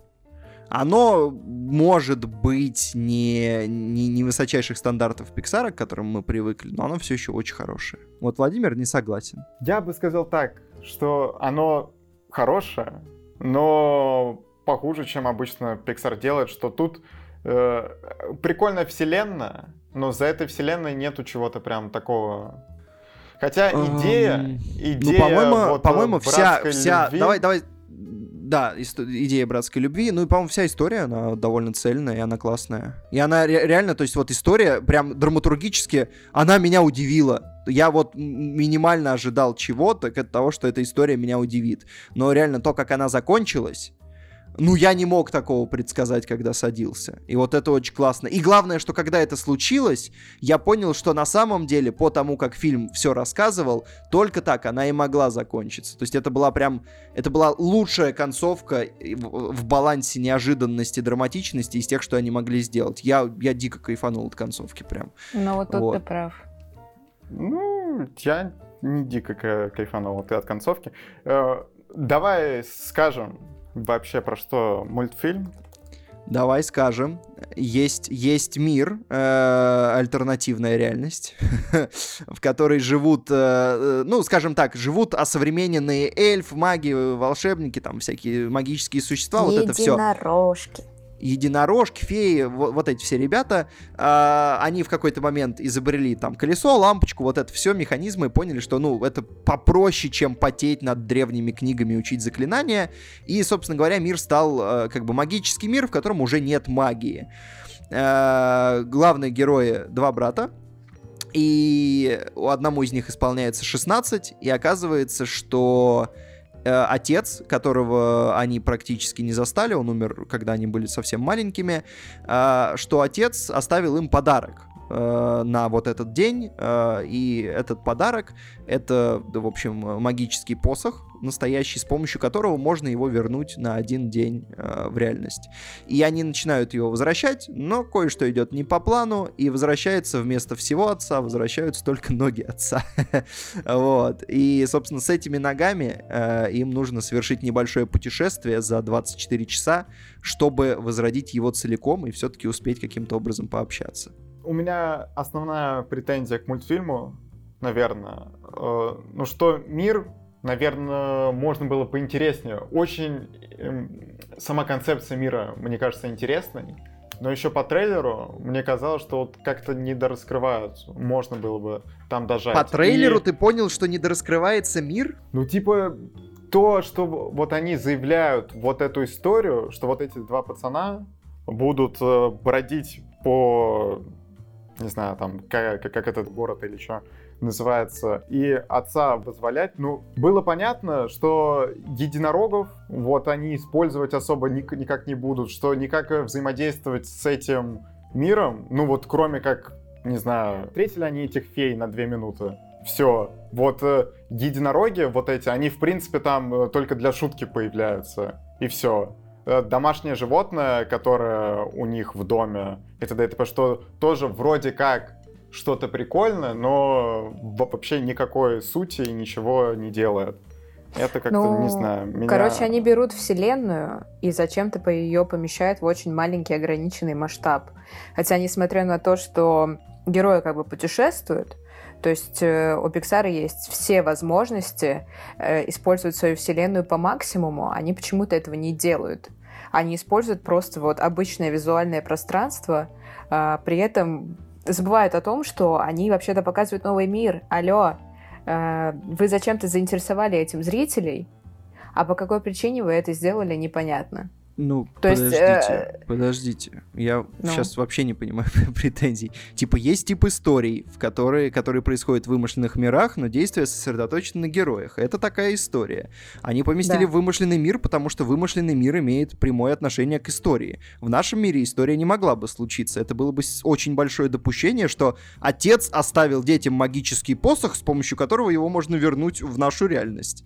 Speaker 3: Оно может быть не, не, не высочайших стандартов Pixar, к которым мы привыкли, но оно все еще очень хорошее. Вот Владимир не согласен.
Speaker 4: Я бы сказал так, что оно хорошее, но похуже, чем обычно Pixar делает, что тут э, прикольная вселенная, но за этой вселенной нету чего-то прям такого Хотя идея, um, идея,
Speaker 3: ну, по-моему, вот, по-моему, вся, вся, любви... давай, давай, да, идея братской любви. Ну и, по-моему, вся история, она довольно цельная, и она классная. И она ре- реально, то есть вот история, прям драматургически, она меня удивила. Я вот минимально ожидал чего-то, от того, что эта история меня удивит. Но реально то, как она закончилась, ну, я не мог такого предсказать, когда садился. И вот это очень классно. И главное, что когда это случилось, я понял, что на самом деле, по тому, как фильм все рассказывал, только так она и могла закончиться. То есть это была прям, это была лучшая концовка в, в балансе неожиданности, драматичности из тех, что они могли сделать. Я, я дико кайфанул от концовки прям.
Speaker 2: Ну, вот тут вот. ты прав.
Speaker 4: Ну, я не дико кайфанул от концовки. Э, давай скажем, вообще про что мультфильм?
Speaker 3: Давай скажем, есть, есть мир, э, альтернативная реальность, в которой живут, э, э, ну, скажем так, живут осовремененные эльф, маги, волшебники, там всякие магические существа, вот это все.
Speaker 2: Единорожки
Speaker 3: единорожки, феи, вот, вот эти все ребята, э, они в какой-то момент изобрели там колесо, лампочку, вот это все механизмы, и поняли, что, ну, это попроще, чем потеть над древними книгами, учить заклинания, и, собственно говоря, мир стал э, как бы магический мир, в котором уже нет магии. Э, главные герои два брата, и у одному из них исполняется 16, и оказывается, что Э, отец, которого они практически не застали, он умер, когда они были совсем маленькими, э, что отец оставил им подарок э, на вот этот день, и этот подарок это, в общем, магический посох, настоящий, с помощью которого можно его вернуть на один день э, в реальность. И они начинают его возвращать, но кое-что идет не по плану, и возвращается вместо всего отца, возвращаются только ноги отца. вот. И, собственно, с этими ногами э, им нужно совершить небольшое путешествие за 24 часа, чтобы возродить его целиком и все-таки успеть каким-то образом пообщаться.
Speaker 4: У меня основная претензия к мультфильму, наверное, э, ну что мир наверное, можно было поинтереснее. Очень э, сама концепция мира, мне кажется, интересной. Но еще по трейлеру мне казалось, что вот как-то недораскрывают. Можно было бы там дожать.
Speaker 3: По трейлеру И... ты понял, что недораскрывается мир?
Speaker 4: Ну, типа, то, что вот они заявляют вот эту историю, что вот эти два пацана будут э, бродить по, не знаю, там, как, как этот город или что, называется, и отца вызволять, ну, было понятно, что единорогов, вот они использовать особо ник- никак не будут, что никак взаимодействовать с этим миром, ну вот кроме как, не знаю, встретили они этих фей на две минуты, все. Вот э, единороги, вот эти, они в принципе там э, только для шутки появляются, и все. Э, домашнее животное, которое у них в доме, это да, это что тоже вроде как что-то прикольное, но вообще никакой сути и ничего не делает. Это как-то, ну, не знаю, меня...
Speaker 2: Короче, они берут вселенную и зачем-то по ее помещают в очень маленький ограниченный масштаб. Хотя, несмотря на то, что герои как бы путешествуют, то есть э, у Pixar есть все возможности э, использовать свою вселенную по максимуму, они почему-то этого не делают. Они используют просто вот обычное визуальное пространство, э, при этом забывают о том, что они вообще-то показывают новый мир. Алло, э, вы зачем-то заинтересовали этим зрителей, а по какой причине вы это сделали, непонятно.
Speaker 3: Ну, То подождите, есть, э... подождите. Я ну. сейчас вообще не понимаю претензий. Типа, есть тип историй, в которые, которые происходят в вымышленных мирах, но действия сосредоточены на героях. Это такая история. Они поместили да. в вымышленный мир, потому что вымышленный мир имеет прямое отношение к истории. В нашем мире история не могла бы случиться. Это было бы очень большое допущение, что отец оставил детям магический посох, с помощью которого его можно вернуть в нашу реальность.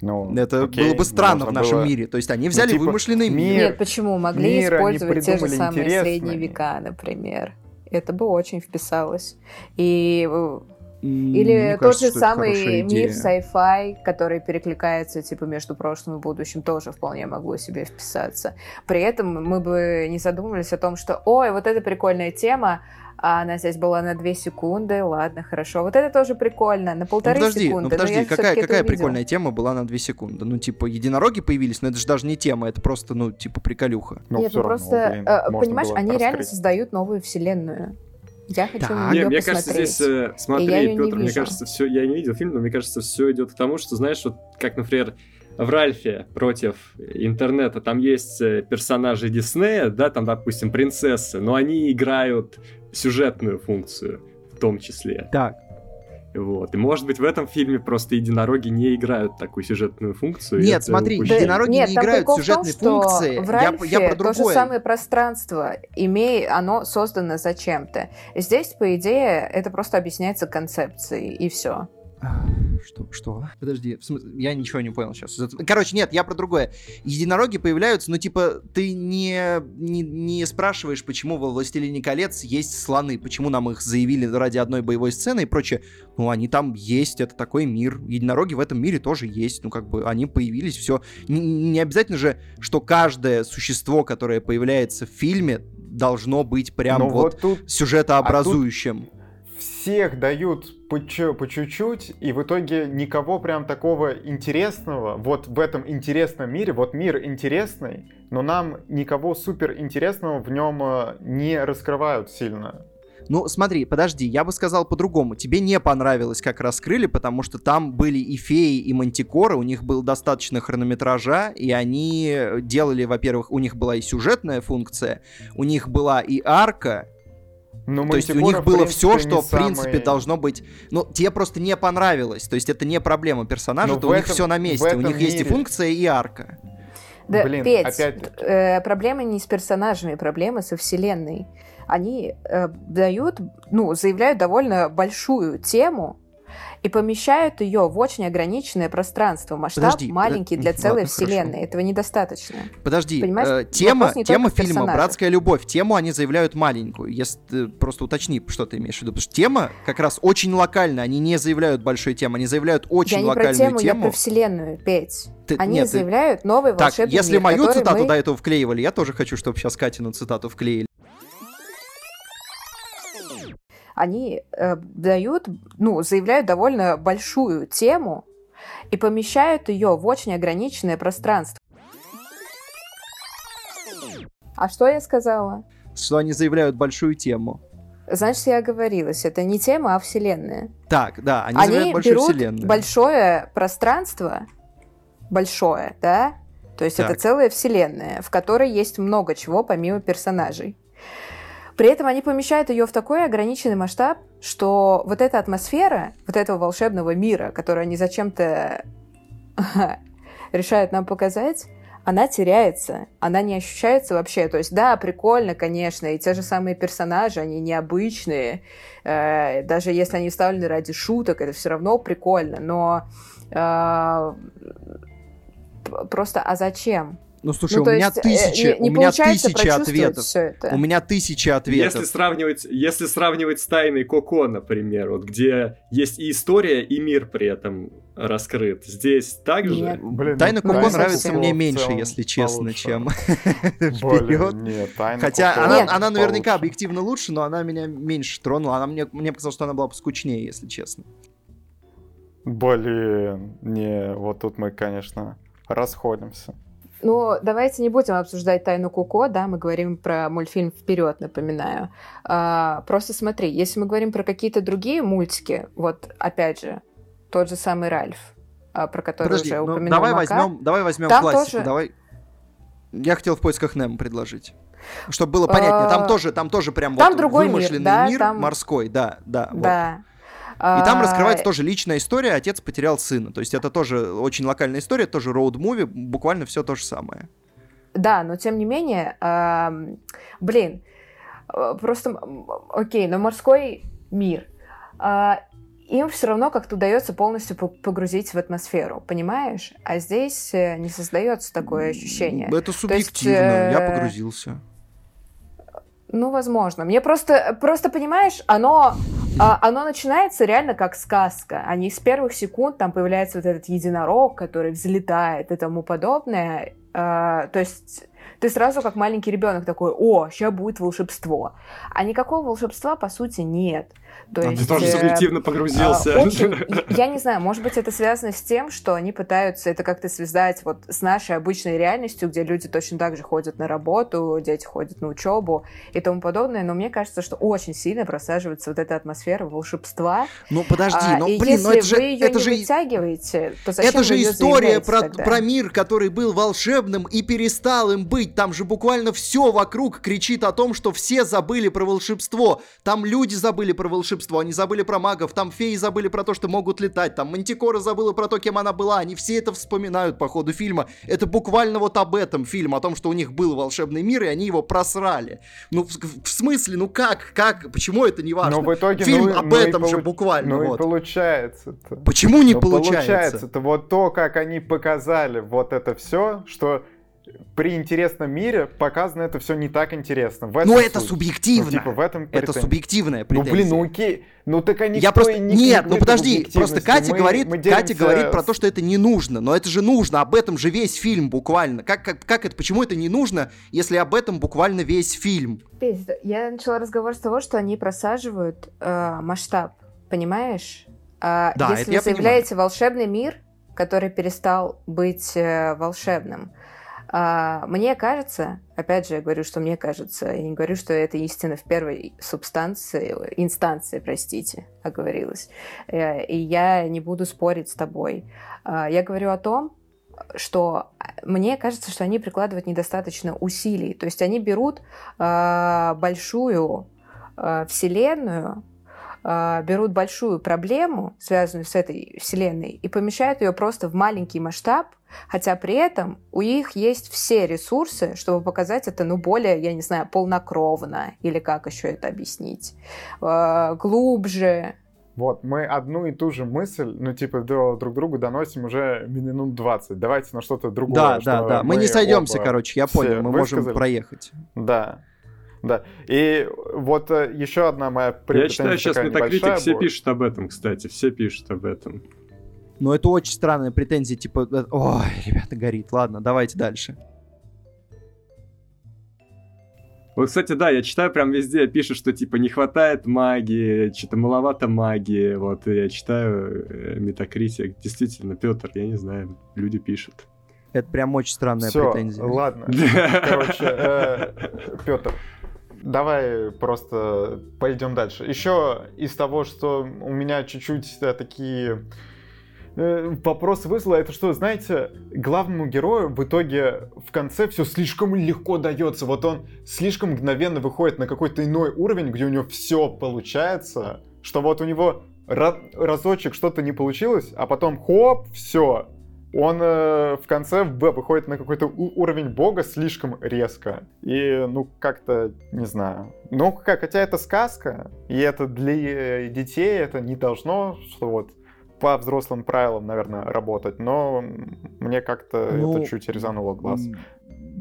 Speaker 3: Ну, это окей, было бы странно в нашем было... мире. То есть они ну, взяли ну, типа, вымышленный мир.
Speaker 2: Нет, почему? Могли использовать те же самые интересные. средние века, например. Это бы очень вписалось. И э, или Мне тот кажется, же самый мир sci-fi, который перекликается типа между прошлым и будущим, тоже вполне могло себе вписаться. При этом мы бы не задумывались о том, что, ой, вот эта прикольная тема, а она здесь была на 2 секунды, ладно, хорошо. Вот это тоже прикольно, на полторы
Speaker 3: ну, подожди,
Speaker 2: секунды.
Speaker 3: Ну подожди, какая, какая прикольная тема была на 2 секунды? Ну типа единороги появились, но это же даже не тема, это просто, ну типа приколюха.
Speaker 2: Ну, Нет, ну просто, блин, э, понимаешь, они раскрыть. реально создают новую вселенную. Я хочу да. на нее
Speaker 1: мне, мне кажется, здесь, э, смотри, Петр, мне кажется, все, я не видел фильм, но мне кажется, все идет к тому, что, знаешь, вот как, например, в Ральфе против интернета там есть э, персонажи Диснея, да, там, допустим, принцессы, но они играют сюжетную функцию в том числе.
Speaker 3: Так.
Speaker 1: Вот. И может быть в этом фильме просто единороги не играют такую сюжетную функцию.
Speaker 3: Нет, смотри, да, единороги нет, не играют сюжетные том, функции.
Speaker 2: В Ральфе я, я про другое. то же самое пространство, имея, оно создано зачем-то. Здесь, по идее, это просто объясняется концепцией, и все.
Speaker 3: Что? Что? Подожди, в смысле, я ничего не понял сейчас. Короче, нет, я про другое. Единороги появляются, но типа ты не, не, не спрашиваешь, почему во «Властелине колец» есть слоны, почему нам их заявили ради одной боевой сцены и прочее. Ну, они там есть, это такой мир. Единороги в этом мире тоже есть. Ну, как бы они появились, все. Не, не обязательно же, что каждое существо, которое появляется в фильме, должно быть прям вот, вот тут... сюжетообразующим. А тут
Speaker 4: всех дают по, чуть-чуть, и в итоге никого прям такого интересного вот в этом интересном мире, вот мир интересный, но нам никого супер интересного в нем э, не раскрывают сильно.
Speaker 3: Ну, смотри, подожди, я бы сказал по-другому. Тебе не понравилось, как раскрыли, потому что там были и феи, и мантикоры, у них был достаточно хронометража, и они делали, во-первых, у них была и сюжетная функция, у них была и арка, ну, то есть у них было все, что в принципе самый... должно быть. Ну, тебе просто не понравилось. То есть это не проблема персонажа, то у них все на месте. У них мире... есть и функция, и арка.
Speaker 2: Да, Блин, Петь, опять... э, проблема не с персонажами, проблема со вселенной. Они э, дают, ну, заявляют довольно большую тему, и помещают ее в очень ограниченное пространство. Масштаб Подожди, маленький для целой ладно, вселенной. Хорошо. Этого недостаточно.
Speaker 3: Подожди, Понимаешь? э, тема, тема фильма «Братская любовь». Тему они заявляют маленькую. Если ты просто уточни, что ты имеешь в виду. Потому что тема как раз очень локальная. Они не заявляют большой темы, они заявляют очень
Speaker 2: я
Speaker 3: локальную
Speaker 2: не про тему,
Speaker 3: тему.
Speaker 2: Я про вселенную, Петь. Ты, они нет, заявляют ты... новый волшебный
Speaker 3: так, если
Speaker 2: мир,
Speaker 3: мою цитату
Speaker 2: мы...
Speaker 3: до этого вклеивали, я тоже хочу, чтобы сейчас Катину цитату вклеили
Speaker 2: они э, дают, ну, заявляют довольно большую тему и помещают ее в очень ограниченное пространство. А что я сказала?
Speaker 3: Что они заявляют большую тему.
Speaker 2: Значит, я оговорилась. Это не тема, а вселенная.
Speaker 3: Так, да, они, они заявляют большую берут вселенную.
Speaker 2: большое пространство, большое, да? То есть так. это целая вселенная, в которой есть много чего помимо персонажей. При этом они помещают ее в такой ограниченный масштаб, что вот эта атмосфера, вот этого волшебного мира, который они зачем-то решают нам показать, она теряется, она не ощущается вообще. То есть, да, прикольно, конечно, и те же самые персонажи, они необычные, э, даже если они вставлены ради шуток, это все равно прикольно, но э, просто, а зачем?
Speaker 3: Ну, слушай, ну, у меня есть, тысячи, не, не у меня тысячи ответов. У меня тысячи ответов.
Speaker 1: Если сравнивать, если сравнивать с тайной Коко, например, вот где есть и история, и мир при этом раскрыт. Здесь также.
Speaker 3: Нет. Блин, Тайна ну, Коко нравится мне меньше, если честно, чем вперед. Хотя она, она наверняка объективно лучше, но она меня меньше тронула. Она мне, мне показалось, что она была поскучнее, если честно.
Speaker 4: Блин, не, вот тут мы, конечно, расходимся.
Speaker 2: Ну, давайте не будем обсуждать тайну Куко, да, мы говорим про мультфильм вперед, напоминаю. А, просто смотри, если мы говорим про какие-то другие мультики, вот опять же, тот же самый Ральф, а, про который Подожди, уже ну, упомянул
Speaker 3: давай Мака, возьмем, давай возьмем там классику, тоже... давай. Я хотел в поисках Немо предложить. Чтобы было понятнее, там а, тоже, там тоже прям там вот другой вымышленный мир, да, мир там... морской, да, да.
Speaker 2: Да. Вот.
Speaker 3: И там раскрывается тоже личная история, отец потерял сына. То есть это тоже очень локальная история, тоже роуд-муви, буквально все то же самое.
Speaker 2: Да, но тем не менее, э, блин, просто, окей, но морской мир, э, им все равно как-то удается полностью погрузить в атмосферу, понимаешь? А здесь э, не создается такое ощущение.
Speaker 3: Это субъективно, есть, э, я погрузился.
Speaker 2: Ну, возможно. Мне просто, просто понимаешь, оно, а, оно начинается реально как сказка. А не с первых секунд там появляется вот этот единорог, который взлетает и тому подобное. А, то есть ты сразу как маленький ребенок такой, о, сейчас будет волшебство. А никакого волшебства, по сути, нет.
Speaker 1: То а есть, ты тоже э, субъективно погрузился.
Speaker 2: Э, очень, я не знаю, может быть, это связано с тем, что они пытаются это как-то связать вот с нашей обычной реальностью, где люди точно так же ходят на работу, дети ходят на учебу и тому подобное. Но мне кажется, что очень сильно просаживается вот эта атмосфера волшебства.
Speaker 3: Ну подожди, а, ну блин,
Speaker 2: ну
Speaker 3: это же,
Speaker 2: вы ее
Speaker 3: это
Speaker 2: не
Speaker 3: же
Speaker 2: вытягиваете, то зачем
Speaker 3: это же история про
Speaker 2: тогда?
Speaker 3: про мир, который был волшебным и перестал им быть. Там же буквально все вокруг кричит о том, что все забыли про волшебство. Там люди забыли про волшебство, они забыли про магов, там феи забыли про то, что могут летать, там Мантикора забыла про то, кем она была, они все это вспоминают по ходу фильма. Это буквально вот об этом фильм, о том, что у них был волшебный мир, и они его просрали. Ну, в, в смысле, ну как, как, почему это не важно?
Speaker 4: Но в итоге,
Speaker 3: фильм
Speaker 4: ну,
Speaker 3: об ну этом получ... же буквально.
Speaker 4: Ну
Speaker 3: вот.
Speaker 4: и получается. -то.
Speaker 3: Почему не ну, получается? Получается,
Speaker 4: это вот то, как они показали вот это все, что при интересном мире показано это все не так интересно.
Speaker 3: В этом ну, это субъективно. Ну,
Speaker 4: типа, в этом
Speaker 3: это субъективная претензия.
Speaker 4: Ну, блин, ну окей. Ну, так они
Speaker 3: Я просто... Не Нет, ну подожди, просто Катя мы, говорит, мы Катя говорит про то, что это не нужно. Но это же нужно, об этом же весь фильм буквально. Как, как, как это, почему это не нужно, если об этом буквально весь фильм?
Speaker 2: Я начала разговор с того, что они просаживают э, масштаб, понимаешь? А да, если вы заявляете понимаю. волшебный мир, который перестал быть э, волшебным, а, мне кажется, опять же, я говорю, что мне кажется, я не говорю, что это истина в первой субстанции, инстанции, простите, оговорилась. Э, и я не буду спорить с тобой. А, я говорю о том, что мне кажется, что они прикладывают недостаточно усилий. То есть они берут э, большую э, вселенную, э, берут большую проблему, связанную с этой вселенной, и помещают ее просто в маленький масштаб, Хотя при этом у них есть все ресурсы, чтобы показать это, ну, более, я не знаю, полнокровно, или как еще это объяснить, э, глубже.
Speaker 4: Вот, мы одну и ту же мысль, ну, типа, друг другу доносим уже минут 20. Давайте на что-то другое.
Speaker 3: Да, да, да. Мы, мы не сойдемся, короче, я понял, мы высказали. можем проехать.
Speaker 4: Да. Да. И вот э, еще одна моя
Speaker 1: Я считаю, сейчас Метакритик все пишут об этом, кстати, все пишут об этом.
Speaker 3: Но это очень странная претензия, типа, э, ой, ребята, горит. Ладно, давайте дальше.
Speaker 1: Вот, кстати, да, я читаю прям везде, пишут, что, типа, не хватает магии, что-то маловато магии, вот, и я читаю э, Метакритик. Действительно, Петр, я не знаю, люди пишут.
Speaker 3: Это прям очень странная Всё, претензия.
Speaker 4: ладно. Короче, Петр, давай просто пойдем дальше. Еще из того, что у меня чуть-чуть такие Э, вопрос вызла, это что, знаете, главному герою в итоге в конце все слишком легко дается. Вот он слишком мгновенно выходит на какой-то иной уровень, где у него все получается, что вот у него разочек что-то не получилось, а потом хоп, все. Он э, в конце выходит на какой-то уровень бога слишком резко. И, ну, как-то, не знаю. Ну, как, хотя это сказка, и это для э, детей, это не должно, что вот по взрослым правилам, наверное, работать, но мне как-то ну, это чуть резануло глаз.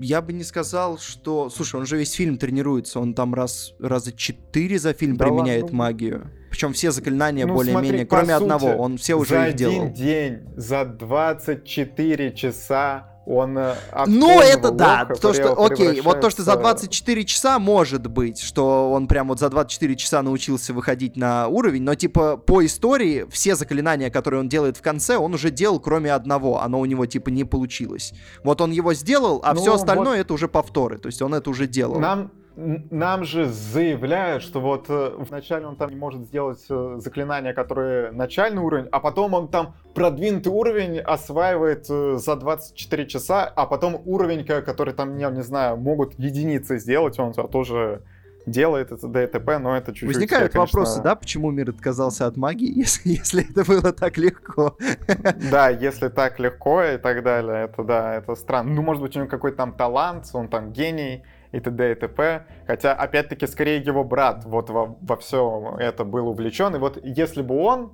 Speaker 3: я бы не сказал, что... Слушай, он же весь фильм тренируется, он там раз, раза четыре за фильм да применяет ладно. магию. Причем все заклинания ну, более-менее, кроме сути, одного, он все уже их делал.
Speaker 4: За один день, за 24 часа он э,
Speaker 3: Ну, это да, то, что, окей, вот то, что за 24 часа может быть, что он прям вот за 24 часа научился выходить на уровень, но типа по истории все заклинания, которые он делает в конце, он уже делал, кроме одного, оно у него типа не получилось. Вот он его сделал, а ну, все остальное вот... это уже повторы, то есть он это уже делал.
Speaker 4: Нам, нам же заявляют, что вот э, вначале он там не может сделать э, заклинания, которые начальный уровень, а потом он там продвинутый уровень осваивает э, за 24 часа, а потом уровень, который там, я не знаю, могут единицы сделать, он тоже делает это ДТП, но это чуть-чуть...
Speaker 3: Возникают конечно... вопросы, да, почему мир отказался от магии, если, если это было так легко?
Speaker 4: Да, если так легко и так далее, это да, это странно. Ну, может быть, у него какой-то там талант, он там гений, и т.д. и т.п. Хотя, опять-таки, скорее его брат вот во, во все это был увлечен. И вот если бы он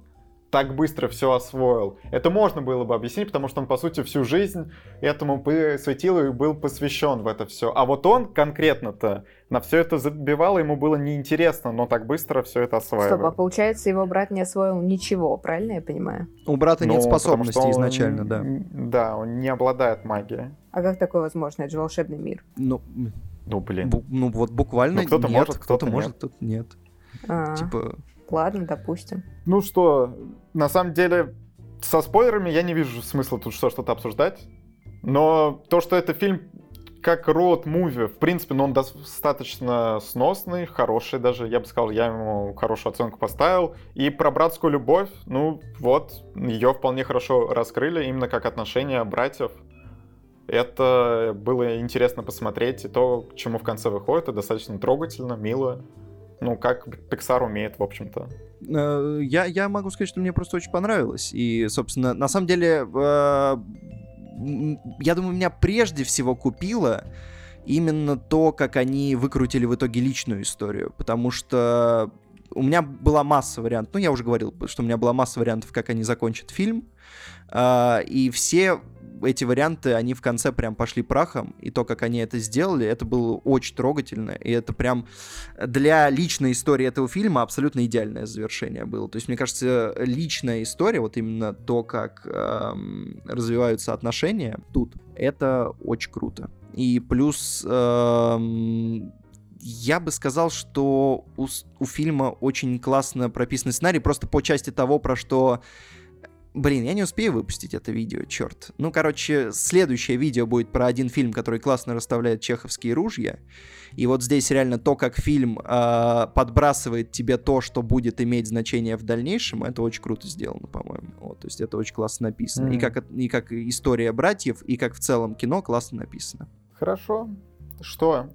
Speaker 4: так быстро все освоил. Это можно было бы объяснить, потому что он, по сути, всю жизнь этому посвятил и был посвящен в это все. А вот он конкретно-то на все это забивал, ему было неинтересно, но так быстро все это осваивал.
Speaker 2: Стоп, а получается, его брат не освоил ничего, правильно я понимаю?
Speaker 3: У брата ну, нет способностей изначально,
Speaker 4: он,
Speaker 3: да.
Speaker 4: Да, он не обладает магией.
Speaker 2: А как такое возможно? Это же волшебный мир.
Speaker 3: Ну,
Speaker 4: ну, блин.
Speaker 3: Бу- ну, вот буквально ну,
Speaker 4: кто-то
Speaker 3: нет,
Speaker 4: может, кто-то,
Speaker 3: кто-то может, кто-то нет.
Speaker 2: А-а-а. Типа... Ладно, допустим.
Speaker 4: Ну что, на самом деле, со спойлерами я не вижу смысла тут что-то обсуждать. Но то, что это фильм как роуд-муви, в принципе, ну, он достаточно сносный, хороший даже, я бы сказал, я ему хорошую оценку поставил. И про братскую любовь, ну, вот, ее вполне хорошо раскрыли, именно как отношения братьев. Это было интересно посмотреть, и то, к чему в конце выходит, это достаточно трогательно, мило. Ну, как Pixar умеет, в общем-то.
Speaker 3: Э, я, я могу сказать, что мне просто очень понравилось. И, собственно, на самом деле, э, я думаю, меня прежде всего купило именно то, как они выкрутили в итоге личную историю. Потому что у меня была масса вариантов. Ну, я уже говорил, что у меня была масса вариантов, как они закончат фильм. Э, и все эти варианты, они в конце прям пошли прахом, и то, как они это сделали, это было очень трогательно, и это прям для личной истории этого фильма абсолютно идеальное завершение было. То есть, мне кажется, личная история, вот именно то, как эм, развиваются отношения тут, это очень круто. И плюс эм, я бы сказал, что у, у фильма очень классно прописанный сценарий, просто по части того, про что Блин, я не успею выпустить это видео, черт. Ну, короче, следующее видео будет про один фильм, который классно расставляет чеховские ружья. И вот здесь реально то, как фильм э, подбрасывает тебе то, что будет иметь значение в дальнейшем, это очень круто сделано, по-моему. Вот, то есть это очень классно написано. Mm. И, как, и как история братьев, и как в целом кино классно написано.
Speaker 4: Хорошо. Что?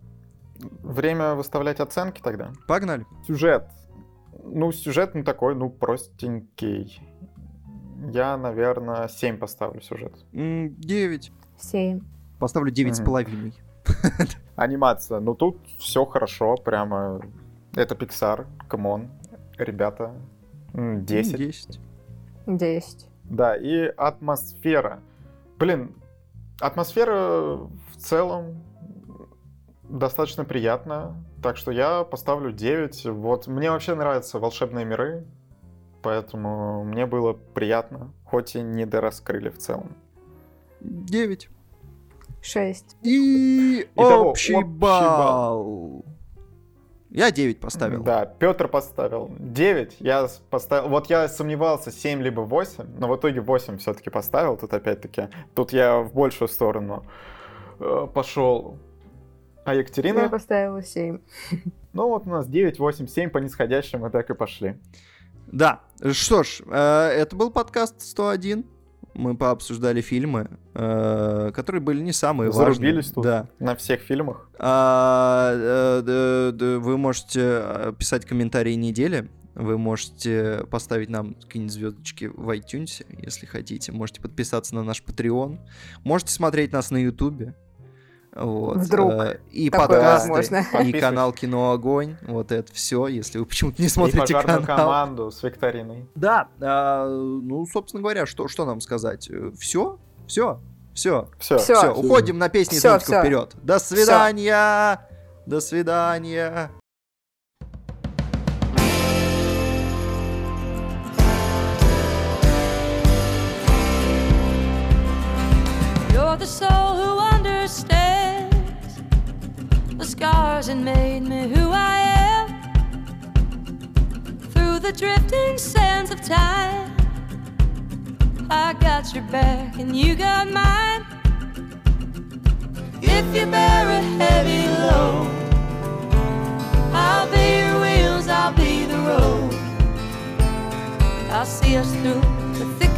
Speaker 4: Время выставлять оценки тогда?
Speaker 3: Погнали.
Speaker 4: Сюжет. Ну, сюжет, ну, такой, ну, простенький. Я, наверное, 7 поставлю сюжет.
Speaker 3: 9.
Speaker 2: 7.
Speaker 3: Поставлю 9 с половиной.
Speaker 4: Анимация. Ну тут все хорошо, прямо. Это Pixar, come on. Ребята. 10.
Speaker 3: 10.
Speaker 2: 10.
Speaker 4: Да, и атмосфера. Блин, атмосфера в целом достаточно приятная. Так что я поставлю 9. Вот мне вообще нравятся волшебные миры. Поэтому мне было приятно, хоть и не дораскрыли в целом.
Speaker 3: 9.
Speaker 2: 6.
Speaker 3: И Итого, общий, общий балл. балл. Я 9 поставил.
Speaker 4: Да, Петр поставил 9. Я поставил. Вот я сомневался 7 либо 8, но в итоге 8 все-таки поставил. Тут опять-таки. Тут я в большую сторону э, пошел. А Екатерина?
Speaker 2: Я поставила 7.
Speaker 4: Ну вот у нас 9, 8, 7 по нисходящим мы так и пошли.
Speaker 3: Да, что ж, э, это был подкаст 101. Мы пообсуждали фильмы, э, которые были не самые
Speaker 4: Зарубились
Speaker 3: важные.
Speaker 4: тут
Speaker 3: да.
Speaker 4: на всех фильмах.
Speaker 3: А, э, вы можете писать комментарии недели. Вы можете поставить нам какие-нибудь звездочки в iTunes, если хотите. Можете подписаться на наш Patreon. Можете смотреть нас на YouTube. Вот.
Speaker 2: Вдруг.
Speaker 3: Э, и подкасты, возможно. и канал Кино Огонь. Вот это все, если вы почему-то не смотрите и канал.
Speaker 4: команду с Викториной.
Speaker 3: Да, э, ну, собственно говоря, что, что нам сказать? Все, все,
Speaker 5: Все, все, все, уходим на песни все, все. вперед. До свидания, все. до свидания. You're the soul who the scars and made me who I am through the drifting sands of time. I got your back and you got mine. If you bear a heavy load, I'll be your wheels, I'll be the road. I'll see us through the thick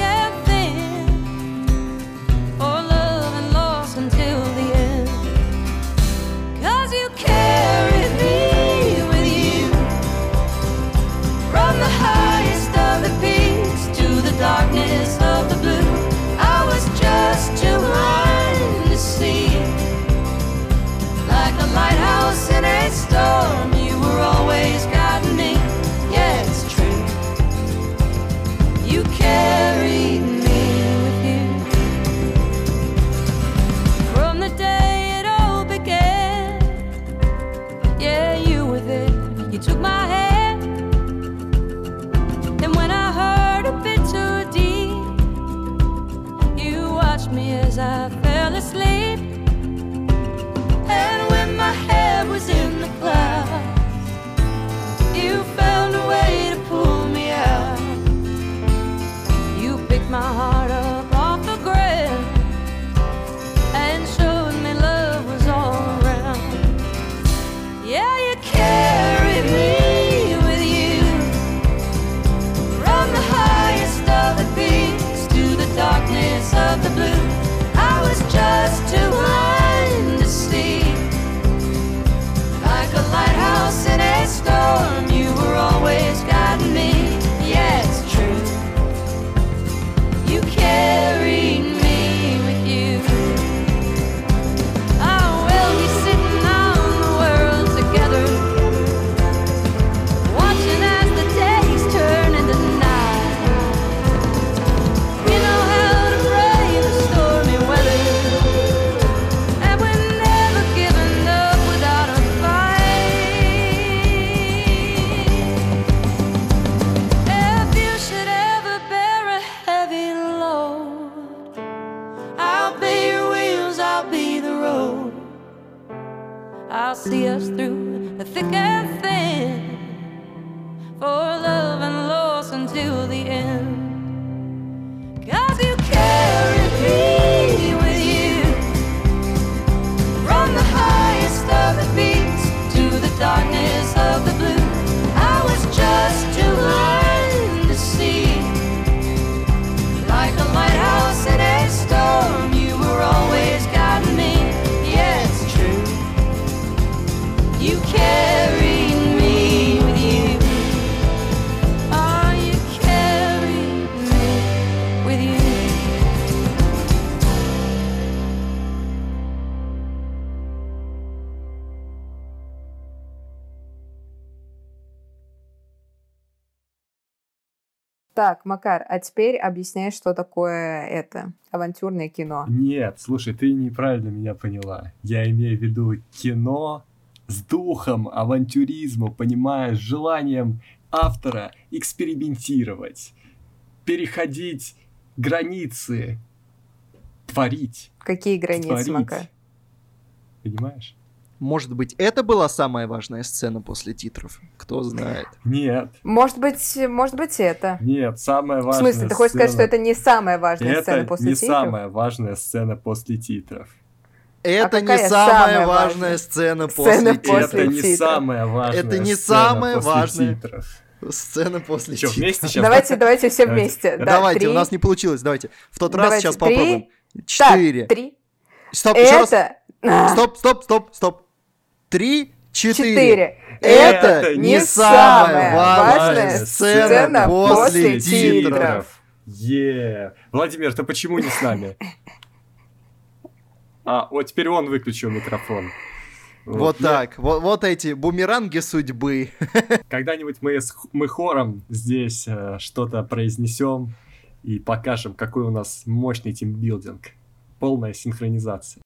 Speaker 5: never
Speaker 2: Так, Макар, а теперь объясняй, что такое это авантюрное кино.
Speaker 1: Нет, слушай, ты неправильно меня поняла. Я имею в виду кино с духом авантюризма, понимаешь, желанием автора экспериментировать, переходить границы, творить.
Speaker 2: Какие границы, творить. Макар?
Speaker 1: Понимаешь?
Speaker 5: Может быть, это была самая важная сцена после титров? Кто знает.
Speaker 1: Нет.
Speaker 2: Может быть, может быть, это.
Speaker 1: Нет, самая важная
Speaker 2: В смысле, ты хочешь сказать, что это не самая важная это сцена после
Speaker 1: не
Speaker 2: титров?
Speaker 1: Это не самая важная сцена после титров.
Speaker 5: Это а не самая, самая важная сцена после сцена
Speaker 1: титров. Это не самая важная
Speaker 5: Это не
Speaker 1: самая
Speaker 5: важная титров. Сцена после
Speaker 1: Что, вместе сейчас?
Speaker 2: Давайте, давайте все вместе.
Speaker 5: Да, давайте, у нас не получилось, давайте. В тот давайте. раз сейчас три. попробуем. Четыре.
Speaker 2: Так, три.
Speaker 5: Стоп, это... еще раз. Стоп, стоп, стоп, стоп. Три, четыре. четыре.
Speaker 2: Это, Это не самая важная сцена, сцена после титров.
Speaker 1: Е. Владимир, ты почему не с нами? А, вот теперь он выключил микрофон.
Speaker 5: Вот, вот так. Вот, вот эти бумеранги судьбы.
Speaker 1: Когда-нибудь мы, с, мы хором здесь э, что-то произнесем и покажем, какой у нас мощный тимбилдинг. полная синхронизация.